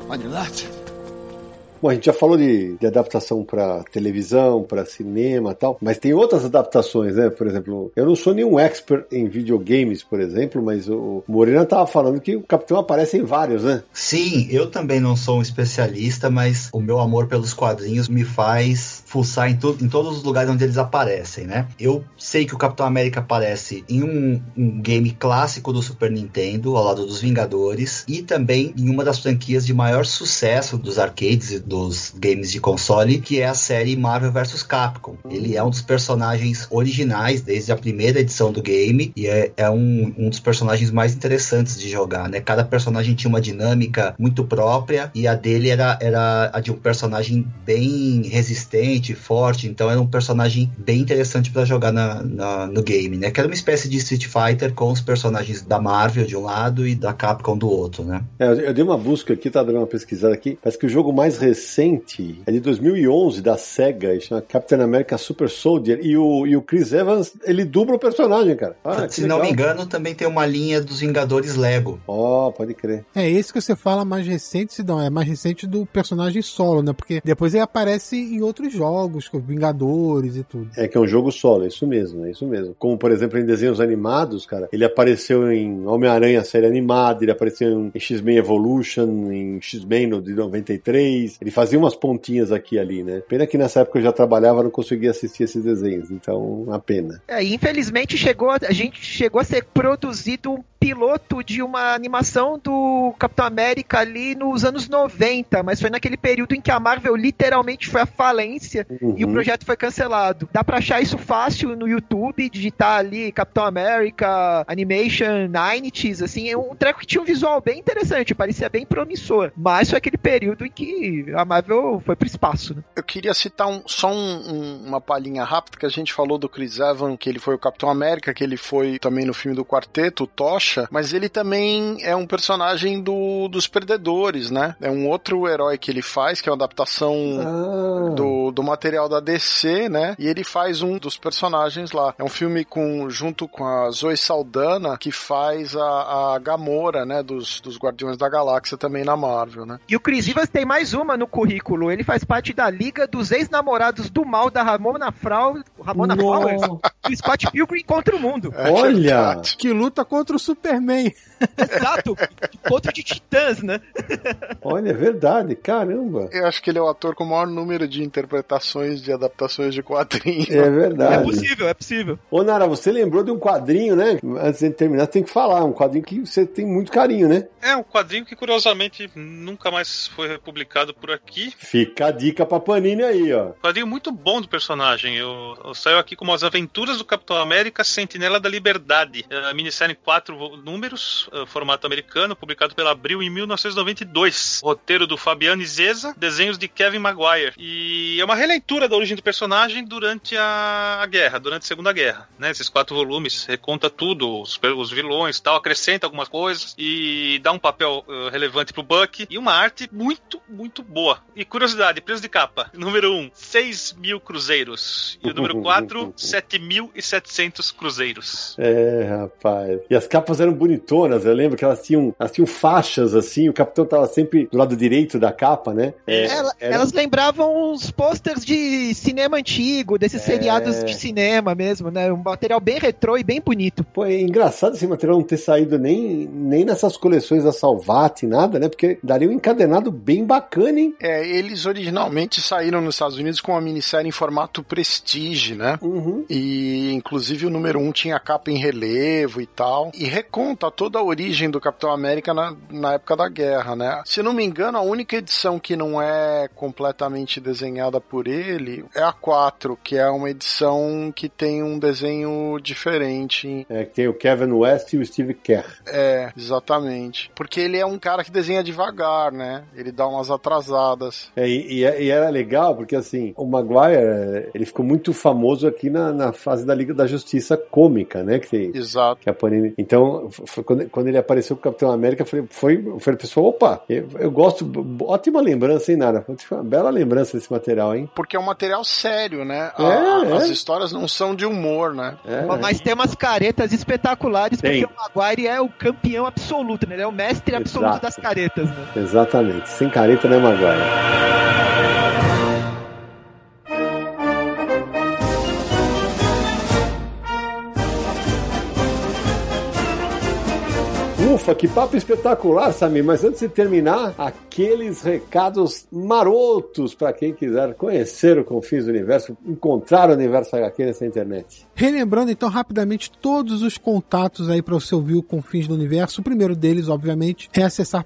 On your left. Bom, a gente já falou de, de adaptação para televisão, para cinema e tal, mas tem outras adaptações, né? Por exemplo, eu não sou nenhum expert em videogames, por exemplo, mas o Morena tava falando que o Capitão aparece em vários, né? Sim, eu também não sou um especialista, mas o meu amor pelos quadrinhos me faz fuçar em, em todos os lugares onde eles aparecem, né? Eu sei que o Capitão América aparece em um, um game clássico do Super Nintendo, ao lado dos Vingadores, e também em uma das franquias de maior sucesso dos arcades dos games de console, que é a série Marvel vs Capcom. Ele é um dos personagens originais desde a primeira edição do game e é, é um, um dos personagens mais interessantes de jogar, né? Cada personagem tinha uma dinâmica muito própria e a dele era, era a de um personagem bem resistente, forte, então era um personagem bem interessante para jogar na, na, no game, né? Que era uma espécie de Street Fighter com os personagens da Marvel de um lado e da Capcom do outro, né? É, eu dei uma busca aqui, tá dando uma pesquisada aqui, parece que o jogo mais recente recente, é de 2011, da SEGA, chama Captain America Super Soldier, e o, e o Chris Evans, ele dubla o personagem, cara. Ah, Se não me engano, também tem uma linha dos Vingadores Lego. Ó, oh, pode crer. É esse que você fala mais recente, Sidão, é mais recente do personagem solo, né? Porque depois ele aparece em outros jogos, com Vingadores e tudo. É que é um jogo solo, é isso mesmo, é isso mesmo. Como, por exemplo, em desenhos animados, cara, ele apareceu em Homem-Aranha série animada, ele apareceu em X-Men Evolution, em X-Men de 93, ele fazia umas pontinhas aqui e ali, né? Pena que nessa época eu já trabalhava, não conseguia assistir esses desenhos, então uma pena. É, infelizmente chegou, a gente chegou a ser produzido um piloto de uma animação do Capitão América ali nos anos 90, mas foi naquele período em que a Marvel literalmente foi à falência uhum. e o projeto foi cancelado. Dá pra achar isso fácil no YouTube, digitar ali Capitão América Animation 90s, assim, é um treco que tinha um visual bem interessante, parecia bem promissor, mas foi aquele período em que a Marvel foi pro espaço, né? Eu queria citar um, só um, um, uma palhinha rápida que a gente falou do Chris Evans, que ele foi o Capitão América, que ele foi também no filme do Quarteto, o Tocha, mas ele também é um personagem do, dos Predadores, né? É um outro herói que ele faz, que é uma adaptação ah. do, do material da DC, né? E ele faz um dos personagens lá. É um filme com junto com a Zoe Saldana, que faz a, a Gamora, né? Dos, dos Guardiões da Galáxia também na Marvel, né? E o Chris Evans tem mais uma no currículo. Ele faz parte da Liga dos Ex-Namorados do Mal da Ramona Frau, Ramona Flowers, do Scott Pilgrim contra o mundo. É Olha! Que luta contra o Superman. Exato! Contra de titãs, né? Olha, é verdade, caramba. Eu acho que ele é o ator com o maior número de interpretações de adaptações de quadrinhos. É verdade. É possível, é possível. Ô, Nara, você lembrou de um quadrinho, né? Antes de terminar, tem que falar. Um quadrinho que você tem muito carinho, né? É, um quadrinho que curiosamente nunca mais foi republicado por aqui. Fica a dica pra Panini aí, ó. Quadrinho muito bom do personagem. Eu, eu saio aqui como As Aventuras do Capitão América Sentinela da Liberdade. É, a minissérie em quatro números, é, formato americano, publicado pela Abril em 1992. Roteiro do Fabiano Zeza, desenhos de Kevin Maguire. E é uma releitura da origem do personagem durante a, a guerra, durante a Segunda Guerra. Né? Esses quatro volumes reconta tudo, os, os vilões tal, acrescenta algumas coisas e dá um papel uh, relevante pro Buck. E uma arte muito, muito boa. E curiosidade, preço de capa. Número 1, um, 6 mil cruzeiros. E o número quadro 7.700 cruzeiros. É, rapaz. E as capas eram bonitonas, eu lembro que elas tinham, elas tinham faixas assim, o capitão tava sempre do lado direito da capa, né? É, Ela- era- Elas lembravam os posters de cinema antigo, desses É. seriados de cinema mesmo, né? Um material bem retrô e bem bonito. Pô, é engraçado esse material não ter saído nem, nem nessas coleções da Salvati, nada, né? Porque daria um encadenado bem bacana, hein? É, eles originalmente saíram nos Estados Unidos com uma minissérie em formato Prestige, né? Uhum. E inclusive o número 1 um tinha capa em relevo e tal. E reconta toda a origem do Capitão América na, na época da guerra, né? Se não me engano, a única edição que não é completamente desenhada por ele é a 4, que é uma edição que tem um desenho diferente. É, que tem o Kevin West e o Steve Kerr. É, exatamente. Porque ele é um cara que desenha devagar, né? Ele dá umas atrasadas. É, e, e- e era legal porque assim, o Maguire, ele ficou muito famoso aqui na, na fase da Liga da Justiça cômica, né? Que, tem- Exato. que a Panini. Então, foi quando, quando ele apareceu com o Capitão América, foi, foi, foi a pessoa, opa, eu, eu gosto, ótima lembrança, hein, Nara? Uma bela lembrança desse material, hein? Porque é um material sério, né? É, a- é. As histórias não são de humor, né? É, Mas tem umas caretas espetaculares, Tem. porque o Maguire é o campeão absoluto, né? Ele é o mestre absoluto Exato. das caretas, né? Exatamente. Sem careta, né, Maguire? Ufa, que papo espetacular, Samir. Mas antes de terminar, aqueles recados marotos para quem quiser conhecer o Confins do Universo, encontrar o Universo HQ nessa internet. Relembrando então rapidamente todos os contatos aí para você ouvir o Confins do Universo. O primeiro deles, obviamente, é acessar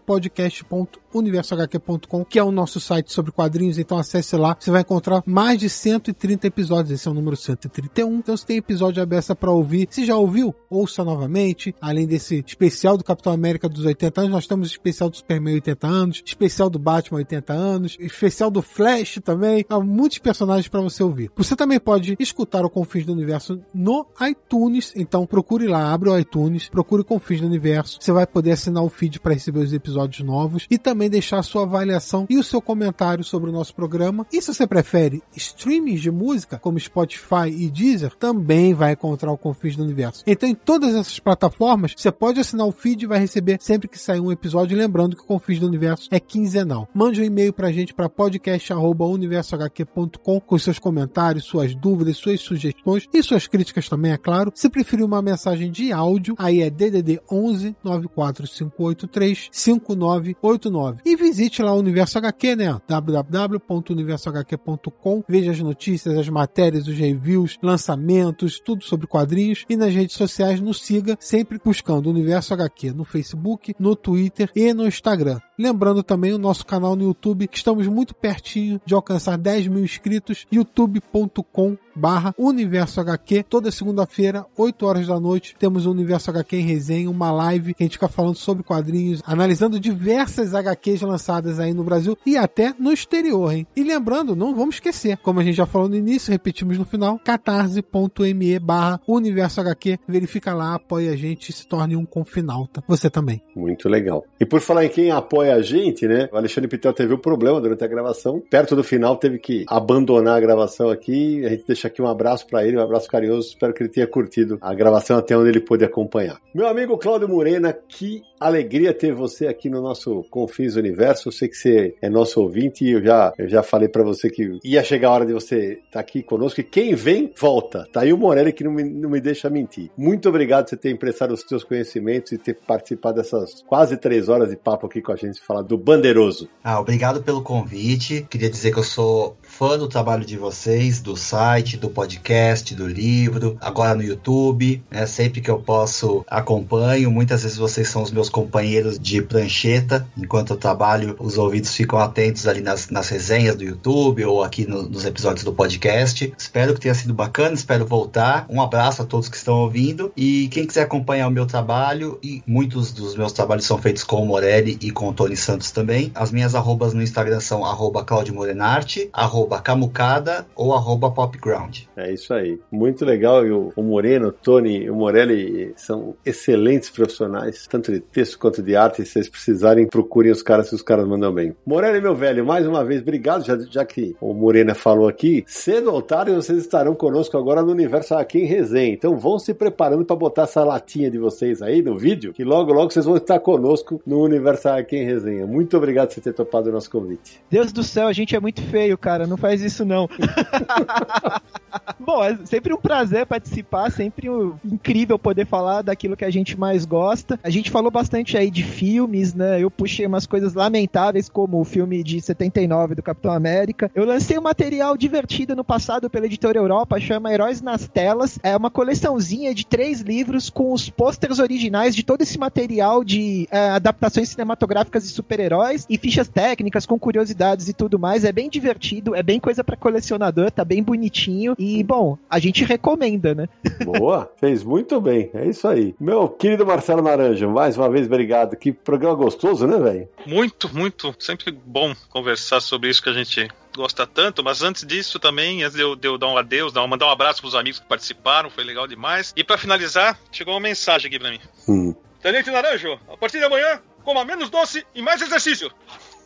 podcast.universohq.com, que é o nosso site sobre quadrinhos. Então acesse lá, você vai encontrar mais de 130 episódios. Esse é o número 131. Então se tem episódio aberto para ouvir, se já ouviu, ouça novamente. Além desse especial do Capitão América dos 80 anos, nós temos especial do Superman 80 anos, especial do Batman 80 anos, especial do Flash também. Há muitos personagens para você ouvir. Você também pode escutar o Confins do Universo no iTunes. Então procure lá, abre o iTunes, procure Confins do Universo. Você vai poder assinar o feed para receber os episódios novos e também deixar a sua avaliação e o seu comentário sobre o nosso programa. E se você prefere streamings de música, como Spotify e Deezer, também vai encontrar o Confins do Universo. Então, em todas essas plataformas, você pode assinar o feed e vai receber sempre que sair um episódio. Lembrando que o Confins do Universo é quinzenal. Mande um e-mail pra gente para podcast.universohq.com com seus comentários, suas dúvidas, suas sugestões e suas críticas também, é claro. Se preferir uma mensagem de áudio, aí é DDD 11 94583 5989. E visite lá o Universo HQ, né? www.universohq.com. Veja as notícias, as matérias, os reviews, lançamentos, tudo sobre quadrinhos. E nas redes sociais nos siga sempre buscando o Universo HQ no Facebook, no Twitter e no Instagram. Lembrando também o nosso canal no YouTube, que estamos muito pertinho de alcançar 10 mil inscritos, youtube.com barra Universo HQ. Toda segunda-feira, 8 horas da noite, temos o Universo HQ em resenha, uma live que a gente fica falando sobre quadrinhos, analisando diversas HQs lançadas aí no Brasil e até no exterior, hein? E lembrando, não vamos esquecer, como a gente já falou no início, repetimos no final, catarse.me barra Universo HQ. Verifica lá, apoia a gente e se torne um confinalta. Você também. Muito legal. E por falar em quem apoia a gente, né? O Alexandre Pitel teve um problema durante a gravação. Perto do final, teve que abandonar a gravação aqui. A gente deixa aqui um abraço para ele, um abraço carinhoso. Espero que ele tenha curtido a gravação até onde ele pôde acompanhar. Meu amigo Cláudio Morena, que alegria ter você aqui no nosso Confins Universo. Eu sei que você é nosso ouvinte e eu já, eu já falei para você que ia chegar a hora de você estar aqui conosco. E quem vem, volta. Tá aí o Morelli que não me, não me deixa mentir. Muito obrigado por você ter emprestado os seus conhecimentos e ter participado dessas quase três horas de papo aqui com a gente, falar do Bandeiroso. Ah, obrigado pelo convite. Queria dizer que eu sou fã do trabalho de vocês, do site, do podcast, do livro, agora no YouTube. Né? Sempre que eu posso, acompanho. Muitas vezes vocês são os meus companheiros de prancheta. Enquanto eu trabalho, os ouvidos ficam atentos ali nas, nas resenhas do YouTube ou aqui no- nos episódios do podcast. Espero que tenha sido bacana, espero voltar. Um abraço a todos que estão ouvindo. E quem quiser acompanhar o meu trabalho, e muitos dos meus trabalhos são feitos com o Morelli e com o Tony Santos também. As minhas arrobas no Instagram são arroba Claudio Morenarte, arroba arroba camucada ou arroba popground. É isso aí. Muito legal. E o, o Moreno, o Tony e o Morelli são excelentes profissionais, tanto de texto quanto de arte. Se vocês precisarem, procurem os caras se os caras mandam bem. Morelli, meu velho, mais uma vez, obrigado. Já, já que o Morena falou aqui, cedo ou tarde vocês estarão conosco agora no Universo aqui em Resenha. Então vão se preparando para botar essa latinha de vocês aí no vídeo, que logo, logo vocês vão estar conosco no Universo aqui em Resenha. Muito obrigado por você ter topado o nosso convite. Deus do céu, a gente é muito feio, cara. Não faz isso, não. Bom, é sempre um prazer participar, sempre um... incrível poder falar daquilo que a gente mais gosta. A gente falou bastante aí de filmes, né? Eu puxei umas coisas lamentáveis, como o filme de 79 do Capitão América. Eu lancei um material divertido no passado pela editora Europa, chama Heróis nas Telas. É uma coleçãozinha de três livros com os pôsteres originais de todo esse material de é, adaptações cinematográficas de super-heróis e fichas técnicas com curiosidades e tudo mais. É bem divertido, é bem coisa para colecionador, tá bem bonitinho. E, bom, a gente recomenda, né? Boa, fez muito bem. É isso aí. Meu querido Marcelo Naranjo, mais uma vez, obrigado. Que programa gostoso, né, velho? Muito, muito. Sempre bom conversar sobre isso que a gente gosta tanto, mas antes disso também, antes de eu, de eu dar um adeus, dar, mandar um abraço pros amigos que participaram, foi legal demais. E para finalizar, chegou uma mensagem aqui pra mim. Hum. Tenente Naranjo, a partir de amanhã, coma menos doce e mais exercício.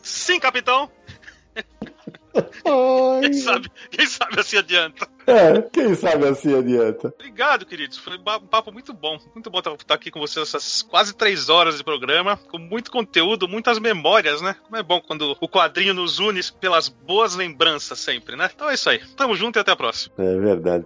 Sim, capitão. Quem sabe, quem sabe assim adianta. É, quem sabe assim adianta. Obrigado, queridos. Foi um papo muito bom. Muito bom estar aqui com vocês essas quase três horas de programa, com muito conteúdo, muitas memórias, né? Como é bom quando o quadrinho nos une pelas boas lembranças sempre, né? Então é isso aí. Tamo junto e até a próxima. É verdade.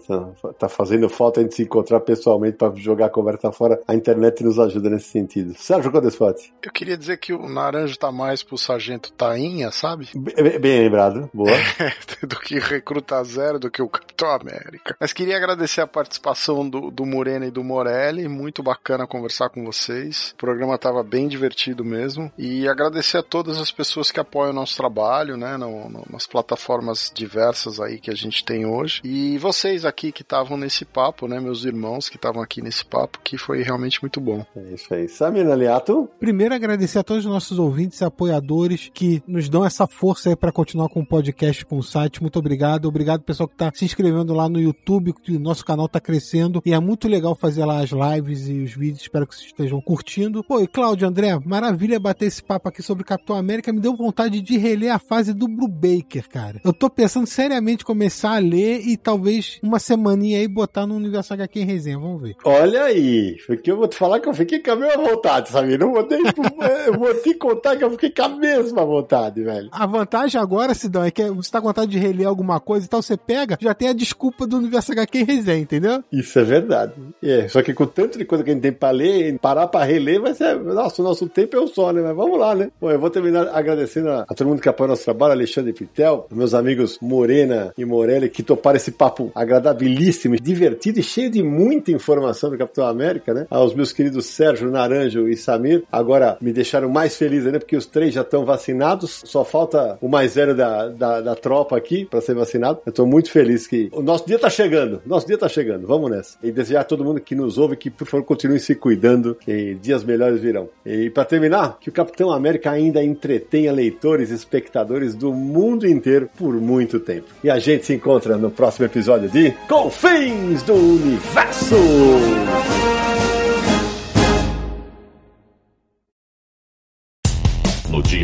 Tá fazendo falta a gente se encontrar pessoalmente para jogar a conversa fora. A internet nos ajuda nesse sentido. Sérgio Codesfate. Eu queria dizer que o Naranjo tá mais pro Sargento Tainha, sabe? Bem, bem lembrado. Boa. do que Recruta Zero, do que o Capitão América. Mas queria agradecer a participação do, do Morena e do Morelli. Muito bacana conversar com vocês. O programa estava bem divertido mesmo. E agradecer a todas as pessoas que apoiam o nosso trabalho, né? No, no, nas plataformas diversas aí que a gente tem hoje. E vocês aqui que estavam nesse papo, né? Meus irmãos que estavam aqui nesse papo, que foi realmente muito bom. É isso aí. Samir Aliato. Primeiro, agradecer a todos os nossos ouvintes e apoiadores que nos dão essa força aí para continuar com o podcast, com o site. Muito obrigado. Obrigado, pessoal que está se inscrevendo lá no YouTube, que o nosso canal está crescendo. E é muito legal fazer lá as lives e os vídeos. Espero que vocês estejam curtindo. Pô, e Cláudio, André, maravilha bater esse papo aqui sobre Capitão América. Me deu vontade de reler a fase do Brubaker, cara. Eu tô pensando seriamente em começar a ler e talvez uma semaninha aí botar no Universo HQ em resenha. Vamos ver. Olha aí, porque eu vou te falar que eu fiquei com a mesma vontade, sabe? Não vou, nem, eu vou te contar que eu fiquei com a mesma vontade, velho. A vantagem agora, Sidão, é que você tá com vontade de reler alguma coisa e tal, você pega, já tem a desculpa do Universo HQ resenha, entendeu? Isso é verdade. É, só que com tanto de coisa que a gente tem pra ler, parar pra reler vai ser. Nossa, o nosso tempo é o só, né? Mas vamos lá, né? Bom, eu vou terminar agradecendo a, a todo mundo que apoia o nosso trabalho, Alexandre Pitel, meus amigos Morena e Morelli, que toparam esse papo agradabilíssimo, divertido e cheio de muita informação do Capitão América, né? Aos meus queridos Sérgio, Naranjo e Samir, agora me deixaram mais feliz ainda, porque os três já estão vacinados, só falta o mais velho da, da, da tropa aqui para ser vacinado. Eu tô muito feliz que o nosso dia tá chegando, nosso dia tá chegando, vamos nessa. E desejar a todo mundo que nos ouve que, por favor, continue se cuidando, que dias melhores virão. E para terminar, que o Capitão América ainda entretenha leitores e espectadores do mundo inteiro por muito tempo. E a gente se encontra no próximo episódio de Confins do Universo!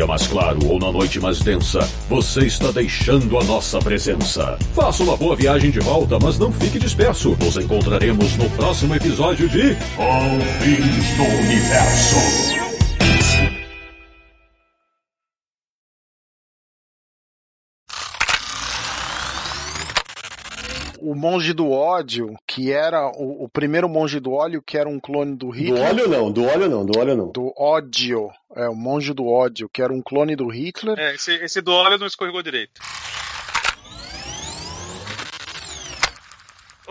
Dia mais claro ou na noite mais densa, você está deixando a nossa presença. Faça uma boa viagem de volta, mas não fique disperso. Nos encontraremos no próximo episódio de Confins do Universo. O monge do ódio, que era o, o, primeiro monge do óleo, que era um clone do Hitler. Do óleo não, do óleo não, do óleo não. Do ódio. É, o monge do ódio, que era um clone do Hitler. É, esse, esse do óleo não escorregou direito.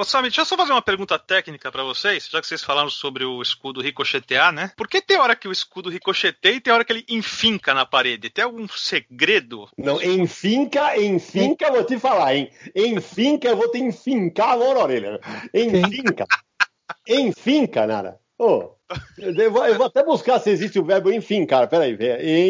Ô, Sami, deixa eu só fazer uma pergunta técnica para vocês, já que vocês falaram sobre o escudo ricochetear, né? Por que tem hora que o escudo ricocheteia e tem hora que ele enfinca na parede? Tem algum segredo? Não, enfinca, enfinca, vou te falar, hein? Enfinca, eu vou te enfincar a mão na orelha. Enfinca. enfinca, nada. Ô, oh, Eu vou, eu vou até buscar se existe o verbo enfincar. Peraí,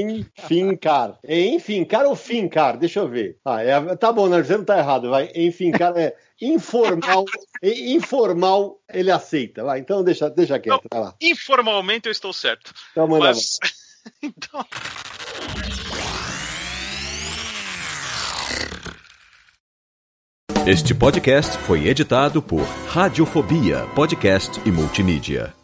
enfincar. Enfincar ou fincar? Deixa eu ver. Ah, é, tá bom, né? Você não tá errado. Vai. Enfincar é informal. informal, ele aceita. Vai, então deixa, deixa quieto. Vai lá. Informalmente eu estou certo. Então manda Mas... então... Este podcast foi editado por Radiofobia, podcast e multimídia.